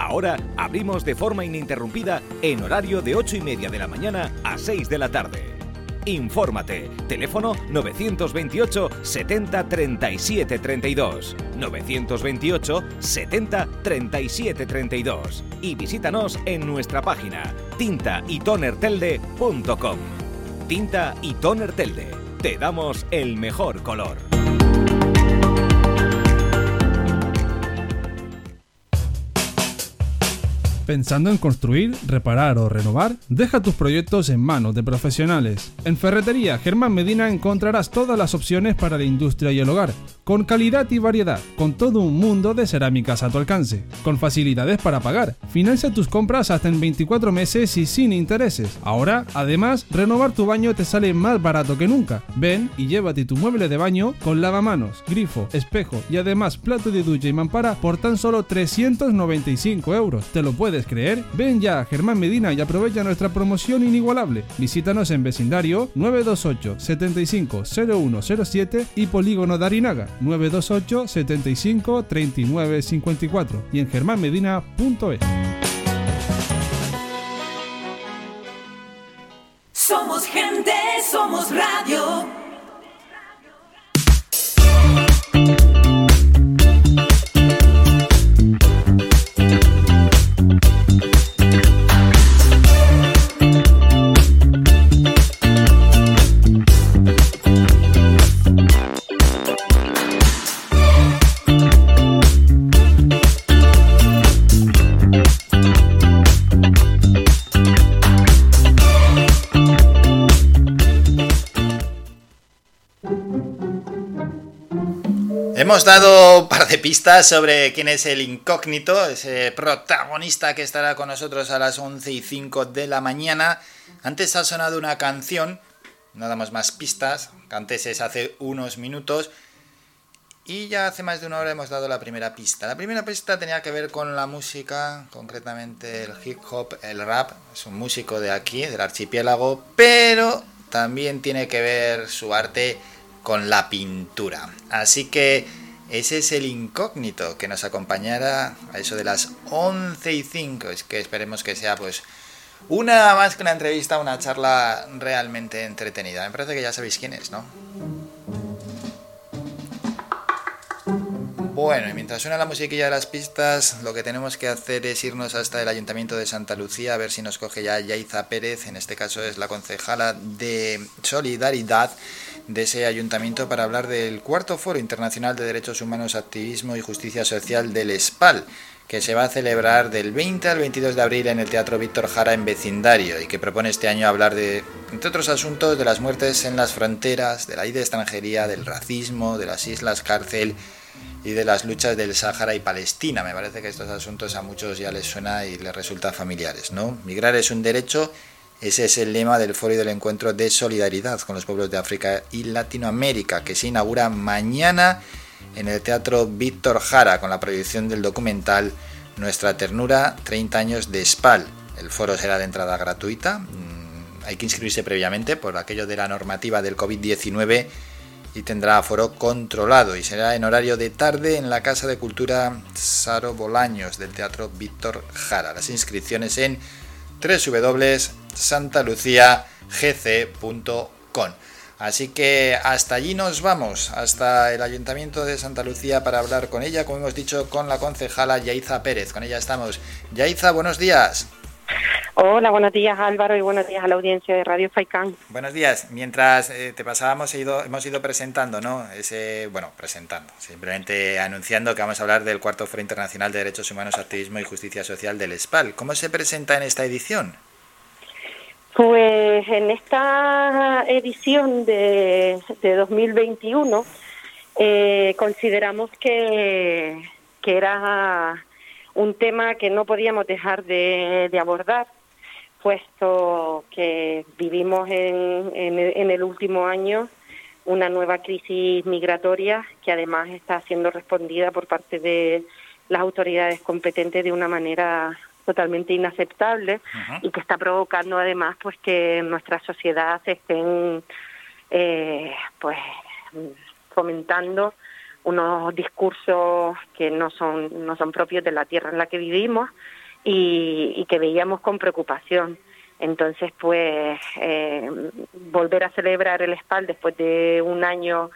Ahora abrimos de forma ininterrumpida en horario de 8 y media de la mañana a 6 de la tarde. Infórmate. Teléfono 928 70 37 32. 928 70 37 32. Y visítanos en nuestra página tintaytonertelde.com. Tinta y Toner Telde. Te damos el mejor color. ¿Pensando en construir, reparar o renovar? Deja tus proyectos en manos de profesionales. En Ferretería Germán Medina encontrarás todas las opciones para la industria y el hogar, con calidad y variedad, con todo un mundo de cerámicas a tu alcance, con facilidades para pagar. Financia tus compras hasta en 24 meses y sin intereses. Ahora, además, renovar tu baño te sale más barato que nunca. Ven y llévate tu mueble de baño con lavamanos, grifo, espejo y además plato de ducha y mampara por tan solo 395 euros. ¿Te lo puedes creer? Ven ya a Germán Medina y aprovecha nuestra promoción inigualable. Visítanos en vecindario 928 75 0107 y Polígono Darinaga 928 75 39 54 y en germánmedina.es. Somos gente, somos radio. Hemos dado un par de pistas sobre quién es el incógnito, ese protagonista que estará con nosotros a las 11 y 5 de la mañana. Antes ha sonado una canción, no damos más pistas, antes es hace unos minutos. Y ya hace más de una hora hemos dado la primera pista. La primera pista tenía que ver con la música, concretamente el hip hop, el rap. Es un músico de aquí, del archipiélago, pero también tiene que ver su arte con la pintura. Así que ese es el incógnito que nos acompañará a eso de las 11 y 5. Es que esperemos que sea pues una más que una entrevista, una charla realmente entretenida. Me parece que ya sabéis quién es, ¿no? Bueno, y mientras suena la musiquilla de las pistas, lo que tenemos que hacer es irnos hasta el Ayuntamiento de Santa Lucía a ver si nos coge ya Yaiza Pérez, en este caso es la concejala de Solidaridad de ese ayuntamiento para hablar del cuarto Foro Internacional de Derechos Humanos, Activismo y Justicia Social del ESPAL, que se va a celebrar del 20 al 22 de abril en el Teatro Víctor Jara en vecindario y que propone este año hablar de, entre otros asuntos, de las muertes en las fronteras, de la ley de extranjería, del racismo, de las islas cárcel y de las luchas del Sáhara y Palestina. Me parece que estos asuntos a muchos ya les suena y les resultan familiares, ¿no? Migrar es un derecho, ese es el lema del foro y del encuentro de solidaridad con los pueblos de África y Latinoamérica, que se inaugura mañana en el Teatro Víctor Jara con la proyección del documental Nuestra Ternura, 30 años de SPAL. El foro será de entrada gratuita, mm, hay que inscribirse previamente por aquello de la normativa del COVID-19 y tendrá aforo controlado y será en horario de tarde en la Casa de Cultura Saro Bolaños del Teatro Víctor Jara. Las inscripciones en www.santaluciagc.com. Así que hasta allí nos vamos, hasta el Ayuntamiento de Santa Lucía para hablar con ella, como hemos dicho, con la concejala Yaiza Pérez. Con ella estamos. Yaiza, buenos días. Hola, buenos días Álvaro y buenos días a la audiencia de Radio Faicán. Buenos días. Mientras eh, te pasábamos, he ido, hemos ido presentando, ¿no? Ese, bueno, presentando, simplemente anunciando que vamos a hablar del cuarto Foro Internacional de Derechos Humanos, Activismo y Justicia Social del SPAL. ¿Cómo se presenta en esta edición? Pues en esta edición de, de 2021 eh, consideramos que, que era un tema que no podíamos dejar de, de abordar, puesto que vivimos en, en, en, el último año una nueva crisis migratoria que además está siendo respondida por parte de las autoridades competentes de una manera totalmente inaceptable uh -huh. y que está provocando además pues que en nuestra sociedad se estén eh, pues fomentando unos discursos que no son no son propios de la tierra en la que vivimos y, que veíamos con preocupación. Entonces pues eh, volver a celebrar el SPAL después de un año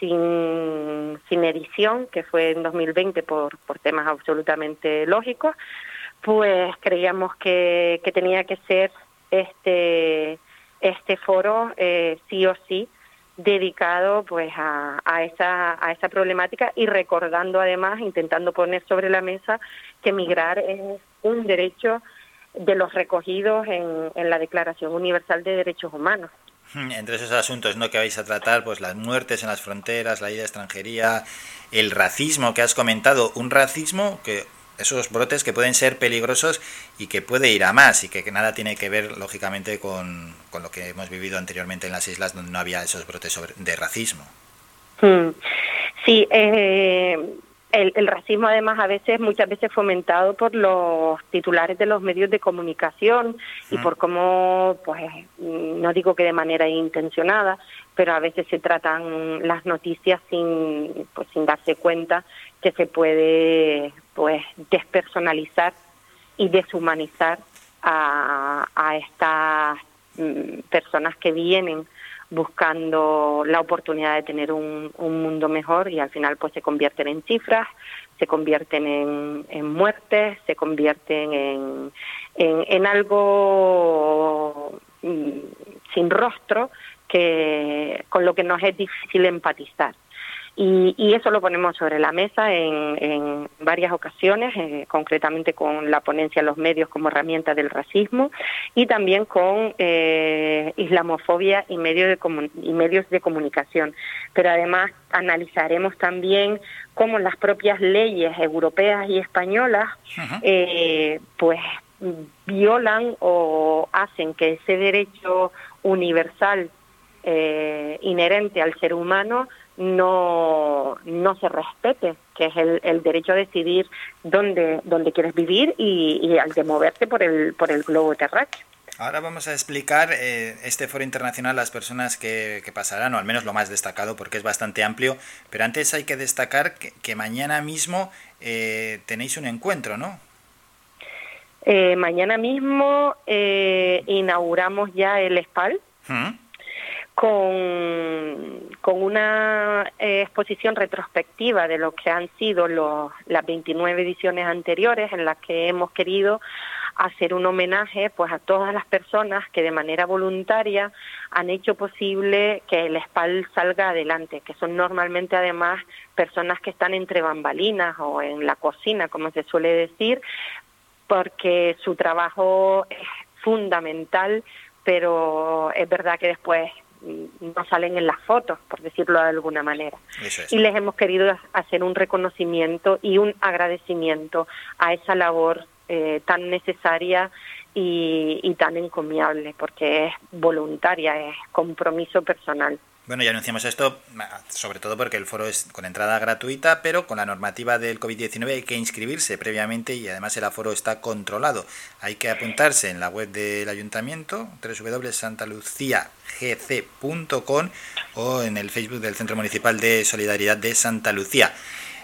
sin, sin edición, que fue en 2020 por, por temas absolutamente lógicos, pues creíamos que, que tenía que ser este, este foro eh, sí o sí dedicado pues a, a, esa, a esa problemática y recordando además, intentando poner sobre la mesa que migrar es un derecho de los recogidos en, en la Declaración Universal de Derechos Humanos. Entre esos asuntos ¿no? que vais a tratar, pues las muertes en las fronteras, la ida de extranjería, el racismo que has comentado, un racismo que esos brotes que pueden ser peligrosos y que puede ir a más y que, que nada tiene que ver lógicamente con, con, lo que hemos vivido anteriormente en las islas donde no había esos brotes sobre, de racismo. Sí, eh, el, el, racismo además a veces, muchas veces fomentado por los titulares de los medios de comunicación y por cómo, pues, no digo que de manera intencionada, pero a veces se tratan las noticias sin, pues, sin darse cuenta que se puede, pues, despersonalizar y deshumanizar a, estas mm, personas que vienen buscando la oportunidad de tener un, un, mundo mejor y al final pues se convierten en cifras, se convierten en, en muertes, se convierten en, en, en algo mm, sin rostro que con lo que nos es difícil empatizar. Y, y, eso lo ponemos sobre la mesa en, en varias ocasiones, eh, concretamente con la ponencia los medios como herramienta del racismo y también con eh, islamofobia y, medio de y medios de comunicación. Pero además analizaremos también cómo las propias leyes europeas y españolas uh -huh. eh, pues violan o hacen que ese derecho universal eh, inherente al ser humano no, no se respete, que es el, el derecho a decidir dónde, dónde quieres vivir y, y, al de moverte por el, por el globo terráqueo. Ahora vamos a explicar eh, este foro internacional las personas que, que, pasarán, o al menos lo más destacado, porque es bastante amplio. Pero antes hay que destacar que, que mañana mismo eh, tenéis un encuentro, ¿no? Eh, mañana mismo eh, inauguramos ya el SPAL. ¿Mm? Con, con una eh, exposición retrospectiva de lo que han sido los, las 29 ediciones anteriores en las que hemos querido hacer un homenaje pues a todas las personas que de manera voluntaria han hecho posible que el SPAL salga adelante, que son normalmente además personas que están entre bambalinas o en la cocina, como se suele decir, porque su trabajo es fundamental, pero es verdad que después no salen en las fotos, por decirlo de alguna manera. Es. Y les hemos querido hacer un reconocimiento y un agradecimiento a esa labor eh, tan necesaria y, y tan encomiable, porque es voluntaria, es compromiso personal. Bueno, ya anunciamos esto, sobre todo porque el foro es con entrada gratuita, pero con la normativa del COVID-19 hay que inscribirse previamente y además el aforo está controlado. Hay que apuntarse en la web del ayuntamiento, www.santaluciagc.com o en el Facebook del Centro Municipal de Solidaridad de Santa Lucía.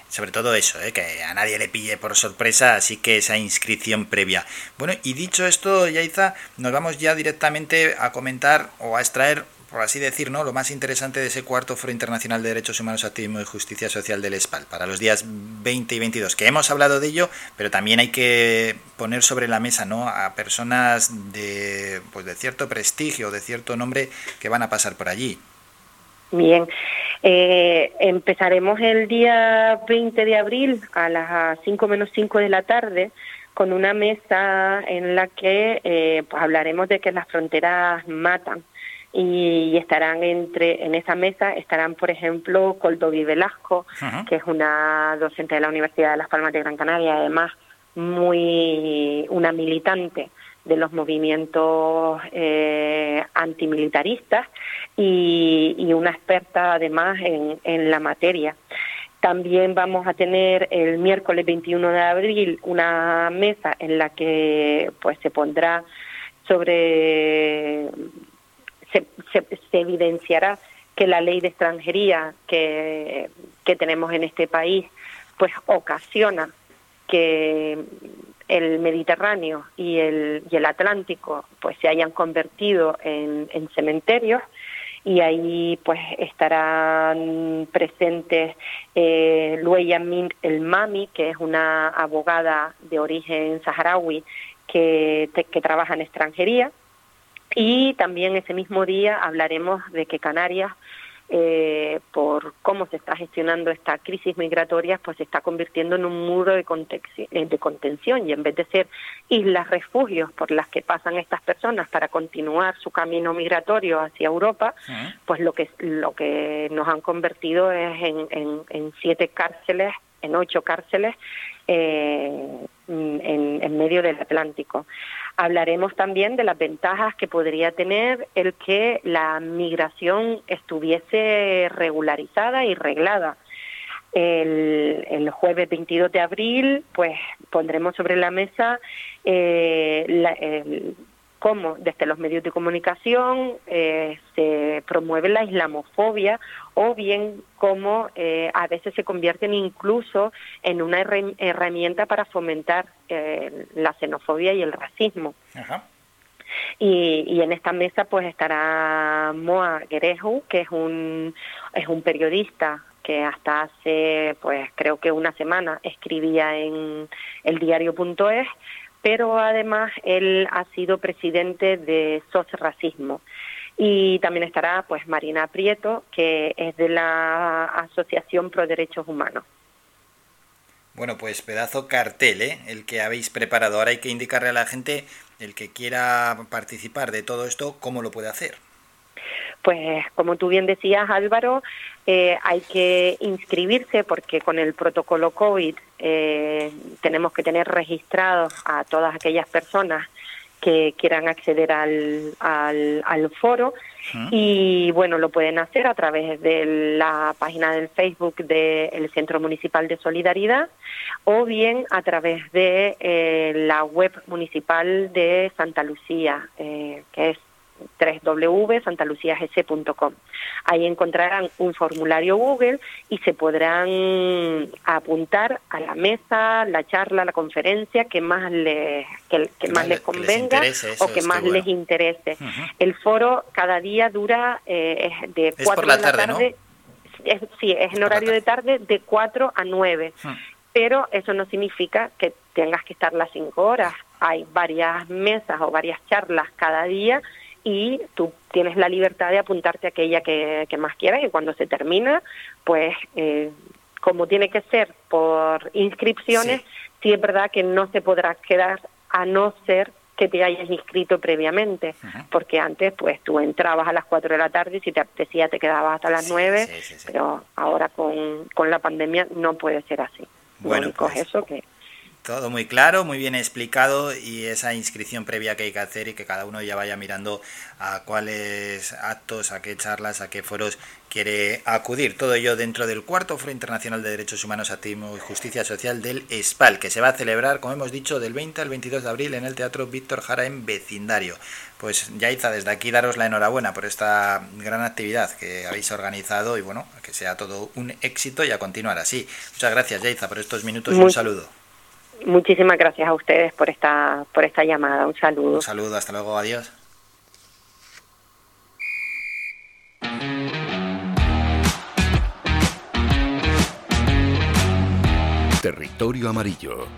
Sobre todo eso, ¿eh? que a nadie le pille por sorpresa, así que esa inscripción previa. Bueno, y dicho esto, Yaiza, nos vamos ya directamente a comentar o a extraer por así decir, ¿no? lo más interesante de ese cuarto Foro Internacional de Derechos Humanos, Activismo y Justicia Social del ESPAL para los días 20 y 22, que hemos hablado de ello, pero también hay que poner sobre la mesa ¿no? a personas de, pues de cierto prestigio, de cierto nombre que van a pasar por allí. Bien, eh, empezaremos el día 20 de abril a las 5 menos 5 de la tarde con una mesa en la que eh, pues hablaremos de que las fronteras matan y estarán entre en esa mesa estarán por ejemplo Coldovi Velasco que es una docente de la Universidad de Las Palmas de Gran Canaria además muy una militante de los movimientos eh, antimilitaristas y, y, una experta además en, en la materia. También vamos a tener el miércoles 21 de abril una mesa en la que pues se pondrá sobre se, se, evidenciará que la ley de extranjería que, que tenemos en este país pues ocasiona que el Mediterráneo y el, y el Atlántico pues se hayan convertido en, en cementerios y ahí pues estarán presentes eh, Lueya Min El Mami, que es una abogada de origen saharaui que, que trabaja en extranjería, y también ese mismo día hablaremos de que Canarias eh, por cómo se está gestionando esta crisis migratoria, pues se está convirtiendo en un muro de, eh, de contención y en vez de ser islas refugios por las que pasan estas personas para continuar su camino migratorio hacia Europa, pues lo que lo que nos han convertido es en, en, en siete cárceles, en ocho cárceles eh, en, en medio del Atlántico. Hablaremos también de las ventajas que podría tener el que la migración estuviese regularizada y reglada. El, el, jueves 22 de abril, pues pondremos sobre la mesa eh, la, el, cómo desde los medios de comunicación eh, se promueve la islamofobia o bien cómo eh, a veces se convierten incluso en una herramienta para fomentar eh, la xenofobia y el racismo. Ajá. Y, y, en esta mesa pues estará Moa Gereju, que es un, es un periodista que hasta hace pues creo que una semana escribía en el diario.es pero además él ha sido presidente de SOS Racismo. Y también estará pues Marina Prieto, que es de la Asociación Pro Derechos Humanos. Bueno, pues pedazo cartel, ¿eh? el que habéis preparado. Ahora hay que indicarle a la gente, el que quiera participar de todo esto, cómo lo puede hacer. Pues como tú bien decías Álvaro, eh, hay que inscribirse porque con el protocolo COVID eh, tenemos que tener registrados a todas aquellas personas que quieran acceder al, al, al foro. Y bueno, lo pueden hacer a través de la página del Facebook del Centro Municipal de Solidaridad o bien a través de eh, la web municipal de Santa Lucía, eh, que es www.santaluciagc.com. Ahí encontrarán un formulario Google y se podrán apuntar a la mesa, la charla, la conferencia que más les, que, que más les convenga les o que más bueno. les interese. Uh -huh. El foro cada día dura eh, es de 4 la de la tarde, tarde. ¿no? Es, sí, es en horario de tarde de 4 a 9. Uh -huh. Pero eso no significa que tengas que estar las 5 horas. Hay varias mesas o varias charlas cada día y tú tienes la libertad de apuntarte a aquella que, que más quieras y cuando se termina, pues eh, como tiene que ser por inscripciones, sí. sí. es verdad que no se podrá quedar a no ser que te hayas inscrito previamente, porque antes pues tú entrabas a las 4 de la tarde y si te apetecía te quedabas hasta las 9, pero ahora con, con la pandemia no puede ser así. Bueno, pues, eso que Todo muy claro, muy bien explicado y esa inscripción previa que hay que hacer y que cada uno ya vaya mirando a cuáles actos, a qué charlas, a qué foros quiere acudir. Todo ello dentro del cuarto Foro Internacional de Derechos Humanos, Activismo y Justicia Social del ESPAL, que se va a celebrar, como hemos dicho, del 20 al 22 de abril en el Teatro Víctor Jara en Vecindario. Pues Yaiza, desde aquí daros la enhorabuena por esta gran actividad que habéis organizado y bueno, que sea todo un éxito y a continuar así. Muchas gracias Yaiza por estos minutos y un saludo. Muchísimas gracias a ustedes por esta por esta llamada. Un saludo. Un saludo, hasta luego, adiós. Territorio Amarillo.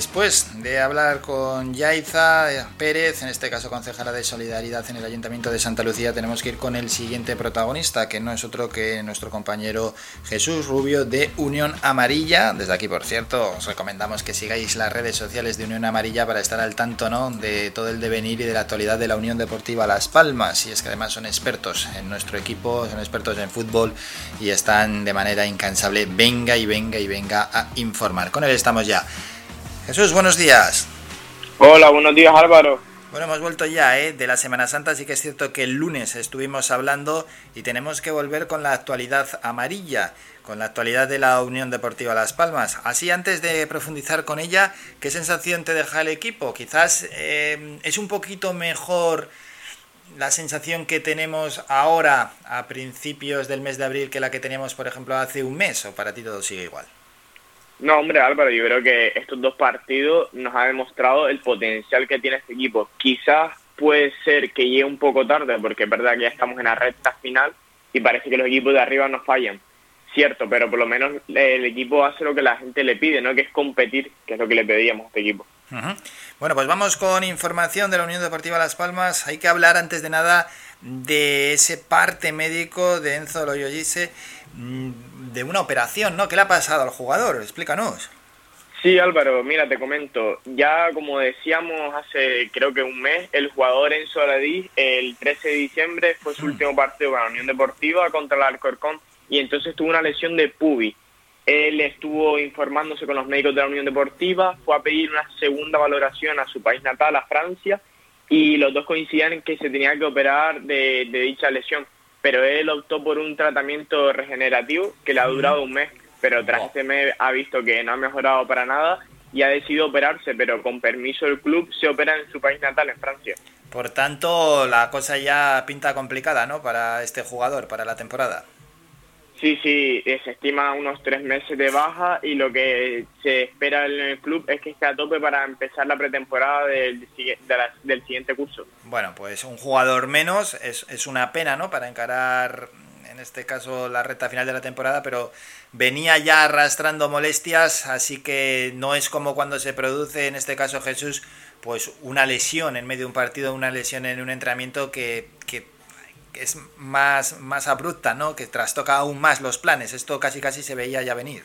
Después de hablar con Yaiza Pérez, en este caso concejala de Solidaridad en el Ayuntamiento de Santa Lucía, tenemos que ir con el siguiente protagonista, que no es otro que nuestro compañero Jesús Rubio de Unión Amarilla. Desde aquí, por cierto, os recomendamos que sigáis las redes sociales de Unión Amarilla para estar al tanto ¿no? de todo el devenir y de la actualidad de la Unión Deportiva Las Palmas. Y es que además son expertos en nuestro equipo, son expertos en fútbol y están de manera incansable, venga y venga y venga a informar. Con él estamos ya. Jesús, buenos días. Hola, buenos días Álvaro. Bueno, hemos vuelto ya ¿eh? de la Semana Santa, sí que es cierto que el lunes estuvimos hablando y tenemos que volver con la actualidad amarilla, con la actualidad de la Unión Deportiva Las Palmas. Así, antes de profundizar con ella, ¿qué sensación te deja el equipo? Quizás eh, es un poquito mejor la sensación que tenemos ahora, a principios del mes de abril, que la que teníamos, por ejemplo, hace un mes, o para ti todo sigue igual. No, hombre Álvaro, yo creo que estos dos partidos nos han demostrado el potencial que tiene este equipo. Quizás puede ser que llegue un poco tarde, porque es verdad que ya estamos en la recta final y parece que los equipos de arriba no fallan. Cierto, pero por lo menos el equipo hace lo que la gente le pide, ¿no? Que es competir, que es lo que le pedíamos a este equipo. Bueno, pues vamos con información de la Unión Deportiva Las Palmas. Hay que hablar antes de nada de ese parte médico de Enzo Loyoyise, mm, de una operación, ¿no? ¿Qué le ha pasado al jugador? Explícanos. Sí, Álvaro, mira, te comento. Ya como decíamos hace creo que un mes, el jugador Enzo Aladí, el 13 de diciembre, fue su último partido con la Unión Deportiva contra el Alcorcón y entonces tuvo una lesión de pubi. Él estuvo informándose con los médicos de la Unión Deportiva, fue a pedir una segunda valoración a su país natal, a Francia, y los dos coincidían en que se tenía que operar de, de dicha lesión. Pero él optó por un tratamiento regenerativo que le ha durado un mes, pero tras este mes ha visto que no ha mejorado para nada y ha decidido operarse, pero con permiso del club se opera en su país natal, en Francia. Por tanto, la cosa ya pinta complicada, ¿no? Para este jugador, para la temporada. Sí, sí, eh, se estima unos tres meses de baja y lo que se espera en el club es que esté a tope para empezar la pretemporada del, del siguiente curso. Bueno, pues un jugador menos es, es una pena, ¿no? Para encarar, en este caso, la recta final de la temporada, pero venía ya arrastrando molestias, así que no es como cuando se produce, en este caso Jesús, pues una lesión en medio de un partido, una lesión en un entrenamiento que, que es más, más abrupta, ¿no? Que trastoca aún más los planes. Esto casi casi se veía ya venir.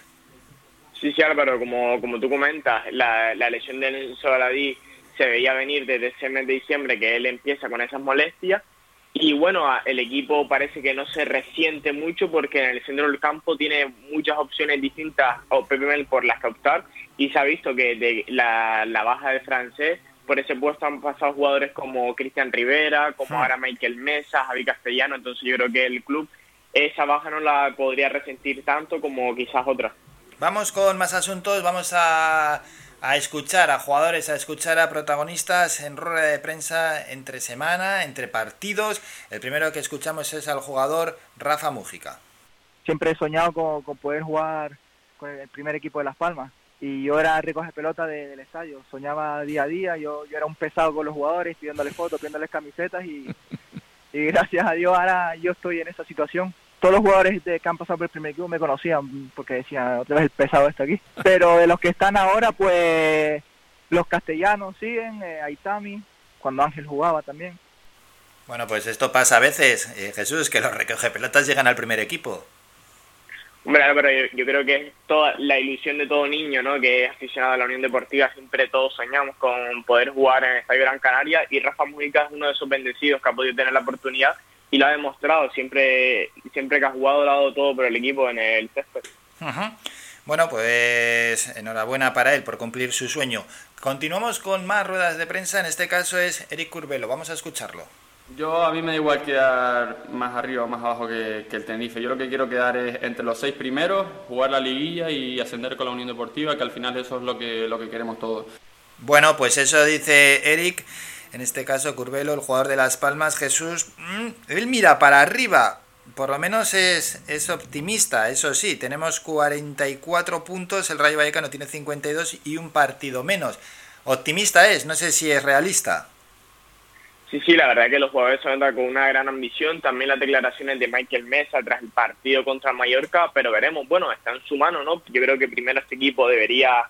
Sí, sí, Álvaro, como, como tú comentas, la, la lesión de Enzo Aladí se veía venir desde ese mes de diciembre que él empieza con esas molestias y bueno, el equipo parece que no se resiente mucho porque en el centro del campo tiene muchas opciones distintas o por las que optar y se ha visto que de la, la baja de francés por ese puesto han pasado jugadores como Cristian Rivera, como Hmm. ahora Michael Mesa, Javi Castellano, entonces yo creo que el club esa baja no la podría resentir tanto como quizás otras. Vamos con más asuntos, vamos a, a escuchar a jugadores, a escuchar a protagonistas en rueda de prensa entre semana, entre partidos. El primero que escuchamos es al jugador Rafa Mújica. siempre he soñado con, con poder jugar con el primer equipo de Las Palmas. Y yo era recoger pelota de- del estadio, soñaba día a día, yo, yo era un pesado con los jugadores, pidiéndoles fotos, pidiéndoles camisetas y, y gracias a Dios ahora yo estoy en esa situación. Todos los jugadores de, que han pasado por el primer equipo me conocían porque decían, otra vez el pesado está aquí. Pero de los que están ahora, pues los castellanos siguen, eh, Aitami, cuando Ángel jugaba también. Bueno, pues esto pasa a veces, eh, Jesús, que los recoge pelotas llegan al primer equipo. Hombre, Álvaro, yo, creo que es toda la ilusión de todo niño, ¿no? Que es aficionado a la Unión Deportiva, siempre todos soñamos con poder jugar en Estadio Gran Canaria y Rafa Mujica es uno de esos bendecidos que ha podido tener la oportunidad y lo ha demostrado, siempre siempre que ha jugado ha dado todo por el equipo en el césped. Bueno, pues enhorabuena para él por cumplir su sueño. Continuamos con más ruedas de prensa, en este caso es Eric Curvelo, vamos a escucharlo. Yo a mí me da igual quedar más arriba o más abajo que, el Tenerife. Yo lo que quiero quedar es entre los seis primeros, jugar la liguilla y ascender con la Unión Deportiva, que al final eso es lo que, lo que queremos todos. Bueno, pues eso dice Eric, en este caso Curvelo, el jugador de Las Palmas, Jesús, mm, él mira para arriba, por lo menos es, es optimista, eso sí, tenemos 44 puntos, el Rayo Vallecano tiene 52 y un partido menos. Optimista es, no sé si es realista. Sí, sí, la verdad que los jugadores se entran con una gran ambición. También las declaraciones de Michael Mesa tras el partido contra Mallorca, pero veremos, bueno, está en su mano, ¿no? Yo creo que primero este equipo debería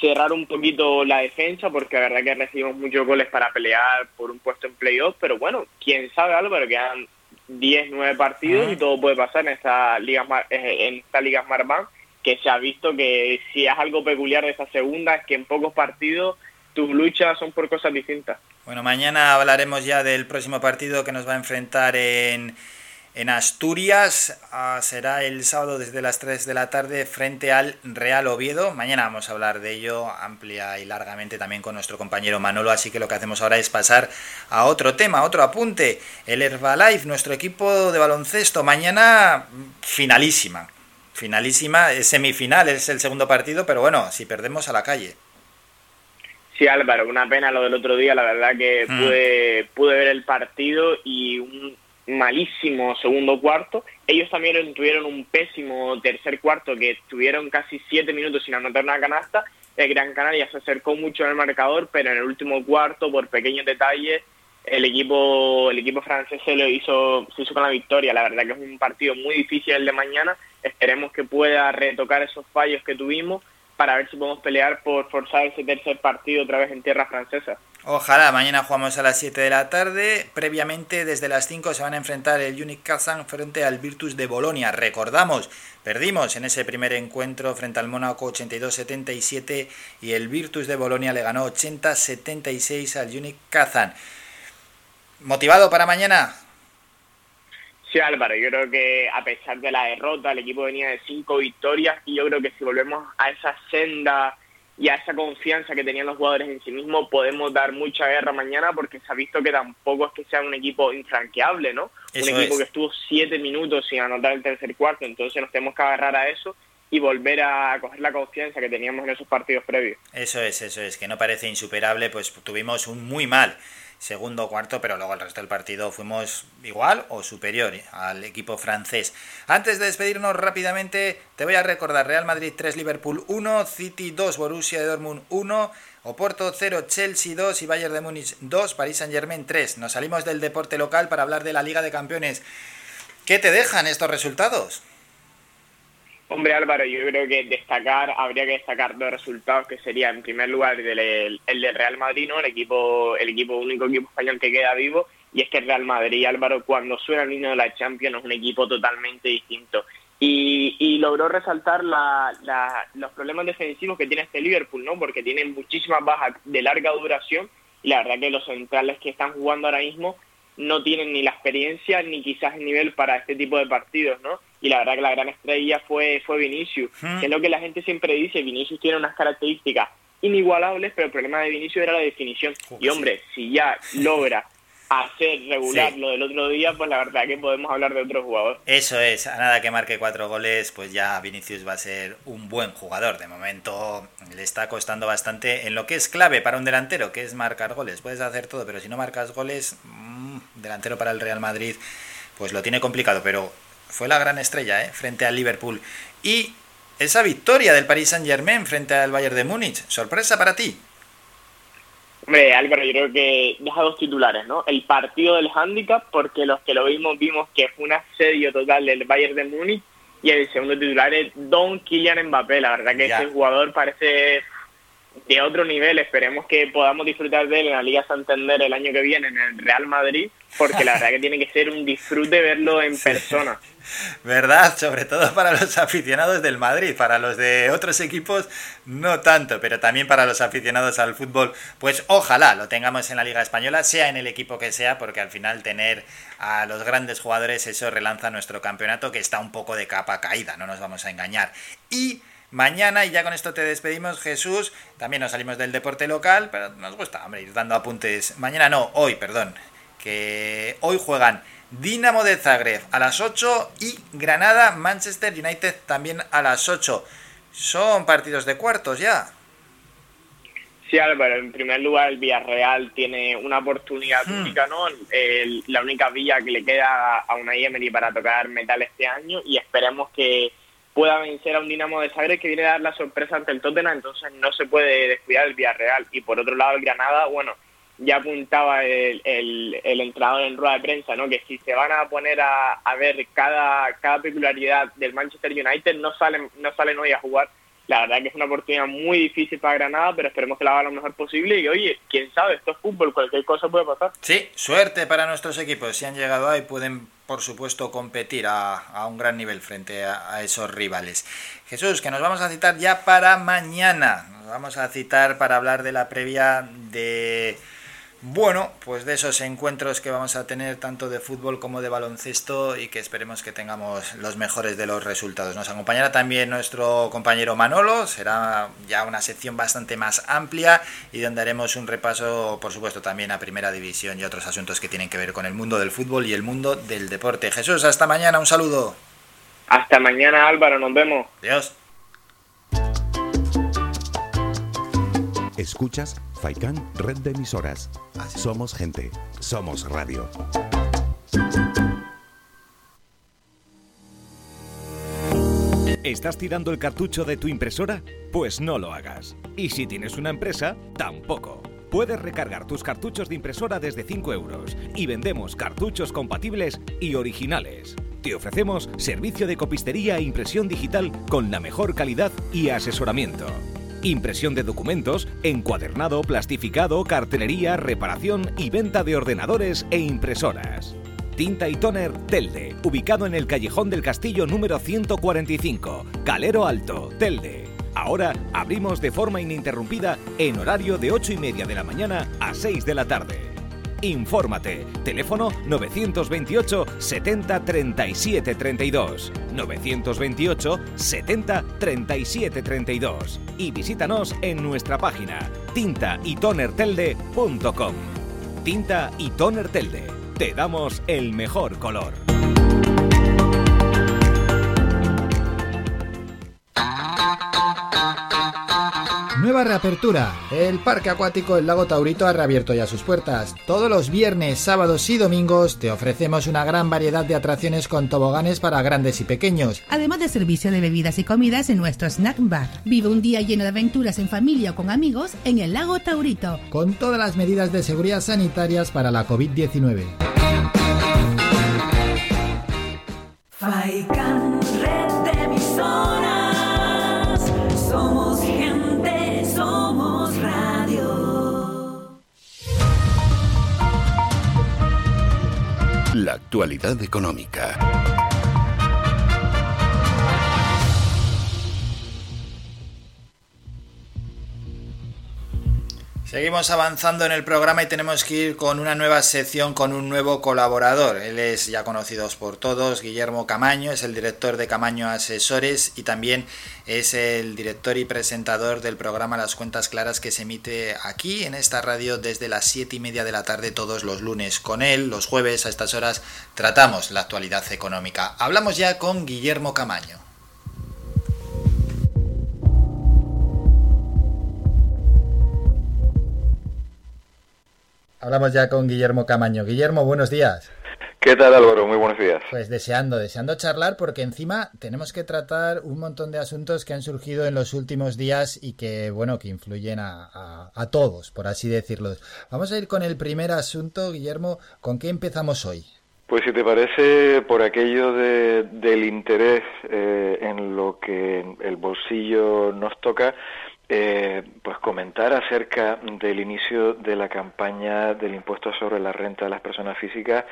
cerrar un poquito la defensa, porque la verdad que recibimos muchos goles para pelear por un puesto en playoff, pero bueno, quién sabe, Álvaro, quedan 10, 9 partidos y todo puede pasar en esta Liga, eh, en esta Liga Smartbank, que se ha visto que si es algo peculiar de esta segunda, es que en pocos partidos tus luchas son por cosas distintas. Bueno, mañana hablaremos ya del próximo partido que nos va a enfrentar en, en Asturias. Ah, será el sábado desde las 3 de la tarde frente al Real Oviedo. Mañana vamos a hablar de ello amplia y largamente también con nuestro compañero Manolo. Así que lo que hacemos ahora es pasar a otro tema, otro apunte. El Herbalife, nuestro equipo de baloncesto. Mañana finalísima. Finalísima, es semifinal, es el segundo partido, pero bueno, si perdemos a la calle. Sí, Álvaro, una pena lo del otro día, la verdad que Mm. pude, pude ver el partido y un malísimo segundo cuarto. Ellos también tuvieron un pésimo tercer cuarto que tuvieron casi siete minutos sin anotar una canasta. El Gran Canaria se acercó mucho en el marcador, pero en el último cuarto, por pequeños detalles, el equipo el equipo francés se lo hizo se hizo con la victoria. La verdad que es un partido muy difícil el de mañana. Esperemos que pueda retocar esos fallos que tuvimos para ver si podemos pelear por forzar ese tercer partido otra vez en tierra francesa. Ojalá, mañana jugamos a las 7 de la tarde. Previamente, desde las 5 se van a enfrentar el Unic Kazan frente al Virtus de Bolonia. Recordamos, perdimos en ese primer encuentro frente al Mónaco 82-77 y el Virtus de Bolonia le ganó 80-76 al Unic Kazan. ¿Motivado para mañana? Sí, Álvaro, yo creo que a pesar de la derrota, el equipo venía de cinco victorias y yo creo que si volvemos a esa senda y a esa confianza que tenían los jugadores en sí mismos, podemos dar mucha guerra mañana porque se ha visto que tampoco es que sea un equipo infranqueable, ¿no? Eso un equipo es. que estuvo siete minutos sin anotar el tercer cuarto, entonces nos tenemos que agarrar a eso y volver a coger la confianza que teníamos en esos partidos previos. Eso es, eso es, que no parece insuperable, pues tuvimos un muy mal segundo cuarto, pero luego el resto del partido fuimos igual o superior al equipo francés. Antes de despedirnos rápidamente, te voy a recordar Real Madrid 3, Liverpool 1, City 2, Borussia Dortmund 1, Oporto 0, Chelsea 2 y Bayern de Múnich 2, París Saint-Germain 3. Nos salimos del deporte local para hablar de la Liga de Campeones. ¿Qué te dejan estos resultados? Hombre Álvaro, yo creo que destacar, habría que destacar dos resultados que sería en primer lugar el, el, Real Madrid, ¿no? El equipo, el equipo único equipo español que queda vivo, y es que el Real Madrid, Álvaro, cuando suena el himno de la Champions es un equipo totalmente distinto. Y, y logró resaltar la, los problemas defensivos que tiene este Liverpool, ¿no? Porque tiene muchísimas bajas de larga duración y la verdad que los centrales que están jugando ahora mismo no tienen ni la experiencia ni quizás el nivel para este tipo de partidos, ¿no? Y la verdad que la gran estrella fue, fue Vinicius, que es lo que la gente siempre dice, Vinicius tiene unas características inigualables, pero el problema de Vinicius era la definición. Y hombre, si ya logra hacer regular Sí. lo del otro día, pues la verdad que podemos hablar de otro jugador. Eso es, a nada que marque cuatro goles, pues ya Vinicius va a ser un buen jugador. De momento le está costando bastante en lo que es clave para un delantero, que es marcar goles. Puedes hacer todo, pero si no marcas goles, mmm, delantero para el Real Madrid, pues lo tiene complicado. Pero fue la gran estrella, ¿eh? Frente al Liverpool. Y esa victoria del Paris Saint Germain frente al Bayern de Múnich, sorpresa para ti. Hombre, Álvaro, yo creo que deja dos titulares, ¿no? El partido del handicap, porque los que lo vimos vimos que fue un asedio total del Bayern de Múnich, y el segundo titular es Don Kylian Mbappé. La verdad que Ya. ese jugador parece de otro nivel. Esperemos que podamos disfrutar de él en la Liga Santander el año que viene en el Real Madrid, porque la verdad que tiene que ser un disfrute verlo en persona. ¿Verdad? Sobre todo para los aficionados del Madrid, para los de otros equipos no tanto, pero también para los aficionados al fútbol, pues ojalá lo tengamos en la Liga Española, sea en el equipo que sea, porque al final tener a los grandes jugadores eso relanza nuestro campeonato que está un poco de capa caída, no nos vamos a engañar. Y mañana, y ya con esto te despedimos, Jesús. También nos salimos del deporte local, pero nos gusta, hombre, ir dando apuntes. Mañana no, hoy, perdón. Que hoy juegan Dinamo de Zagreb a las 8 y Granada, Manchester United también a las 8. Son partidos de cuartos ya. Sí, Álvaro, en primer lugar el Villarreal tiene una oportunidad Hmm. única, ¿no? El- la única vía que le queda a una Emery para tocar metal este año y esperemos que pueda vencer a un Dinamo de Zagreb que viene a dar la sorpresa ante el Tottenham, entonces no se puede descuidar el Villarreal. Y por otro lado el Granada, bueno, ya apuntaba el, el, entrenador en rueda de prensa, ¿no? Que si se van a poner a, a ver cada, cada peculiaridad del Manchester United, no salen, no salen hoy a jugar. La verdad que es una oportunidad muy difícil para Granada, pero esperemos que la haga lo mejor posible. Y oye, quién sabe, esto es fútbol, cualquier cosa puede pasar. Sí, suerte para nuestros equipos. Si han llegado ahí, pueden, por supuesto, competir a, a un gran nivel frente a esos rivales. Jesús, que nos vamos a citar ya para mañana. Nos vamos a citar para hablar de la previa de. Bueno, pues de esos encuentros que vamos a tener tanto de fútbol como de baloncesto y que esperemos que tengamos los mejores de los resultados. Nos acompañará también nuestro compañero Manolo, será ya una sección bastante más amplia y donde haremos un repaso, por supuesto, también a Primera División y otros asuntos que tienen que ver con el mundo del fútbol y el mundo del deporte. Jesús, hasta mañana, un saludo. Hasta mañana, Álvaro, nos vemos. Adiós. Escuchas Faikan Red de Emisoras. Somos gente, somos radio. ¿Estás tirando el cartucho de tu impresora? Pues no lo hagas. Y si tienes una empresa, tampoco. Puedes recargar tus cartuchos de impresora desde 5 euros y vendemos cartuchos compatibles y originales. Te ofrecemos servicio de copistería e impresión digital con la mejor calidad y asesoramiento. Impresión de documentos, encuadernado, plastificado, cartelería, reparación y venta de ordenadores e impresoras. Tinta y Toner Telde, ubicado en el Callejón del Castillo número 145, Calero Alto, Telde. Ahora abrimos de forma ininterrumpida en horario de 8 y media de la mañana a 6 de la tarde. Infórmate. Teléfono 928 70 37 32. 928 70 37 32. Y visítanos en nuestra página tintaytonertelde.com. Tinta y Toner Telde. Te damos el mejor color. Nueva reapertura. El Parque Acuático El Lago Taurito ha reabierto ya sus puertas. Todos los viernes, sábados y domingos te ofrecemos una gran variedad de atracciones con toboganes para grandes y pequeños. Además de servicio de bebidas y comidas en nuestro snack bar. Vive un día lleno de aventuras en familia o con amigos en el lago Taurito. Con todas las medidas de seguridad sanitarias para la COVID-19. Faikan, red de emisoras. La actualidad económica. Seguimos avanzando en el programa y tenemos que ir con una nueva sección con un nuevo colaborador. Él es ya conocido por todos, Guillermo Camaño, es el director de Camaño Asesores y también es el director y presentador del programa Las Cuentas Claras que se emite aquí en esta radio desde las siete y media de la tarde todos los lunes. Con él, los jueves a estas horas, tratamos la actualidad económica. Hablamos ya con Guillermo Camaño. Hablamos ya con Guillermo Camaño. Guillermo, buenos días. ¿Qué tal Álvaro? Muy buenos días. Pues deseando, deseando charlar porque encima tenemos que tratar un montón de asuntos que han surgido en los últimos días y que, bueno, que influyen a, a, a todos, por así decirlo. Vamos a ir con el primer asunto, Guillermo. ¿Con qué empezamos hoy? Pues si te parece, por aquello de, del interés eh, en lo que el bolsillo nos toca, eh, pues comentar acerca del inicio de la campaña del impuesto sobre la renta de las personas físicas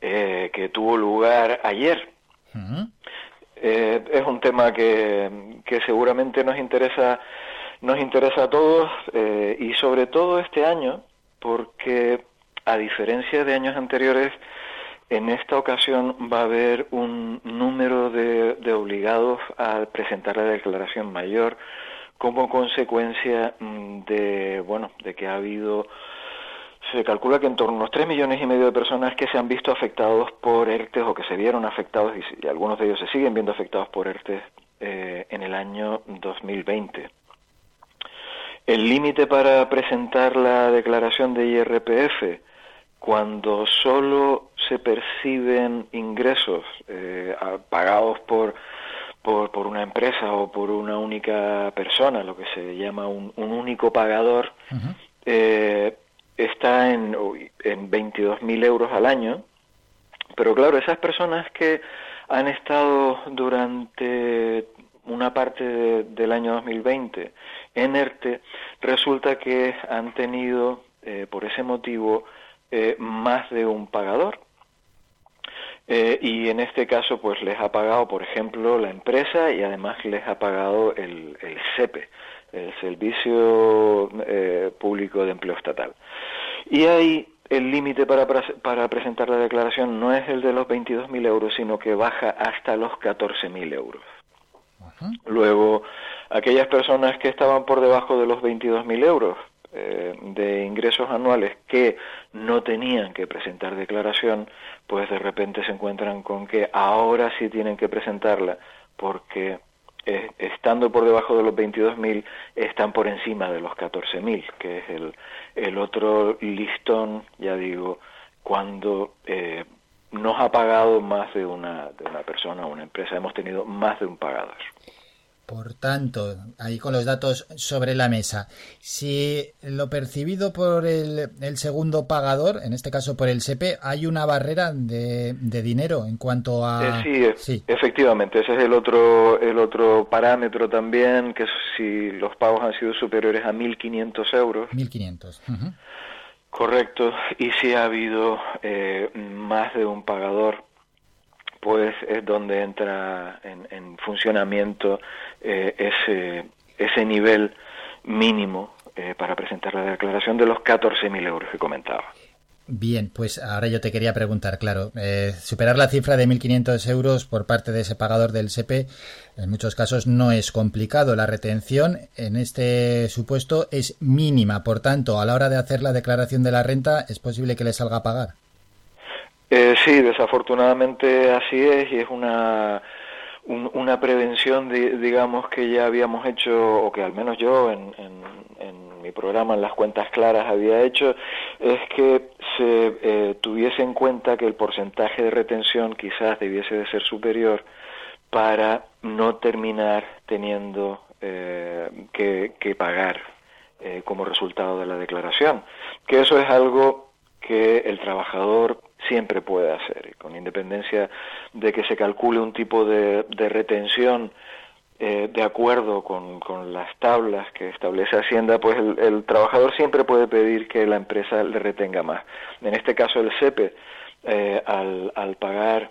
eh, que tuvo lugar ayer. Eh, es un tema que, que seguramente nos interesa nos interesa a todos eh, y sobre todo este año porque a diferencia de años anteriores en esta ocasión va a haber un número de, de obligados a presentar la declaración mayor como consecuencia mm, de bueno de que ha habido se calcula que en torno a unos 3 millones y medio de personas que se han visto afectados por ERTES o que se vieron afectados y, algunos de ellos se siguen viendo afectados por ERTES eh, en el año 2020. El límite para presentar la declaración de IRPF cuando solo se perciben ingresos eh, pagados por, por, por una empresa o por una única persona, lo que se llama un, un único pagador, eh, está en, en 22.000 euros al año. Pero claro, esas personas que han estado durante una parte de- del año 2020 en ERTE, resulta que han tenido, eh, por ese motivo, eh, más de un pagador. Eh, y en este caso, pues les ha pagado, por ejemplo, la empresa y además les ha pagado el, el SEPE, el Servicio eh, Público de Empleo Estatal. Y ahí el límite para, para presentar la declaración no es el de los 22.000 euros, sino que baja hasta los 14.000 euros. Luego, aquellas personas que estaban por debajo de los 22.000 euros eh, de ingresos anuales que no tenían que presentar declaración, pues de repente se encuentran con que ahora sí tienen que presentarla porque eh, estando por debajo de los 22.000 están por encima de los 14.000, que es el, el otro listón, ya digo, cuando eh, nos ha pagado más de una, de una persona o una empresa, hemos tenido más de un pagador. Por tanto, ahí con los datos sobre la mesa, si lo percibido por el, el segundo pagador, en este caso por el SEPE, hay una barrera de, de dinero en cuanto a... Eh, sí, e- efectivamente, ese es el otro, el otro parámetro también, que si los pagos han sido superiores a 1.500 euros, 1.500. Ujú. correcto, y si ha habido eh, más de un pagador, pues es donde entra en, en funcionamiento eh, ese, ese nivel mínimo eh, para presentar la declaración de los 14.000 euros que comentaba. Bien, pues ahora yo te quería preguntar, claro, eh, superar la cifra de 1.500 euros por parte de ese pagador del SEPE en muchos casos no es complicado. La retención en este supuesto es mínima, por tanto, a la hora de hacer la declaración de la renta es posible que le salga a pagar. Eh, sí, desafortunadamente así es y es una, un- una prevención, di- digamos, que ya habíamos hecho, o que al menos yo en, en- en mi programa, en las cuentas claras, había hecho, es que se eh, tuviese en cuenta que el porcentaje de retención quizás debiese de ser superior para no terminar teniendo eh, que, que pagar eh, como resultado de la declaración. Que eso es algo que el trabajador siempre puede hacer, y con independencia de que se calcule un tipo de, retención eh, de acuerdo con, las tablas que establece Hacienda, pues el, el trabajador siempre puede pedir que la empresa le retenga más. En este caso el SEPE, eh, al, al pagar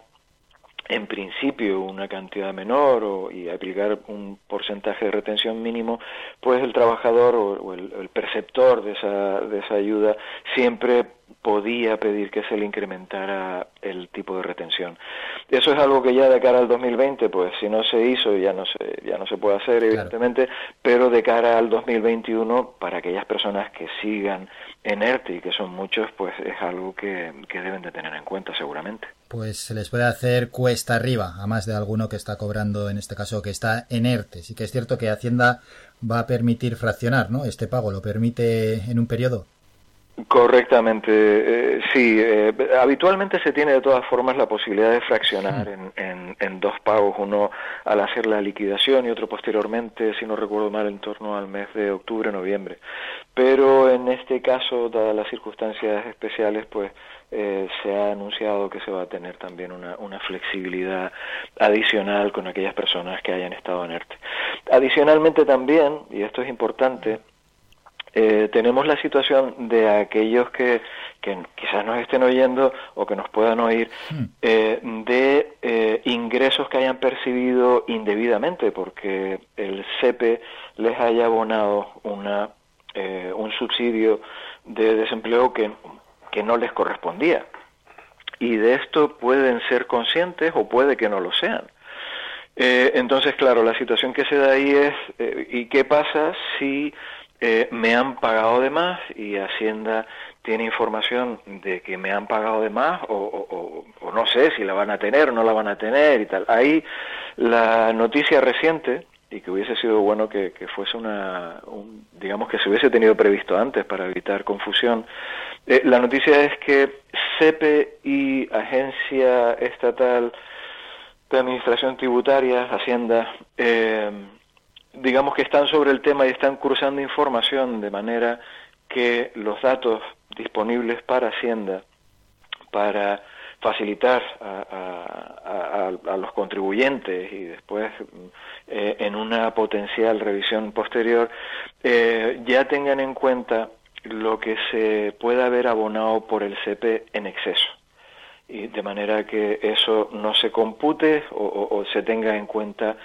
en principio una cantidad menor o, y aplicar un porcentaje de retención mínimo, pues el trabajador o, o el, el perceptor de esa, de esa ayuda siempre podía pedir que se le incrementara el tipo de retención. Eso es algo que ya de cara al 2020, pues si no se hizo ya no se, ya no se puede hacer, evidentemente, pero de cara al 2021, para aquellas personas que sigan en ERTE y que son muchos, pues es algo que, que deben de tener en cuenta seguramente. Pues se les puede hacer cuesta arriba a más de alguno que está cobrando, en este caso que está en ERTE. Sí que es cierto que Hacienda va a permitir fraccionar, ¿no? Este pago lo permite en un periodo. Correctamente, eh, sí. eh, habitualmente se tiene de todas formas la posibilidad de fraccionar en, en- en dos pagos, uno al hacer la liquidación y otro posteriormente, si no recuerdo mal, en torno al mes de octubre-noviembre. pero en este caso, dadas las circunstancias especiales, pues eh, se ha anunciado que se va a tener también una, una flexibilidad adicional con aquellas personas que hayan estado en ERTE. Adicionalmente también, y esto es importante, eh, tenemos la situación de aquellos que, que, quizás nos estén oyendo o que nos puedan oír eh, de eh, ingresos que hayan percibido indebidamente porque el CEPE les haya abonado una, eh, un subsidio de desempleo que, que no les correspondía. Y de esto pueden ser conscientes o puede que no lo sean. Entonces, claro, la situación que se da ahí es, ¿y qué pasa si eh, me han pagado de más y Hacienda tiene información de que me han pagado de más o, o- no sé si la van a tener o no la van a tener y tal? Ahí la noticia reciente, y que hubiese sido bueno que, que fuese una, un- digamos que se hubiese tenido previsto antes para evitar confusión, eh, la noticia es que CEPE y Agencia Estatal de Administración Tributaria, Hacienda, eh, digamos que están sobre el tema y están cruzando información de manera que los datos disponibles para Hacienda para facilitar a los contribuyentes y después mm, eh, en una potencial revisión posterior eh, ya tengan en cuenta lo que se pueda haber abonado por el CP en exceso y de manera que eso no se compute o, se tenga en cuenta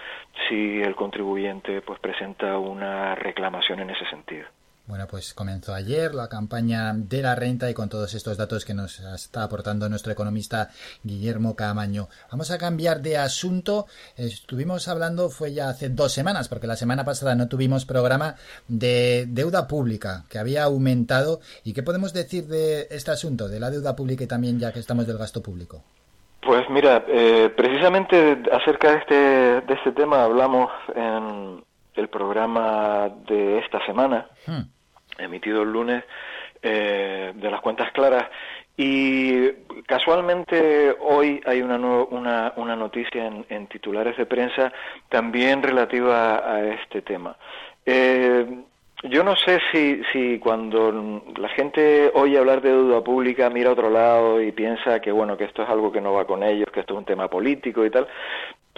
si el contribuyente pues presenta una reclamación en ese sentido. Bueno, pues comenzó ayer la campaña de la renta y con todos estos datos que nos está aportando nuestro economista Guillermo Camaño. Vamos a cambiar de asunto. Estuvimos hablando, fue ya hace dos semanas, porque la semana pasada no tuvimos programa de deuda pública, que había aumentado. ¿Y qué podemos decir de este asunto, de la deuda pública y también ya que estamos del gasto público? Pues mira, eh, precisamente acerca de este, de este tema hablamos en el programa de esta semana, emitido el lunes, eh, de las cuentas claras. Y casualmente hoy hay una, una, una noticia en, en titulares de prensa también relativa a este tema. Eh, yo no sé si, si cuando la gente oye hablar de deuda pública mira a otro lado y piensa que bueno que esto es algo que no va con ellos, que esto es un tema político y tal,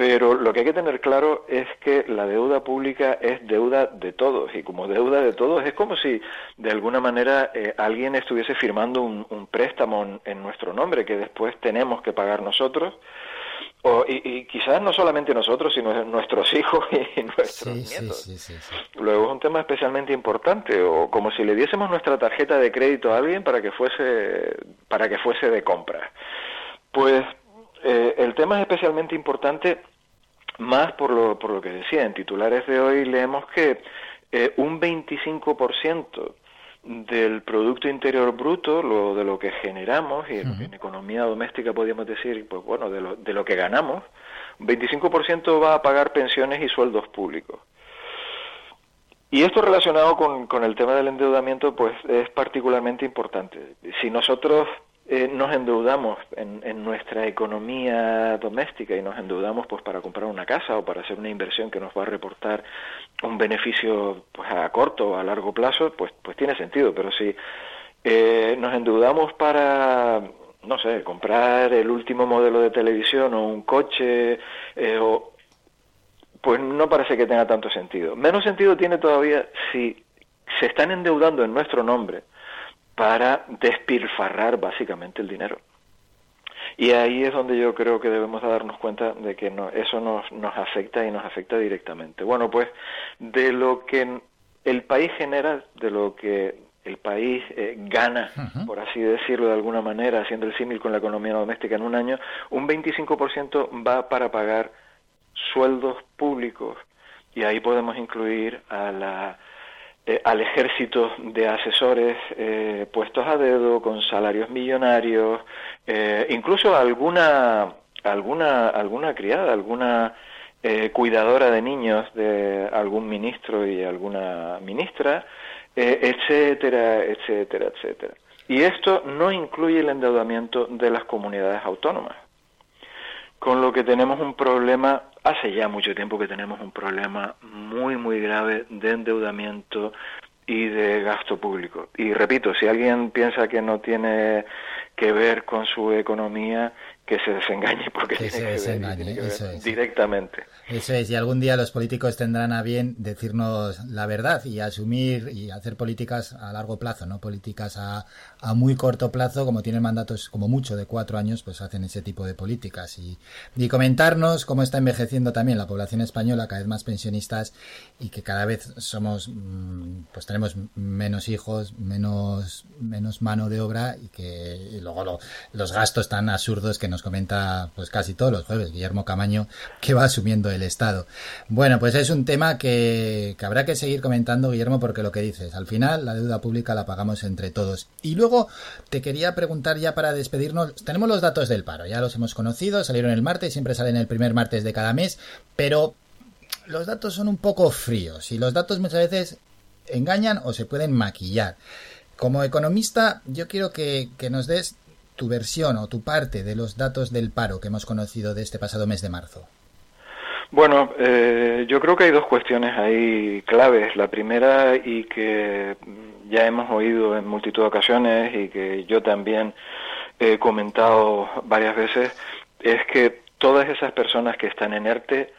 pero lo que hay que tener claro es que la deuda pública es deuda de todos y como deuda de todos es como si de alguna manera eh, alguien estuviese firmando un, un préstamo en, en nuestro nombre que después tenemos que pagar nosotros. O, y, y quizás no solamente nosotros, sino nuestros hijos y nuestros nietos. Luego es un tema especialmente importante, o como si le diésemos nuestra tarjeta de crédito a alguien para que fuese, para que fuese de compra. Pues eh, el tema es especialmente importante más por lo, por lo que decía. En titulares de hoy leemos que eh, un 25% del Producto Interior Bruto, lo, de lo que generamos, y en, en economía doméstica podríamos decir, pues bueno, de lo, de lo que ganamos, un 25% va a pagar pensiones y sueldos públicos. Y esto relacionado con, con el tema del endeudamiento, pues es particularmente importante. Si nosotros eh, nos endeudamos en, en nuestra economía doméstica y nos endeudamos pues para comprar una casa o para hacer una inversión que nos va a reportar un beneficio pues a corto o a largo plazo, pues pues tiene sentido. Pero si eh, nos endeudamos para no sé, comprar el último modelo de televisión o un coche eh, o pues no parece que tenga tanto sentido. Menos sentido tiene todavía si se están endeudando en nuestro nombre para despilfarrar básicamente el dinero. Y ahí es donde yo creo que debemos darnos cuenta de que no, eso nos, nos afecta y nos afecta directamente. Bueno, pues de lo que el país genera, de lo que el país eh, gana, por así decirlo de alguna manera, haciendo el símil con la economía doméstica en un año, un 25% va para pagar sueldos públicos y ahí podemos incluir a la, eh, al ejército de asesores eh, puestos a dedo con salarios millonarios, eh, incluso alguna alguna alguna criada, alguna eh, cuidadora de niños de algún ministro y alguna ministra, etcétera, etcétera, etcétera. Y esto no incluye el endeudamiento de las comunidades autónomas con lo que tenemos un problema, hace ya mucho tiempo que tenemos un problema muy, muy grave de endeudamiento y de gasto público. Y repito, si alguien piensa que no tiene que ver con su economía, que se desengañe porque Que tiene se que ver, desengañe, tiene que ver eso es. directamente. Eso es, y algún día los políticos tendrán a bien decirnos la verdad y asumir y hacer políticas a largo plazo, no políticas a, a muy corto plazo, como tienen mandatos como mucho de cuatro años, pues hacen ese tipo de políticas. Y, comentarnos cómo está envejeciendo también la población española, cada vez más pensionistas y que cada vez somos, mm, pues tenemos menos hijos, menos, menos mano de obra y que luego lo- los gastos tan absurdos que nos comenta pues casi todos los jueves Guillermo Camaño que va asumiendo el Estado. Bueno, pues es un tema que, que habrá que seguir comentando, Guillermo, porque lo que dices, al final la deuda pública la pagamos entre todos. Y luego te quería preguntar ya para despedirnos, tenemos los datos del paro, ya los hemos conocido, salieron el martes, siempre salen el primer martes de cada mes, pero los datos son un poco fríos y los datos muchas veces engañan o se pueden maquillar. Como economista, yo quiero que, que nos des tu versión o tu parte de los datos del paro que hemos conocido de este pasado mes de marzo. Bueno, eh, yo creo que hay dos cuestiones ahí claves. La primera, y que ya hemos oído en multitud de ocasiones y que yo también he comentado varias veces, es que todas esas personas que están en ERTE,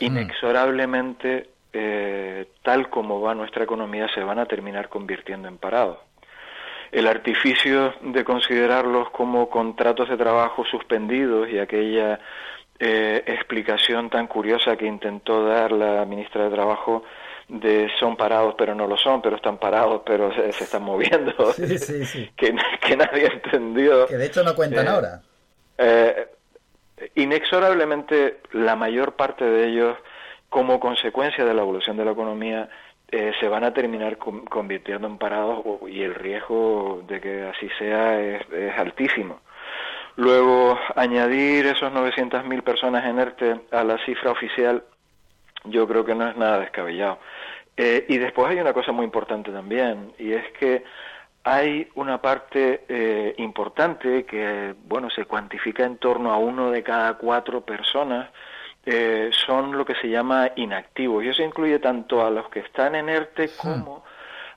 inexorablemente, eh, tal como va nuestra economía, se van a terminar convirtiendo en parados. El artificio de considerarlos como contratos de trabajo suspendidos y aquella eh, explicación tan curiosa que intentó dar la ministra de Trabajo de son parados pero no lo son, pero están parados pero se, se están moviendo, Sí, sí, sí. que, que nadie entendió. Que de hecho no cuentan Eh, ahora. Eh, inexorablemente la mayor parte de ellos, como consecuencia de la evolución de la economía, eh, se van a terminar con- convirtiendo en parados y el riesgo de que así sea es, es altísimo. Luego, añadir esos 900.000 personas en ERTE a la cifra oficial, yo creo que no es nada descabellado. Eh, y después hay una cosa muy importante también, y es que hay una parte eh, importante que, bueno, se cuantifica en torno a uno de cada cuatro personas, eh, son lo que se llama inactivos. Y eso incluye tanto a los que están en ERTE como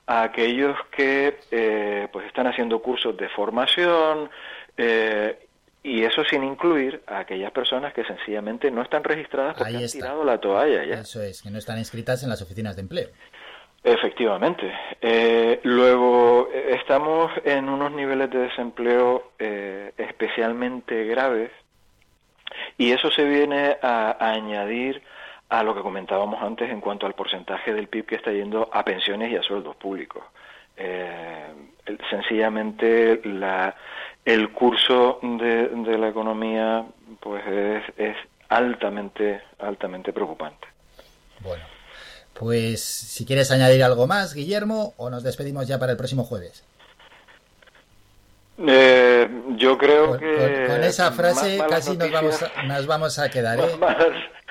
a aquellos que eh, pues están haciendo cursos de formación eh, y eso sin incluir a aquellas personas que sencillamente no están registradas porque han tirado la toalla ya. Eso es, que no están inscritas en las oficinas de empleo. Efectivamente. Eh, luego, eh, estamos en unos niveles de desempleo eh, especialmente graves y eso se viene a, a añadir a lo que comentábamos antes en cuanto al porcentaje del PIB que está yendo a pensiones y a sueldos públicos. Eh, sencillamente la, el curso de, de la economía pues es, es altamente altamente preocupante. Pues si quieres añadir algo más, Guillermo, o nos despedimos ya para el próximo jueves. Eh, yo creo Con, que con- con esa frase casi nos vamos, a, nos vamos a quedar. ¿eh? más-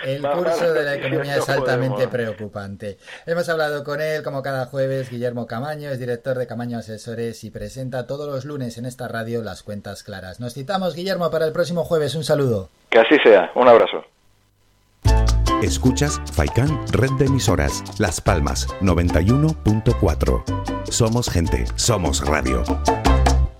El más curso de la economía no es altamente podemos. preocupante. Hemos hablado con él, como cada jueves, Guillermo Camaño, es director de Camaño Asesores y presenta todos los lunes en esta radio las cuentas claras. Nos citamos, Guillermo, para el próximo jueves. Un saludo. Que así sea. Un abrazo. Escuchas Faikan Red de Emisoras, Las Palmas 91.4. Somos gente, somos radio.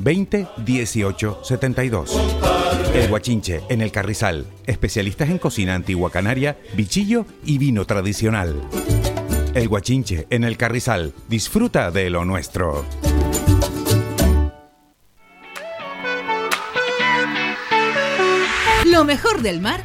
20 18 72. El Guachinche en el Carrizal. Especialistas en cocina antigua canaria, bichillo y vino tradicional. El Guachinche en el Carrizal. Disfruta de lo nuestro. Lo mejor del mar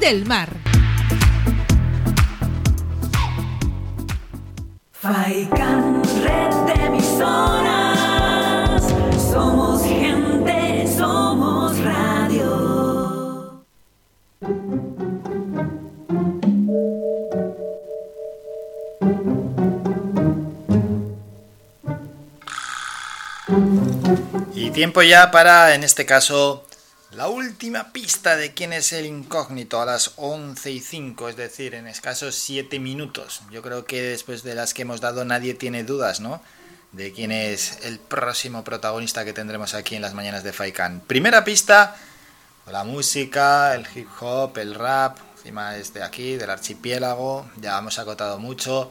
del mar. Faikan, red de emisoras. Somos gente, somos radio. Y tiempo ya para, en este caso, la última pista de quién es el incógnito a las 11 y 5, es decir, en escasos 7 minutos. Yo creo que después de las que hemos dado nadie tiene dudas, ¿no? De quién es el próximo protagonista que tendremos aquí en las mañanas de Faikan. Primera pista, la música, el hip hop, el rap, encima es de aquí, del archipiélago, ya hemos acotado mucho.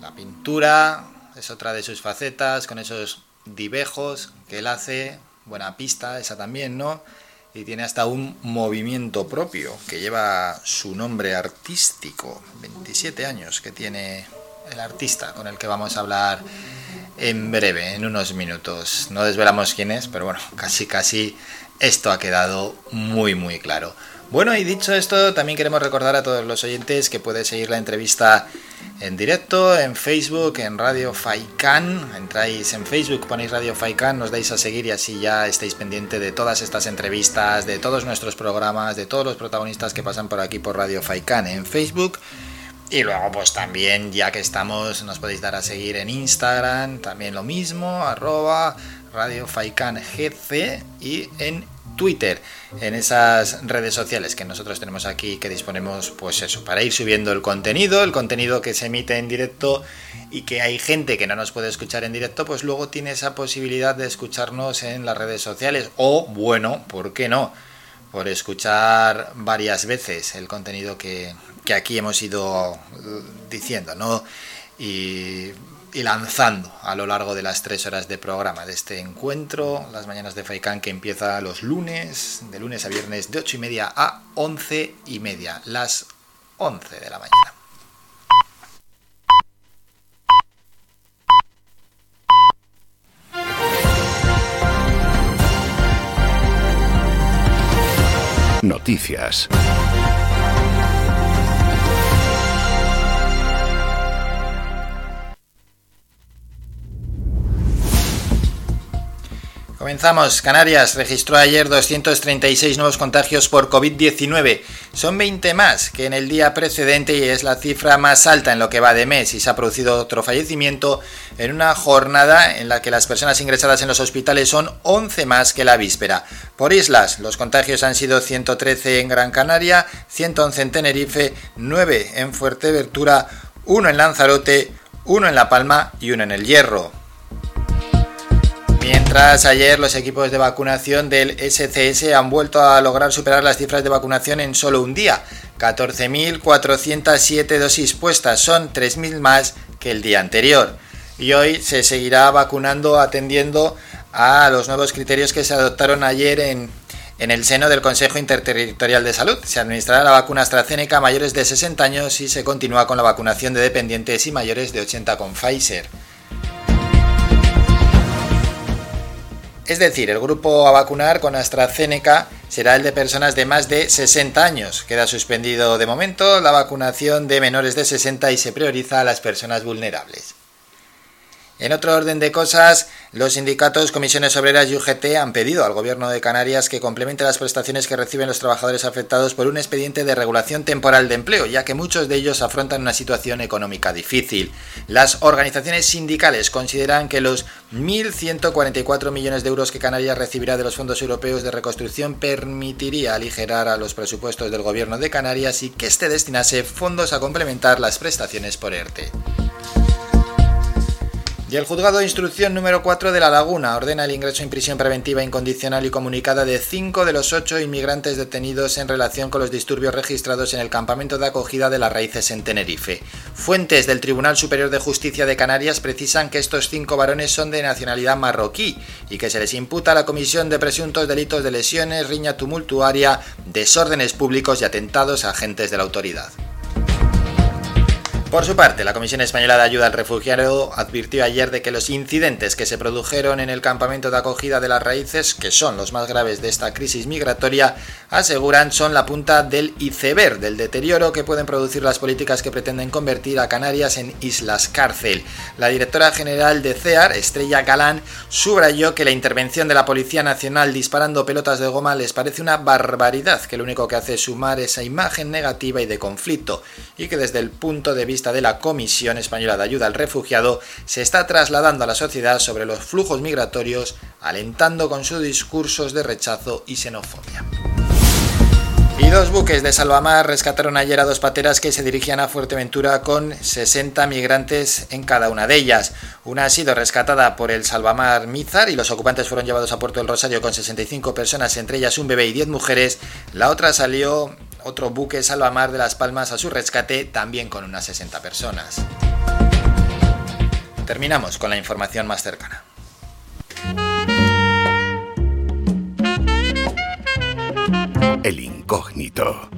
La pintura es otra de sus facetas, con esos divejos que él hace, buena pista, esa también, ¿no? Y tiene hasta un movimiento propio que lleva su nombre artístico. 27 años que tiene el artista con el que vamos a hablar en breve, en unos minutos. No desvelamos quién es, pero bueno, casi casi esto ha quedado muy muy claro. Bueno, y dicho esto, también queremos recordar a todos los oyentes que puede seguir la entrevista en directo en Facebook, en Radio Faikan. Entráis en Facebook, ponéis Radio Faikan, nos dais a seguir y así ya estáis pendiente de todas estas entrevistas, de todos nuestros programas, de todos los protagonistas que pasan por aquí por Radio Faikan en Facebook. Y luego pues también, ya que estamos, nos podéis dar a seguir en Instagram, también lo mismo, arroba Radio Faikan GC y en Twitter, en esas redes sociales que nosotros tenemos aquí que disponemos, pues eso, para ir subiendo el contenido, el contenido que se emite en directo y que hay gente que no nos puede escuchar en directo, pues luego tiene esa posibilidad de escucharnos en las redes sociales o, bueno, ¿por qué no? Por escuchar varias veces el contenido que, que aquí hemos ido diciendo, ¿no? Y y lanzando a lo largo de las tres horas de programa de este encuentro, las mañanas de Faikan que empieza los lunes, de lunes a viernes de 8 y media a 11 y media, las 11 de la mañana. Noticias. Comenzamos. Canarias registró ayer 236 nuevos contagios por COVID-19. Son 20 más que en el día precedente y es la cifra más alta en lo que va de mes y se ha producido otro fallecimiento en una jornada en la que las personas ingresadas en los hospitales son 11 más que la víspera. Por islas, los contagios han sido 113 en Gran Canaria, 111 en Tenerife, 9 en Fuerteventura, 1 en Lanzarote, 1 en La Palma y 1 en El Hierro. Mientras ayer los equipos de vacunación del SCS han vuelto a lograr superar las cifras de vacunación en solo un día. 14.407 dosis puestas, son 3.000 más que el día anterior. Y hoy se seguirá vacunando atendiendo a los nuevos criterios que se adoptaron ayer en, en el seno del Consejo Interterritorial de Salud. Se administrará la vacuna AstraZeneca a mayores de 60 años y se continúa con la vacunación de dependientes y mayores de 80 con Pfizer. Es decir, el grupo a vacunar con AstraZeneca será el de personas de más de 60 años. Queda suspendido de momento la vacunación de menores de 60 y se prioriza a las personas vulnerables. En otro orden de cosas, Los sindicatos, comisiones obreras y UGT han pedido al Gobierno de Canarias que complemente las prestaciones que reciben los trabajadores afectados por un expediente de regulación temporal de empleo, ya que muchos de ellos afrontan una situación económica difícil. Las organizaciones sindicales consideran que los 1.144 millones de euros que Canarias recibirá de los fondos europeos de reconstrucción permitiría aligerar a los presupuestos del Gobierno de Canarias y que éste destinase fondos a complementar las prestaciones por ERTE. Y el juzgado de instrucción número 4 de La Laguna ordena el ingreso en prisión preventiva incondicional y comunicada de cinco de los ocho inmigrantes detenidos en relación con los disturbios registrados en el campamento de acogida de las raíces en Tenerife. Fuentes del Tribunal Superior de Justicia de Canarias precisan que estos cinco varones son de nacionalidad marroquí y que se les imputa la comisión de presuntos delitos de lesiones, riña tumultuaria, desórdenes públicos y atentados a agentes de la autoridad. Por su parte, la Comisión Española de Ayuda al Refugiado advirtió ayer de que los incidentes que se produjeron en el campamento de acogida de las raíces, que son los más graves de esta crisis migratoria, aseguran son la punta del iceberg del deterioro que pueden producir las políticas que pretenden convertir a Canarias en islas cárcel. La directora general de CEAR, Estrella Galán, subrayó que la intervención de la Policía Nacional disparando pelotas de goma les parece una barbaridad, que lo único que hace es sumar esa imagen negativa y de conflicto, y que desde el punto de vista de la Comisión Española de Ayuda al Refugiado se está trasladando a la sociedad sobre los flujos migratorios, alentando con sus discursos de rechazo y xenofobia. Y dos buques de salvamar rescataron ayer a dos pateras que se dirigían a Fuerteventura con 60 migrantes en cada una de ellas. Una ha sido rescatada por el salvamar Mizar y los ocupantes fueron llevados a Puerto del Rosario con 65 personas, entre ellas un bebé y 10 mujeres. La otra salió otro buque salvamar de Las Palmas a su rescate, también con unas 60 personas. Terminamos con la información más cercana. El incógnito.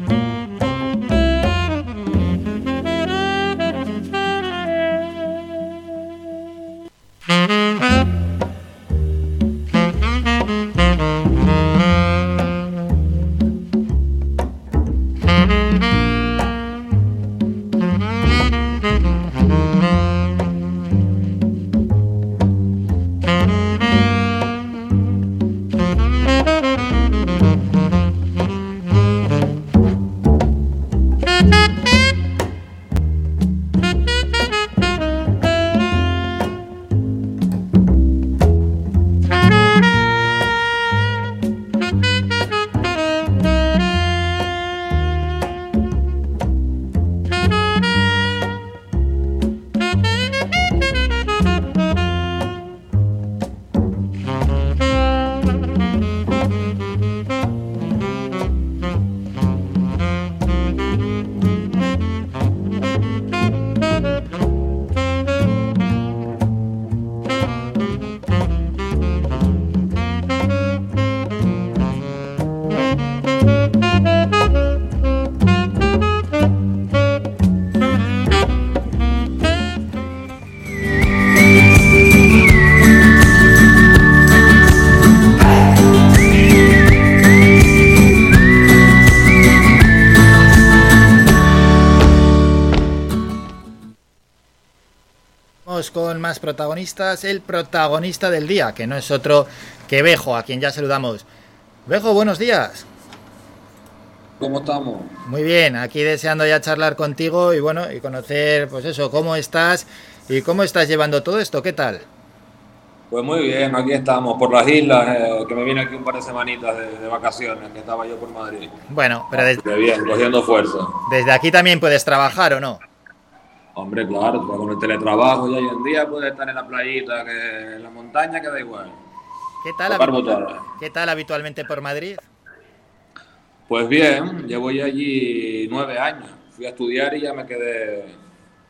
El protagonista del día, que no es otro que Bejo, a quien ya saludamos. Bejo, buenos días. ¿Cómo estamos? Muy bien, aquí deseando ya charlar contigo y bueno, y conocer, pues eso, cómo estás y cómo estás llevando todo esto, ¿qué tal? Pues muy bien, aquí estamos por las islas, eh, que me vine aquí un par de semanitas de, de vacaciones, que estaba yo por Madrid. Bueno, pero desde, bien, cogiendo fuerza. desde aquí también puedes trabajar o no. Hombre, claro, pues con el teletrabajo ya hoy en día puedes estar en la playita, que en la montaña, que da igual. ¿Qué tal. ¿Qué tal habitualmente por Madrid? Pues bien, llevo ya allí nueve años. Fui a estudiar y ya me quedé,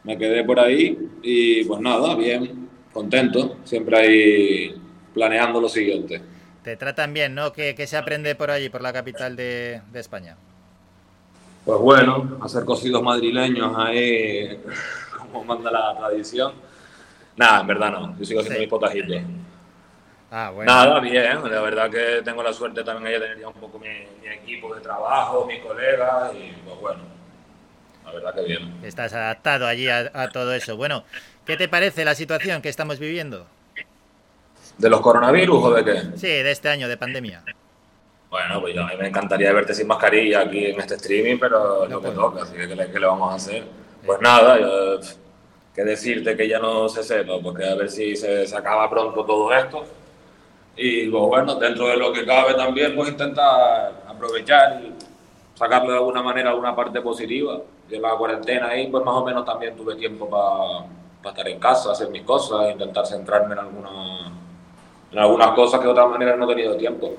me quedé por ahí y pues nada, bien, contento. Siempre ahí planeando lo siguiente. Te tratan bien, ¿no? ¿Qué, qué se aprende por allí, por la capital de, de España? Pues bueno, hacer cocidos madrileños ahí, como manda la tradición. Nada, en verdad no, yo sigo haciendo mis potajitos. Ah, bueno. Nada, bien, la verdad que tengo la suerte también ahí de tener ya un poco mi, mi equipo de trabajo, mis colegas y pues bueno, la verdad que bien. Estás adaptado allí a, a todo eso. Bueno, ¿qué te parece la situación que estamos viviendo? ¿De los coronavirus o de qué? Sí, de este año de pandemia. Bueno, pues yo, a mí me encantaría verte sin mascarilla aquí en este streaming, pero es lo que toca, así que ¿qué le, qué le vamos a hacer? Pues nada, yo, que decirte que ya no se sepa, porque a ver si se, se acaba pronto todo esto. Y pues bueno, dentro de lo que cabe también, pues intentar aprovechar y sacarle de alguna manera alguna parte positiva. En la cuarentena ahí, pues más o menos también tuve tiempo para estar en casa, hacer mis cosas, intentar centrarme en, alguna, en algunas cosas que de otra manera no he tenido tiempo.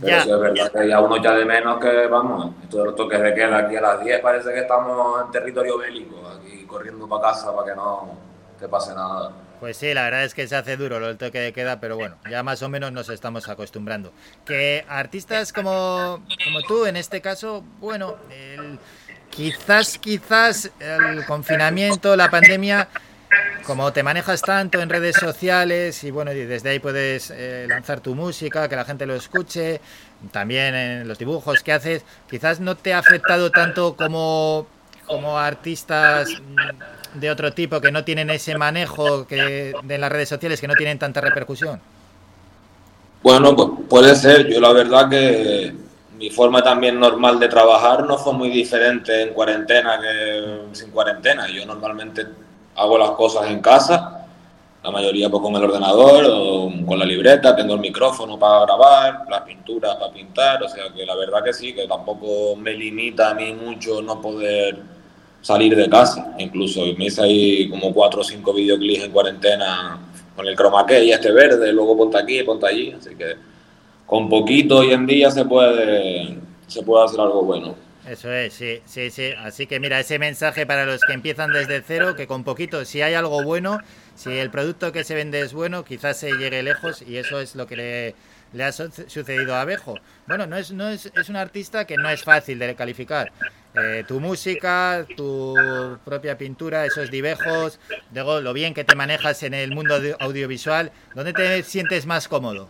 Pero Ya. sí es verdad que ya uno ya de menos que, vamos, esto de los toques de queda aquí a las 10 parece que estamos en territorio bélico, aquí corriendo para casa para que no te pase nada. Pues sí, la verdad es que se hace duro lo del toque de queda, pero bueno, ya más o menos nos estamos acostumbrando. Que artistas como, como tú, en este caso, bueno, el- quizás, quizás el confinamiento, la pandemia, como te manejas tanto en redes sociales y bueno, desde ahí puedes eh, lanzar tu música, que la gente lo escuche, también en los dibujos que haces, quizás no te ha afectado tanto como, como artistas mm, de otro tipo que no tienen ese manejo de las redes sociales, que no tienen tanta repercusión. Bueno, pues puede ser. Yo la verdad que mi forma también normal de trabajar no fue muy diferente en cuarentena que sin cuarentena. Yo normalmente hago las cosas en casa, la mayoría pues con el ordenador o con la libreta, tengo el micrófono para grabar, las pinturas para pintar, o sea que la verdad que sí, que tampoco me limita a mí mucho no poder salir de casa. Incluso me hice ahí como cuatro o cinco videoclips en cuarentena con el chroma key este verde, luego ponte aquí, ponte allí, así que con poquito hoy en día se puede se puede hacer algo bueno. Eso es, sí, sí, sí. Así que mira, ese mensaje para los que empiezan desde cero, que con poquito, si hay algo bueno, si el producto que se vende es bueno, quizás se llegue lejos y eso es lo que le, ha su- sucedido a Abejo. Bueno, no es, no es, es un artista que no es fácil de calificar. Eh, tu música, tu propia pintura, esos dibejos, luego lo bien que te manejas en el mundo audiovisual, ¿dónde te sientes más cómodo?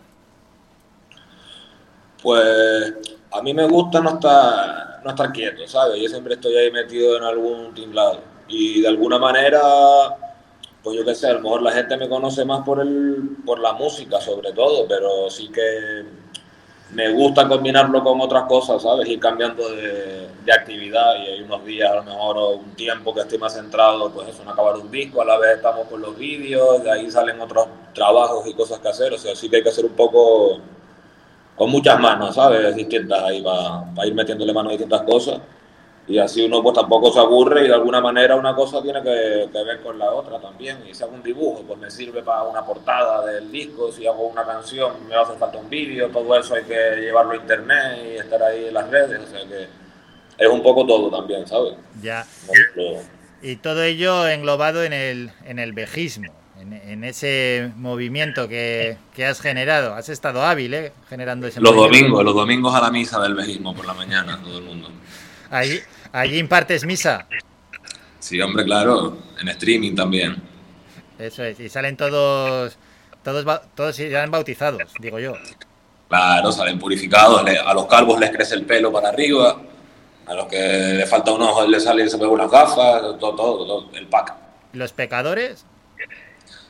Pues a mí me gusta no estar, no estar quieto, ¿sabes? Yo siempre estoy ahí metido en algún tinglado. Y de alguna manera, pues yo qué sé, a lo mejor la gente me conoce más por, el, por la música sobre todo, pero sí que me gusta combinarlo con otras cosas, ¿sabes? Ir cambiando de, de actividad y hay unos días, a lo mejor o un tiempo que estoy más centrado, pues eso, en acabar un disco, a la vez estamos con los vídeos, de ahí salen otros trabajos y cosas que hacer, o sea, sí que hay que hacer un poco con muchas manos, ¿sabes? Distintas ahí para ir metiéndole mano a distintas cosas. Y así uno pues tampoco se aburre y de alguna manera una cosa tiene que, que ver con la otra también. Y si hago un dibujo, pues me sirve para una portada del disco, si hago una canción me hace falta un vídeo, todo eso hay que llevarlo a internet y estar ahí en las redes. O sea que es un poco todo también, ¿sabes? Ya. No solo- Y todo ello englobado en el, en el vejismo, en, en ese movimiento que, que has generado. Has estado hábil, ¿eh? Generando ese Los movimiento. domingos, los domingos a la misa del vejismo por la mañana, todo el mundo. Allí, allí impartes misa. Sí, hombre, claro, en streaming también. Eso es. Y salen todos, todos, todos irán bautizados, digo yo. Claro, salen purificados, le- a los calvos les crece el pelo para arriba, a los que le falta un ojo les sale se ven unas gafas, todo, todo, todo, el pack. Los pecadores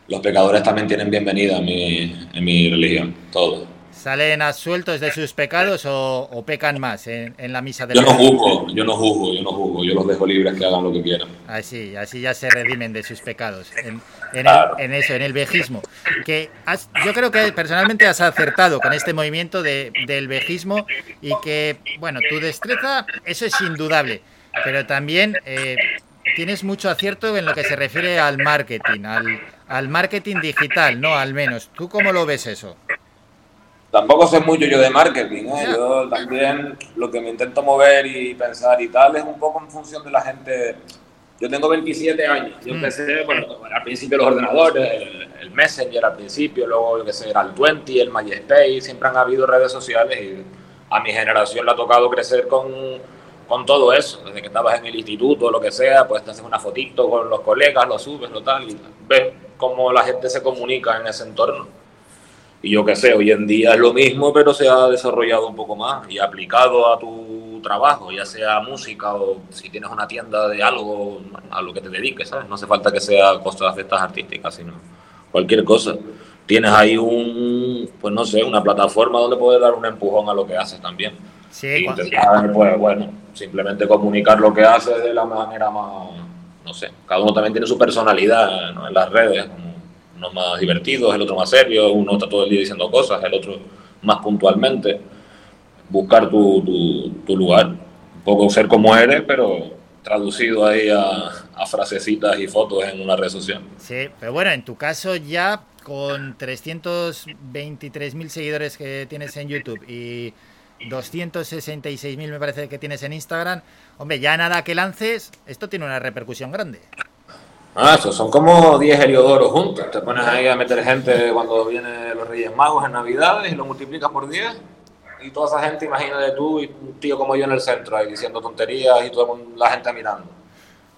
Los pecadores también tienen bienvenida en mi, en mi religión, todos. salen absueltos de sus pecados o, o pecan más en, en la misa de Yo no juzgo, yo no juzgo, yo no juzgo, yo los dejo libres que hagan lo que quieran. Así, así ya se redimen de sus pecados. En, en, Claro. el- en eso, en el vejismo. Que has- yo creo que personalmente has acertado con este movimiento de- del vejismo y que, bueno, tu destreza, eso es indudable. Pero también eh, tienes mucho acierto en lo que se refiere al marketing, al, al marketing digital, ¿no? Al menos. ¿Tú cómo lo ves eso? Tampoco sé mucho yo de marketing, ¿eh? yo también lo que me intento mover y pensar y tal es un poco en función de la gente. Yo tengo 27 años, yo Mm. empecé, bueno, al principio los ordenadores, el, el Messenger al principio, luego yo que sé, era el 20, el MySpace, siempre han habido redes sociales y a mi generación le ha tocado crecer con, con todo eso, desde que estabas en el instituto o lo que sea, pues te haces una fotito con los colegas, lo subes, lo tal, y ves cómo la gente se comunica en ese entorno. Y yo qué sé, hoy en día es lo mismo, pero se ha desarrollado un poco más y aplicado a tu trabajo, ya sea música o si tienes una tienda de algo, a lo que te dediques, ¿sabes? No hace falta que sea cosas de estas artísticas, sino cualquier cosa. tienes ahí un, pues no sé, una plataforma donde puedes dar un empujón a lo que haces también. Sí, Y intentar, pues bueno, simplemente comunicar lo que haces de la manera más, no sé, cada uno también tiene su personalidad en las redes, uno más divertido, el otro más serio, uno está todo el día diciendo cosas, el otro más puntualmente, buscar tu, tu, tu lugar, un poco ser como eres, pero traducido ahí a, a frasecitas y fotos en una red social. Sí, pero bueno, en tu caso ya con 323.000 seguidores que tienes en YouTube y 266.000 me parece que tienes en Instagram, hombre, ya nada que lances, esto tiene una repercusión grande. Ah, eso son como 10 heliodoros juntos. Te pones ahí a meter gente cuando vienen los Reyes Magos en Navidades y lo multiplicas por 10. Y toda esa gente, imagínate tú y un tío como yo en el centro ahí diciendo tonterías y toda la gente mirando.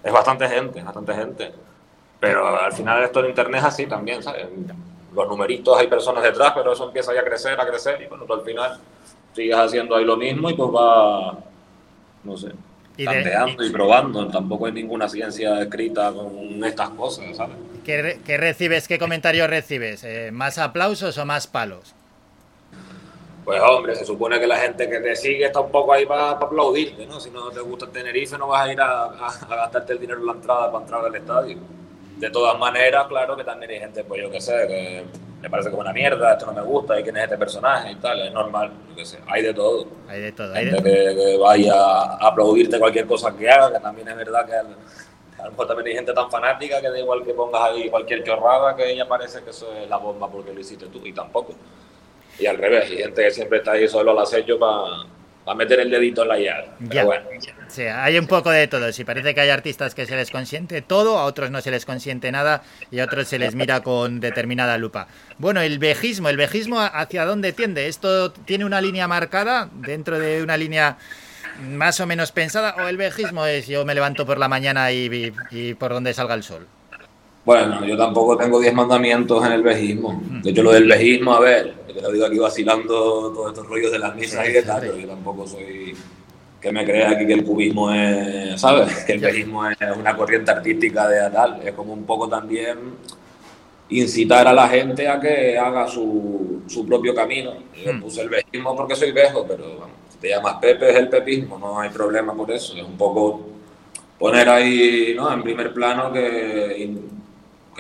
Es bastante gente, bastante gente. Pero al final esto en internet es así también, ¿sabes? Los numeritos hay personas detrás, pero eso empieza ya a crecer, a crecer y bueno, tú al final sigues haciendo ahí lo mismo y pues va, no sé, Y de- tanteando y probando. Tampoco hay ninguna ciencia escrita con estas cosas, ¿sabes? ¿Qué, re- qué recibes? ¿Qué comentarios recibes? Eh, ¿Más aplausos o más palos? Pues hombre, se supone que la gente que te sigue está un poco ahí para aplaudirte, ¿no? Si no te gusta el Tenerife no vas a ir a, a- a gastarte el dinero en la entrada para entrar al estadio. De todas maneras, claro que también hay gente, pues yo qué sé, que le parece es una mierda, esto no me gusta, y quién es este personaje y tal, es normal, yo qué sé, hay de todo. Hay de todo. hay de Gente que, que vaya a aplaudirte cualquier cosa que haga, que también es verdad que a lo mejor también hay gente tan fanática que da igual que pongas ahí cualquier chorrada que ella parece que eso es la bomba porque lo hiciste tú y tampoco. Y al revés, hay gente que siempre está ahí solo al acecho para meter el dedito en la llaga. Pero Ya. bueno, Sí, hay un poco de todo. Si parece que hay artistas que se les consiente todo, a otros no se les consiente nada y a otros se les mira con determinada lupa. Bueno, el vejismo, ¿el vejismo hacia dónde tiende? ¿Esto tiene una línea marcada dentro de una línea más o menos pensada o el vejismo es yo me levanto por la mañana y, y- y por donde salga el sol? Bueno, yo tampoco tengo 10 mandamientos en el vejismo. De hecho, lo del vejismo, a ver, yo te lo digo aquí vacilando todos estos rollos de las misas y de tal, pero yo tampoco soy que me crea aquí que el cubismo es, ¿sabes? Que el vejismo es una corriente artística de tal. Es como un poco también incitar a la gente a que haga su, su propio camino. Yo puse el vejismo porque soy vejo, pero vamos, si te llamas Pepe es el pepismo, no hay problema por eso. Es un poco poner ahí ¿no? en primer plano que,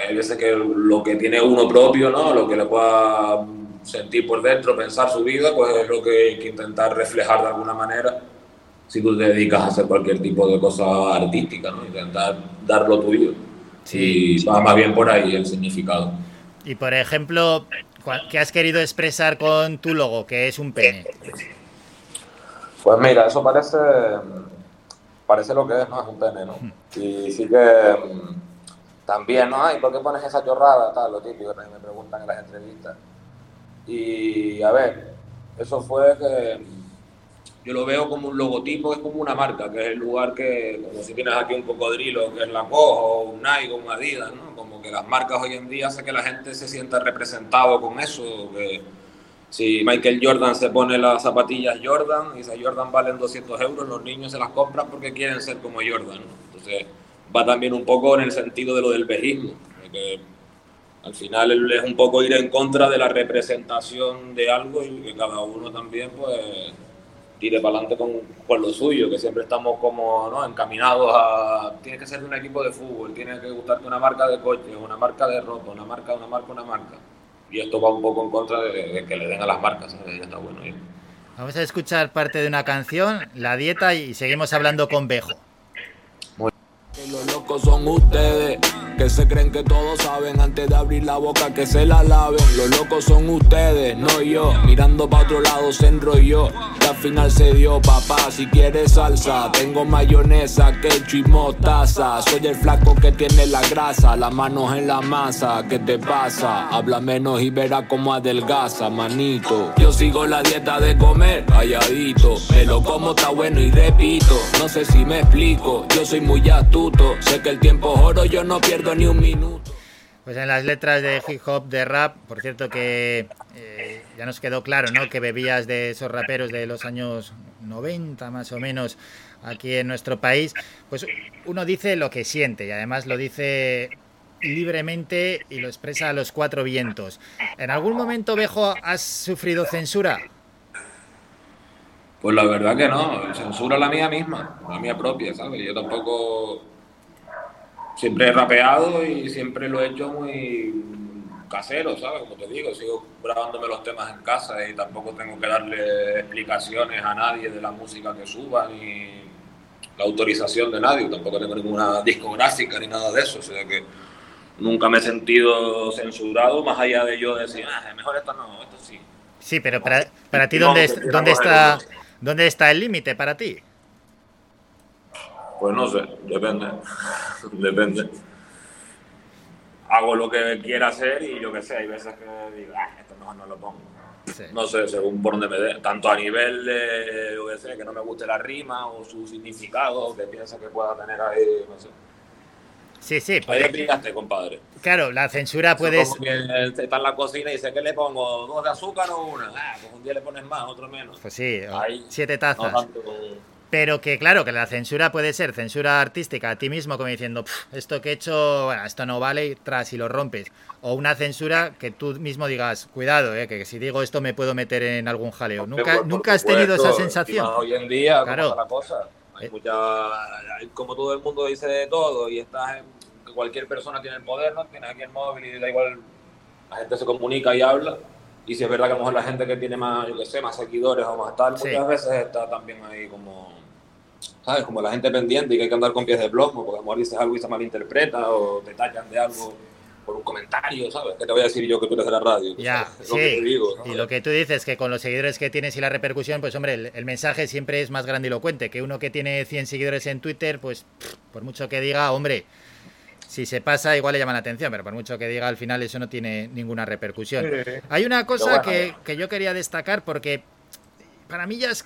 que hay veces que lo que tiene uno propio, ¿no? lo que le pueda sentir por dentro, pensar su vida, pues es lo que hay que intentar reflejar de alguna manera si tú te dedicas a hacer cualquier tipo de cosa artística, ¿no? intentar dar lo tuyo. Y va más bien por ahí el significado. Y por ejemplo, ¿qué has querido expresar con tu logo, que es un pene? Pues mira, eso parece, parece lo que es, ¿no? Es un pene, ¿no? Y sí que mm, también, ¿no? Ay, ¿por qué pones esa chorrada? Tal, lo típico, también me preguntan en las entrevistas. Y a ver, eso fue que yo lo veo como un logotipo, es como una marca, que es el lugar que, como si tienes aquí un cocodrilo, que es la o un Nike un Adidas, ¿no? Como que las marcas hoy en día hace que la gente se sienta representado con eso, que si Michael Jordan se pone las zapatillas Jordan y esas Jordan valen 200 euros, los niños se las compran porque quieren ser como Jordan. ¿no? Entonces va también un poco en el sentido de lo del vejismo, que al final es un poco ir en contra de la representación de algo y que cada uno también pues tire para adelante con, con lo suyo, que siempre estamos como ¿no? encaminados a... Tienes que ser de un equipo de fútbol, tienes que gustarte una marca de coches, una marca de ropa, una marca, una marca, una marca. Y esto va un poco en contra de, que le den a las marcas. Ya está bueno. Vamos a escuchar parte de una canción, La Dieta, y seguimos hablando con Bejo. Los locos son ustedes, que se creen que todos saben antes de abrir la boca que se la laven. Los locos son ustedes, no yo. Mirando para otro lado se enrolló. Que al final se dio, papá. Si quieres salsa, tengo mayonesa, ketchup y mostaza. Soy el flaco que tiene la grasa, las manos en la masa. ¿Qué te pasa? Habla menos y verás cómo adelgaza, manito. Yo sigo la dieta de comer calladito. Me lo como, está bueno y repito. No sé si me explico, yo soy muy astuto. Sé que el tiempo es oro, yo no pierdo ni un minuto. Pues en las letras de hip hop, de rap, por cierto que eh, ya nos quedó claro, ¿no? Que bebías de esos raperos de los años 90 más o menos aquí en nuestro país. Pues uno dice lo que siente y además lo dice libremente y lo expresa a los cuatro vientos. ¿En algún momento, Bejo, has sufrido censura? Pues la verdad que no, censura la mía misma, la mía propia, ¿sabes? Yo tampoco siempre he rapeado y siempre lo he hecho muy casero, ¿sabes? Como te digo, sigo grabándome los temas en casa y tampoco tengo que darle explicaciones a nadie de la música que suba ni la autorización de nadie, tampoco tengo ninguna discográfica ni nada de eso, o sea que nunca me he sentido censurado más allá de yo decir, ah, mejor esto no, esto sí. Sí, pero para, para ti, ¿dónde, es- dónde, de está. ¿dónde está el límite para ti? Pues no sé, depende. depende. Hago lo que quiera hacer y yo qué sé, hay veces que digo, ah, esto mejor no lo pongo. No sé, según por donde me dé. Tanto a nivel de, yo qué sé, que no me guste la rima o su significado, o que piensa que pueda tener ahí, no sé. Sí, sí, Ahí pues, me pillaste, compadre. claro, la censura. Como que está en la cocina y dice, ¿qué le pongo? ¿Dos de azúcar o una? Ah, pues un día le pones más, otro menos. Pues sí, Ahí, siete no tazas. tanto- Pero que claro, que la censura puede ser censura artística a ti mismo, como diciendo, "Pf, esto que he hecho, bueno, esto no vale, y tras y lo rompes. O una censura que tú mismo digas, cuidado, eh, que si digo esto me puedo meter en algún jaleo. Nunca, Por nunca has tenido esa supuesto, sensación. Hoy en día, Claro. ¿cómo está la cosa? Hay mucha, hay- como todo el mundo dice de todo y estás en- que cualquier persona tiene el poder, ¿no? Tienes aquí el móvil y da igual, la gente se comunica y habla. Y si es verdad que a lo mejor la gente que tiene más, yo qué sé, más seguidores o más tal, Sí. muchas veces está también ahí como, ¿sabes? Como la gente pendiente y que hay que andar con pies de plomo, porque a lo mejor dices algo y se malinterpreta o te tachan de algo por un comentario, ¿sabes? ¿Qué te voy a decir yo que tú eres de la radio? Ya, Es lo que te sí. digo, Y lo que tú dices, que con los seguidores que tienes y la repercusión, pues hombre, el, el mensaje siempre es más grandilocuente. Que uno que tiene 100 seguidores en Twitter, pues por mucho que diga, hombre, si se pasa igual le llama la atención, pero por mucho que diga, al final eso no tiene ninguna repercusión. Sí. Hay una cosa bueno. que, que yo quería destacar porque para mí ya es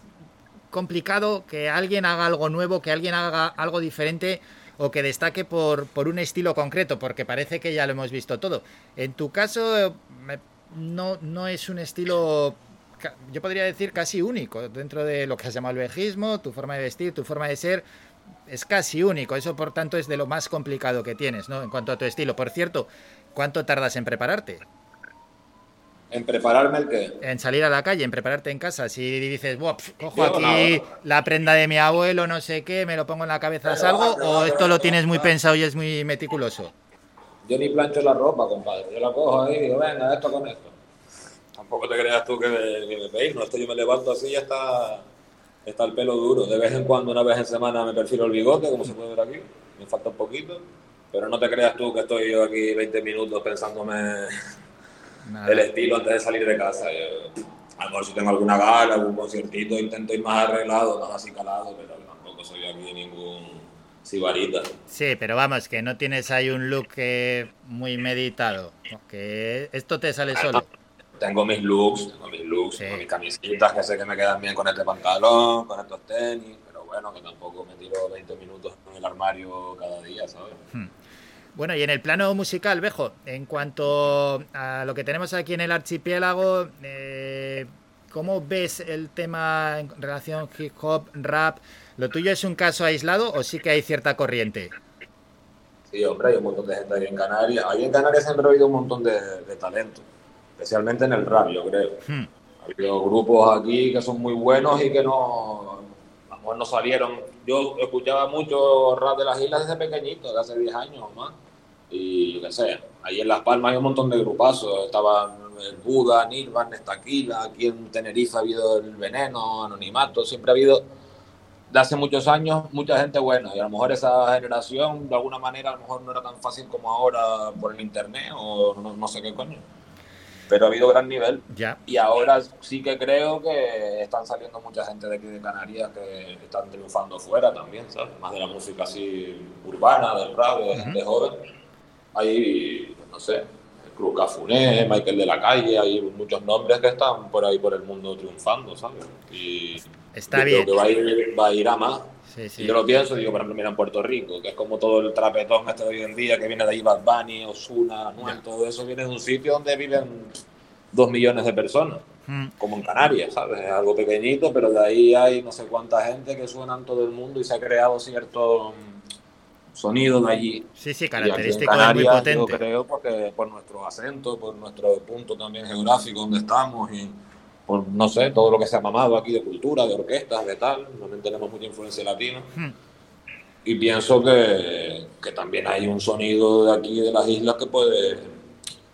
complicado que alguien haga algo nuevo, que alguien haga algo diferente o que destaque por, por un estilo concreto, porque parece que ya lo hemos visto todo. En tu caso, no, no es un estilo, yo podría decir casi único, dentro de lo que has llamado el vejismo, tu forma de vestir, tu forma de ser, es casi único. Eso, por tanto, es de lo más complicado que tienes, ¿no? En cuanto a tu estilo. Por cierto, ¿cuánto tardas en prepararte? En prepararme el qué. en salir a la calle, en prepararte en casa. Si dices, "Buah, pf, cojo Yo aquí nada. la prenda de mi abuelo, no sé qué, me lo pongo en la cabeza, salgo, o esto lo tienes muy pensado y es muy meticuloso. Yo ni plancho la ropa, compadre. Yo la cojo ahí y digo, venga, esto con esto. Tampoco te creas tú que me, que me peino. Esto yo me levanto así y ya está, está el pelo duro. De vez en cuando, una vez en semana, me perfilo el bigote, como se puede ver aquí. Me falta un poquito. Pero no te creas tú que estoy yo aquí 20 minutos pensándome el estilo antes de salir de casa. Yo, a lo mejor si tengo alguna gala, algún conciertito, intento ir más arreglado, más así calado, pero tampoco soy aquí ningún sibarita. Sí, pero vamos, que no tienes ahí un look eh, muy meditado, que esto te sale solo. Tengo mis looks, tengo mis looks, tengo mis camisitas que sé que me quedan bien con este pantalón, con estos tenis, pero bueno, que tampoco me tiro 20 minutos en el armario cada día, ¿sabes? Hmm. Bueno, y en el plano musical, Bejo, en cuanto a lo que tenemos aquí en el archipiélago, eh, ¿cómo ves el tema en relación hip hop, rap? ¿Lo tuyo es un caso aislado o sí que hay cierta corriente? Sí, hombre, hay un montón de gente ahí en Canarias. Ahí en Canarias siempre ha habido un montón de, de talento, especialmente en el rap, yo creo. Hmm. Ha habido grupos aquí que son muy buenos y que no, no salieron. Yo escuchaba mucho rap de las islas desde pequeñito, de hace 10 años o más. Y yo qué sé, ahí en Las Palmas hay un montón de grupazos. Estaban el Buda, Nirvan, Estaquila, aquí en Tenerife ha habido el Veneno, Anonimato, siempre ha habido de hace muchos años mucha gente buena y a lo mejor esa generación de alguna manera a lo mejor no era tan fácil como ahora por el internet o no, no sé qué coño pero ha habido gran nivel Ya. y ahora sí que creo que están saliendo mucha gente de aquí de Canarias que están triunfando fuera también ¿sabes? más de la música así urbana del rap de gente joven hay no sé Cruz Cafuné, Michael de la Calle, hay muchos nombres que están por ahí por el mundo triunfando, ¿sabes? Y Está yo bien. Creo que va a ir, va a, ir a más. Sí, sí. Y yo lo pienso, digo, por ejemplo, mira en Puerto Rico, que es como todo el trapetón este de hoy en día, que viene de ahí Bad Bunny, Ozuna, Anuel, todo eso viene de un sitio donde viven dos millones de personas, Hmm. como en Canarias, ¿sabes? Es algo pequeñito, pero de ahí hay no sé cuánta gente que suena en todo el mundo y se ha creado cierto sonido de allí. Sí, sí, característico y muy Canarias, potente. Yo creo porque por nuestro acento, por nuestro punto también geográfico donde estamos y por, no sé, todo lo que se ha mamado aquí de cultura, de orquestas, de tal. También tenemos mucha influencia latina. Hmm. Y pienso que, que también hay un sonido de aquí de las islas que puede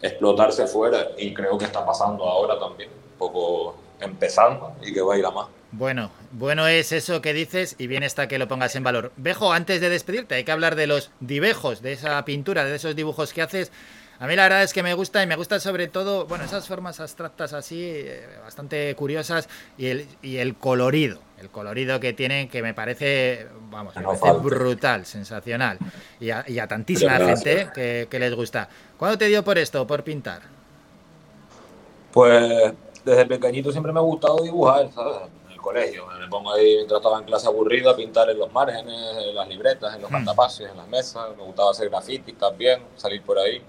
explotarse afuera y creo que está pasando ahora también, un poco empezando y que va a ir a más. Bueno, bueno es eso que dices y bien está que lo pongas en valor. Bejo, antes de despedirte, hay que hablar de los dibejos, de esa pintura, de esos dibujos que haces. A mí la verdad es que me gusta y me gusta sobre todo, bueno, esas formas abstractas así, eh, bastante curiosas y el, y el colorido, el colorido que tienen que me parece, vamos, me No parece brutal, sensacional. Y a, y a tantísima gente que, que les gusta. ¿Cuándo te dio por esto, por pintar? Pues desde pequeñito siempre me ha gustado dibujar, ¿sabes? Colegio. Me pongo ahí mientras estaba en clase aburrido a pintar en los márgenes, en las libretas, en los cartapacios, en las mesas. Me gustaba hacer grafitis también, salir por ahí.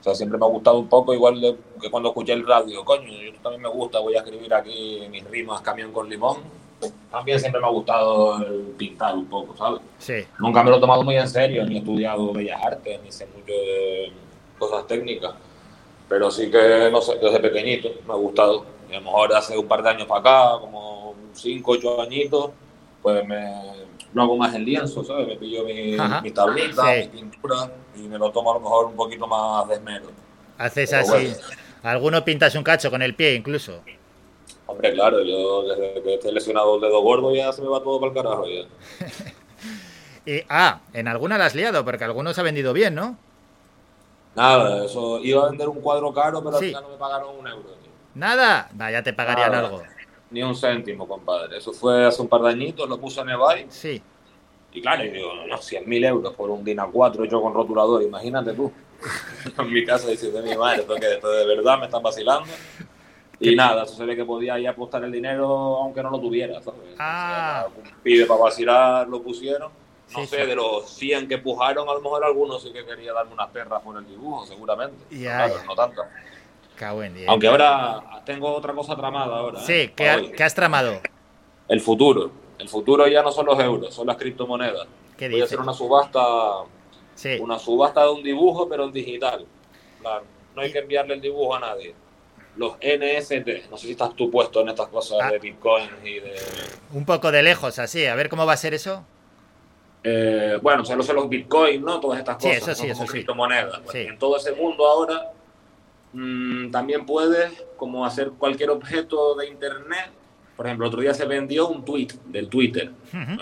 O sea, siempre me ha gustado un poco, igual de- que cuando escuché el radio. Coño, yo también me gusta, voy a escribir aquí mis rimas camión con limón. También siempre me ha gustado el pintar un poco, ¿sabes? Sí. Nunca me lo he tomado muy en serio, ni he estudiado bellas artes, ni sé mucho de cosas técnicas. Pero sí que, no sé, desde pequeñito me ha gustado. Y a lo mejor hace un par de años para acá, como 5, 8 añitos, pues me lo hago más en lienzo, ¿sabes? Me pillo mi, mi tablita, Sí. mi pintura y me lo tomo a lo mejor un poquito más de esmero. Haces Pero así. bueno. Alguno pintas un cacho con el pie incluso. Hombre, claro, yo desde que estoy lesionado el dedo gordo ya se me va todo para el carajo ya. Y, ah, en alguna la has liado, porque algunos ha vendido bien, ¿no? Nada, eso iba a vender un cuadro caro, pero al Sí. final no me pagaron un euro. tío. Nada. Va, ya te pagarían Nada. algo. Ni un céntimo, compadre. Eso fue hace un par de añitos, lo puse en eBay. Sí. Y claro, y digo, no, 100.000 euros por un DIN A4 hecho con rotulador, imagínate tú. en mi casa diciendo mi madre, esto que esto de verdad me están vacilando. Y nada, eso se ve que podía ahí apostar el dinero aunque no lo tuviera, ¿sabes? Ah. Un pibe para vacilar lo pusieron. No Sí, sé, sí. de los 100 que pujaron, a lo mejor algunos sí que quería darme unas perras por el dibujo, seguramente. Ya, claro, no tanto. Cago en diez. Aunque ahora tengo otra cosa tramada ahora. ¿eh? Sí, ¿qué, Para ha- hoy. qué has tramado? El futuro. El futuro ya no son los euros, son las criptomonedas. ¿Qué Voy a hacer una subasta, Sí. una subasta de un dibujo, pero en digital. Plan, no hay que enviarle el dibujo a nadie. Los NFT, no sé si estás tú puesto en estas cosas Ah. de Bitcoin y de... Un poco de lejos, así. A ver cómo va a ser eso. eh, bueno, o sea, no sé los Bitcoin, ¿no? Todas estas Sí, cosas. eso sí, son eso como sí. criptomonedas. Pues, Sí. En todo ese mundo ahora mm, también puedes como hacer cualquier objeto de Internet. Por ejemplo, otro día se vendió un tweet del Twitter.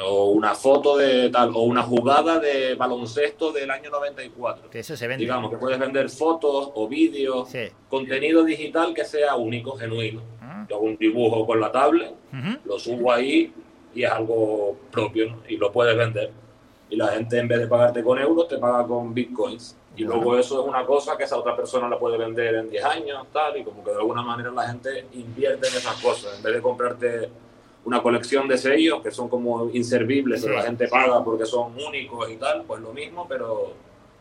o una foto de tal, o una jugada de baloncesto del año 94. Que eso se vende. Digamos que puedes vender fotos o vídeos, Sí. contenido digital que sea único, genuino. Ah. Yo hago un dibujo con la tablet, lo subo ahí y es algo propio ¿no? y lo puedes vender. Y la gente en vez de pagarte con euros te paga con bitcoins. Y luego eso es una cosa que esa otra persona la puede vender en 10 años, tal, y como que de alguna manera la gente invierte en esas cosas. En vez de comprarte una colección de sellos que son como inservibles, pero Sí. la gente paga porque son únicos y tal, pues lo mismo, pero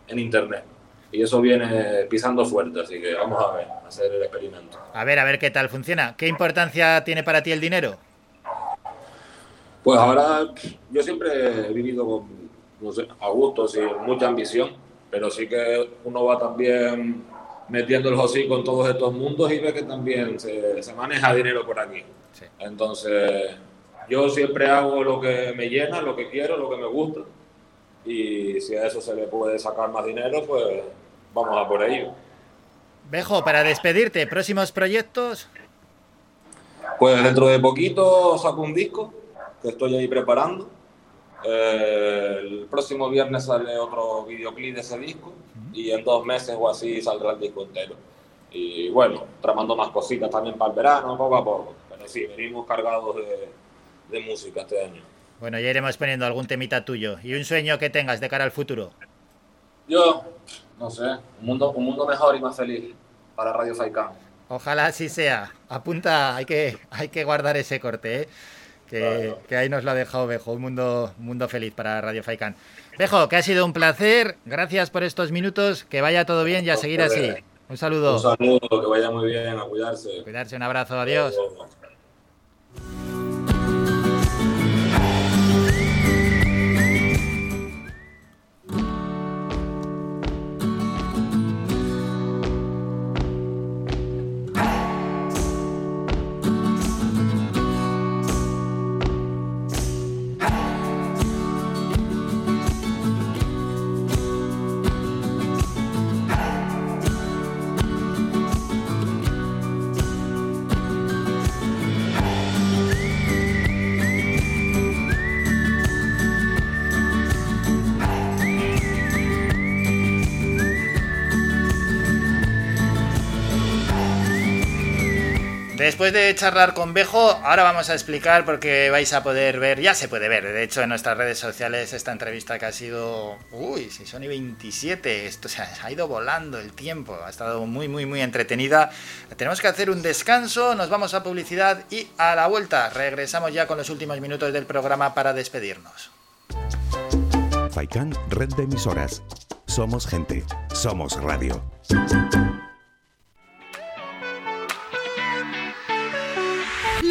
en internet. Y eso viene pisando fuerte, así que vamos a ver, a hacer el experimento. A ver, a ver qué tal funciona. ¿Qué importancia tiene para ti el dinero? Pues ahora yo siempre he vivido con, no sé, a gusto, sin mucha ambición, pero sí que uno va también metiendo el hocico en todos estos mundos y ve que también se, se maneja dinero por aquí. Entonces, yo siempre hago lo que me llena, lo que quiero, lo que me gusta, y si a eso se le puede sacar más dinero, pues vamos a por ello. Bejo, para despedirte, próximos proyectos. Pues dentro de poquito saco un disco que estoy ahí preparando. Eh, el próximo viernes sale otro videoclip de ese disco y en dos meses o así saldrá el disco entero. Y bueno, tramando más cositas también para el verano, poco a poco. Pero sí, venimos cargados de, de música este año. Bueno, ya iremos poniendo algún temita tuyo. Y un sueño que tengas de cara al futuro. Yo, no sé, un mundo, un mundo mejor y más feliz para Radio Faikán. Ojalá así sea. Apunta, hay que, hay que guardar ese corte, ¿eh? Que, que ahí nos lo ha dejado Bejo. Un mundo, un mundo feliz para Radio Faikán. Bejo, que ha sido un placer. Gracias por estos minutos. Que vaya todo bien y a seguir así. Un saludo. Un saludo, que vaya muy bien, a cuidarse. Cuidarse, un abrazo, adiós. Después de charlar con Bejo, ahora vamos a explicar porque vais a poder ver, ya se puede ver, de hecho en nuestras redes sociales esta entrevista que ha sido, uy, si son y 27, esto se ha ido volando el tiempo, ha estado muy, muy, muy entretenida. Tenemos que hacer un descanso, nos vamos a publicidad y a la vuelta regresamos ya con los últimos minutos del programa para despedirnos. Faikan, red de emisoras. Somos gente, somos radio.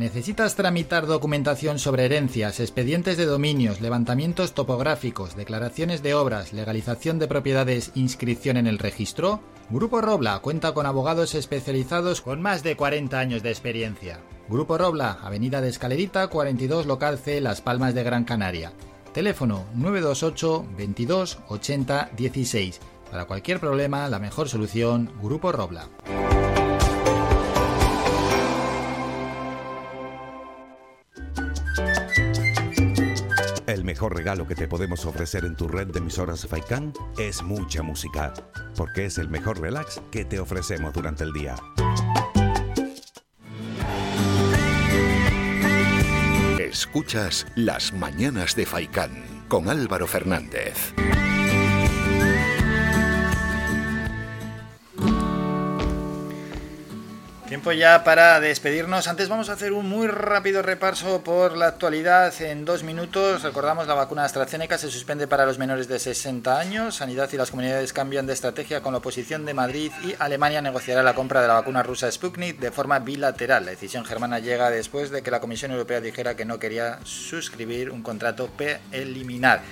¿Necesitas tramitar documentación sobre herencias, expedientes de dominios, levantamientos topográficos, declaraciones de obras, legalización de propiedades, inscripción en el registro? Grupo Robla cuenta con abogados especializados con más de 40 años de experiencia. Grupo Robla, Avenida de Escalerita, 42 Local C, Las Palmas de Gran Canaria. Teléfono 928 22 80 16. Para cualquier problema, la mejor solución, Grupo Robla. Mejor regalo que te podemos ofrecer en tu red de emisoras Faikan es mucha música, porque es el mejor relax que te ofrecemos durante el día. Escuchas Las Mañanas de Faicán con Álvaro Fernández. Tiempo ya para despedirnos. Antes vamos a hacer un muy rápido repaso por la actualidad en dos minutos. Recordamos la vacuna AstraZeneca se suspende para los menores de 60 años. Sanidad y las comunidades cambian de estrategia con la oposición de Madrid y Alemania negociará la compra de la vacuna rusa Sputnik de forma bilateral. La decisión germana llega después de que la Comisión Europea dijera que no quería suscribir un contrato preliminar.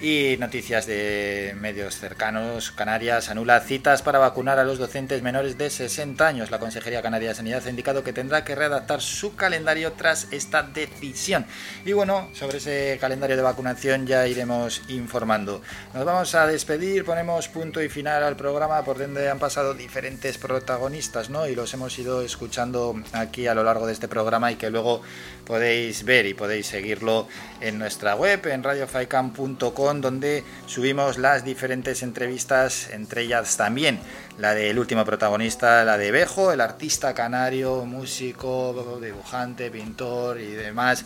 Y noticias de medios cercanos, Canarias anula citas para vacunar a los docentes menores de 60 años. La Consejería Canaria de Sanidad ha indicado que tendrá que readaptar su calendario tras esta decisión. Y bueno, sobre ese calendario de vacunación ya iremos informando. Nos vamos a despedir, ponemos punto y final al programa por donde han pasado diferentes protagonistas, ¿no? Y los hemos ido escuchando aquí a lo largo de este programa y que luego podéis ver y podéis seguirlo en nuestra web, en radiofaikan.com donde subimos las diferentes entrevistas, entre ellas también la del último protagonista, la de Bejo, el artista canario, músico, dibujante, pintor y demás,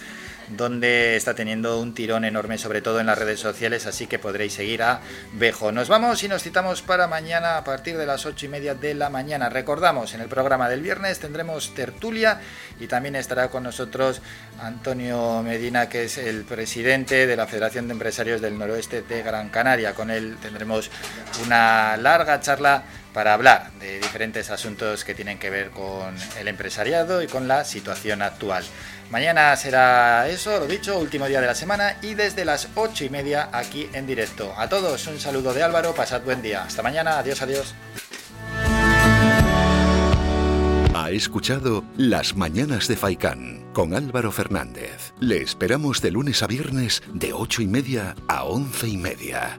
donde está teniendo un tirón enorme, sobre todo en las redes sociales, así que podréis seguir a Bejo. Nos vamos y nos citamos para mañana a partir de las ocho y media de la mañana. Recordamos, en el programa del viernes tendremos tertulia y también estará con nosotros Antonio Medina, que es el presidente de la Federación de Empresarios del Noroeste de Gran Canaria. Con él tendremos una larga charla para hablar de diferentes asuntos que tienen que ver con el empresariado y con la situación actual. Mañana será eso, lo dicho, último día de la semana y desde las ocho y media aquí en directo. A todos un saludo de Álvaro, pasad buen día. Hasta mañana, adiós, adiós. Ha escuchado Las Mañanas de Faicán con Álvaro Fernández. Le esperamos de lunes a viernes de ocho y media a once y media.